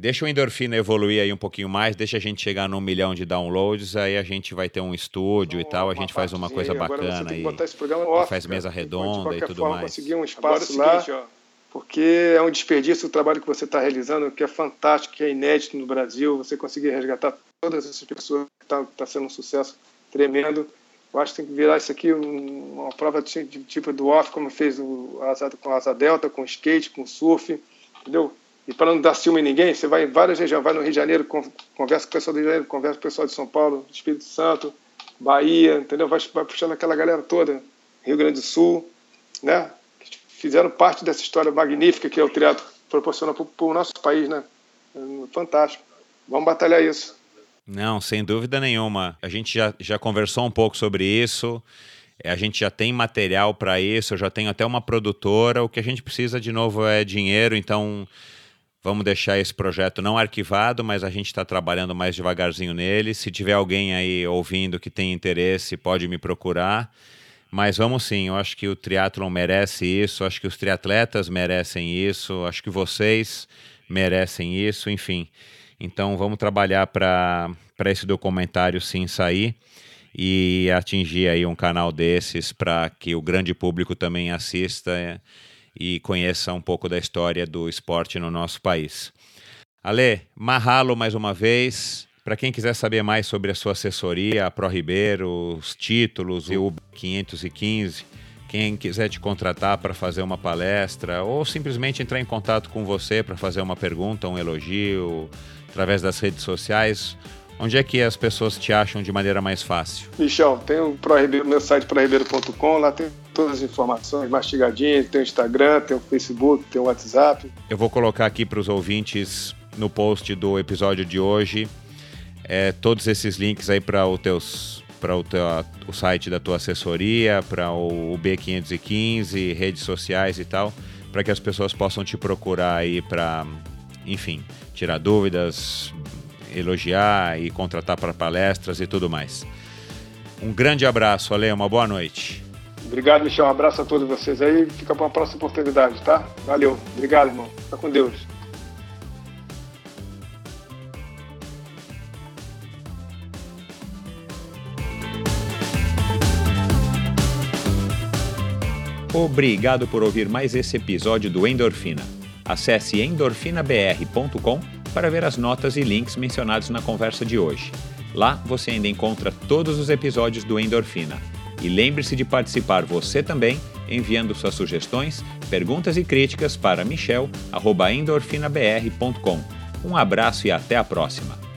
Deixa o endorfina evoluir aí um pouquinho mais, deixa a gente chegar num milhão de downloads, aí a gente vai ter um estúdio e tal, a gente faz uma coisa bacana aí. Off, faz mesa redonda e tudo forma, mais. conseguir um espaço é lá. Seguinte, porque é um desperdício o trabalho que você está realizando, que é fantástico, que é inédito no Brasil. Você conseguir resgatar todas essas pessoas que está tá sendo um sucesso tremendo. Eu acho que tem que virar isso aqui uma prova de, de tipo do off, como fez o, com a Asa Delta, com skate, com surf, entendeu? E para não dar ciúme em ninguém, você vai em várias regiões, vai no Rio de Janeiro, conversa com o pessoal do Rio de Janeiro, conversa com o pessoal de São Paulo, Espírito Santo, Bahia, entendeu? Vai, vai puxando aquela galera toda, Rio Grande do Sul, né? fizeram parte dessa história magnífica que é o teatro proporciona para o nosso país, né? É fantástico. Vamos batalhar isso. Não, sem dúvida nenhuma. A gente já, já conversou um pouco sobre isso. A gente já tem material para isso. Eu já tenho até uma produtora. O que a gente precisa de novo é dinheiro. Então, vamos deixar esse projeto não arquivado, mas a gente está trabalhando mais devagarzinho nele. Se tiver alguém aí ouvindo que tem interesse, pode me procurar. Mas vamos sim, eu acho que o triatlon merece isso, acho que os triatletas merecem isso, acho que vocês merecem isso, enfim. Então vamos trabalhar para esse documentário sim sair e atingir aí um canal desses para que o grande público também assista e conheça um pouco da história do esporte no nosso país. Ale, Mahalo mais uma vez. Para quem quiser saber mais sobre a sua assessoria, a Pro Ribeiro, os títulos e o 515, quem quiser te contratar para fazer uma palestra ou simplesmente entrar em contato com você para fazer uma pergunta, um elogio, através das redes sociais, onde é que as pessoas te acham de maneira mais fácil? Michel, tem o Pro Ribeiro, meu site proribeiro.com, lá tem todas as informações mastigadinhas, tem o Instagram, tem o Facebook, tem o WhatsApp. Eu vou colocar aqui para os ouvintes no post do episódio de hoje é, todos esses links aí para o teus para o, teu, o site da tua assessoria, para o, o B515, redes sociais e tal, para que as pessoas possam te procurar aí para, enfim, tirar dúvidas, elogiar e contratar para palestras e tudo mais. Um grande abraço, Ale, uma boa noite. Obrigado, Michel. Um abraço a todos vocês aí. Fica para uma próxima oportunidade, tá? Valeu. Obrigado, irmão. Fica com Deus. Obrigado por ouvir mais esse episódio do Endorfina. Acesse endorfinabr.com para ver as notas e links mencionados na conversa de hoje. Lá você ainda encontra todos os episódios do Endorfina. E lembre-se de participar você também, enviando suas sugestões, perguntas e críticas para michel.endorfinabr.com. Um abraço e até a próxima!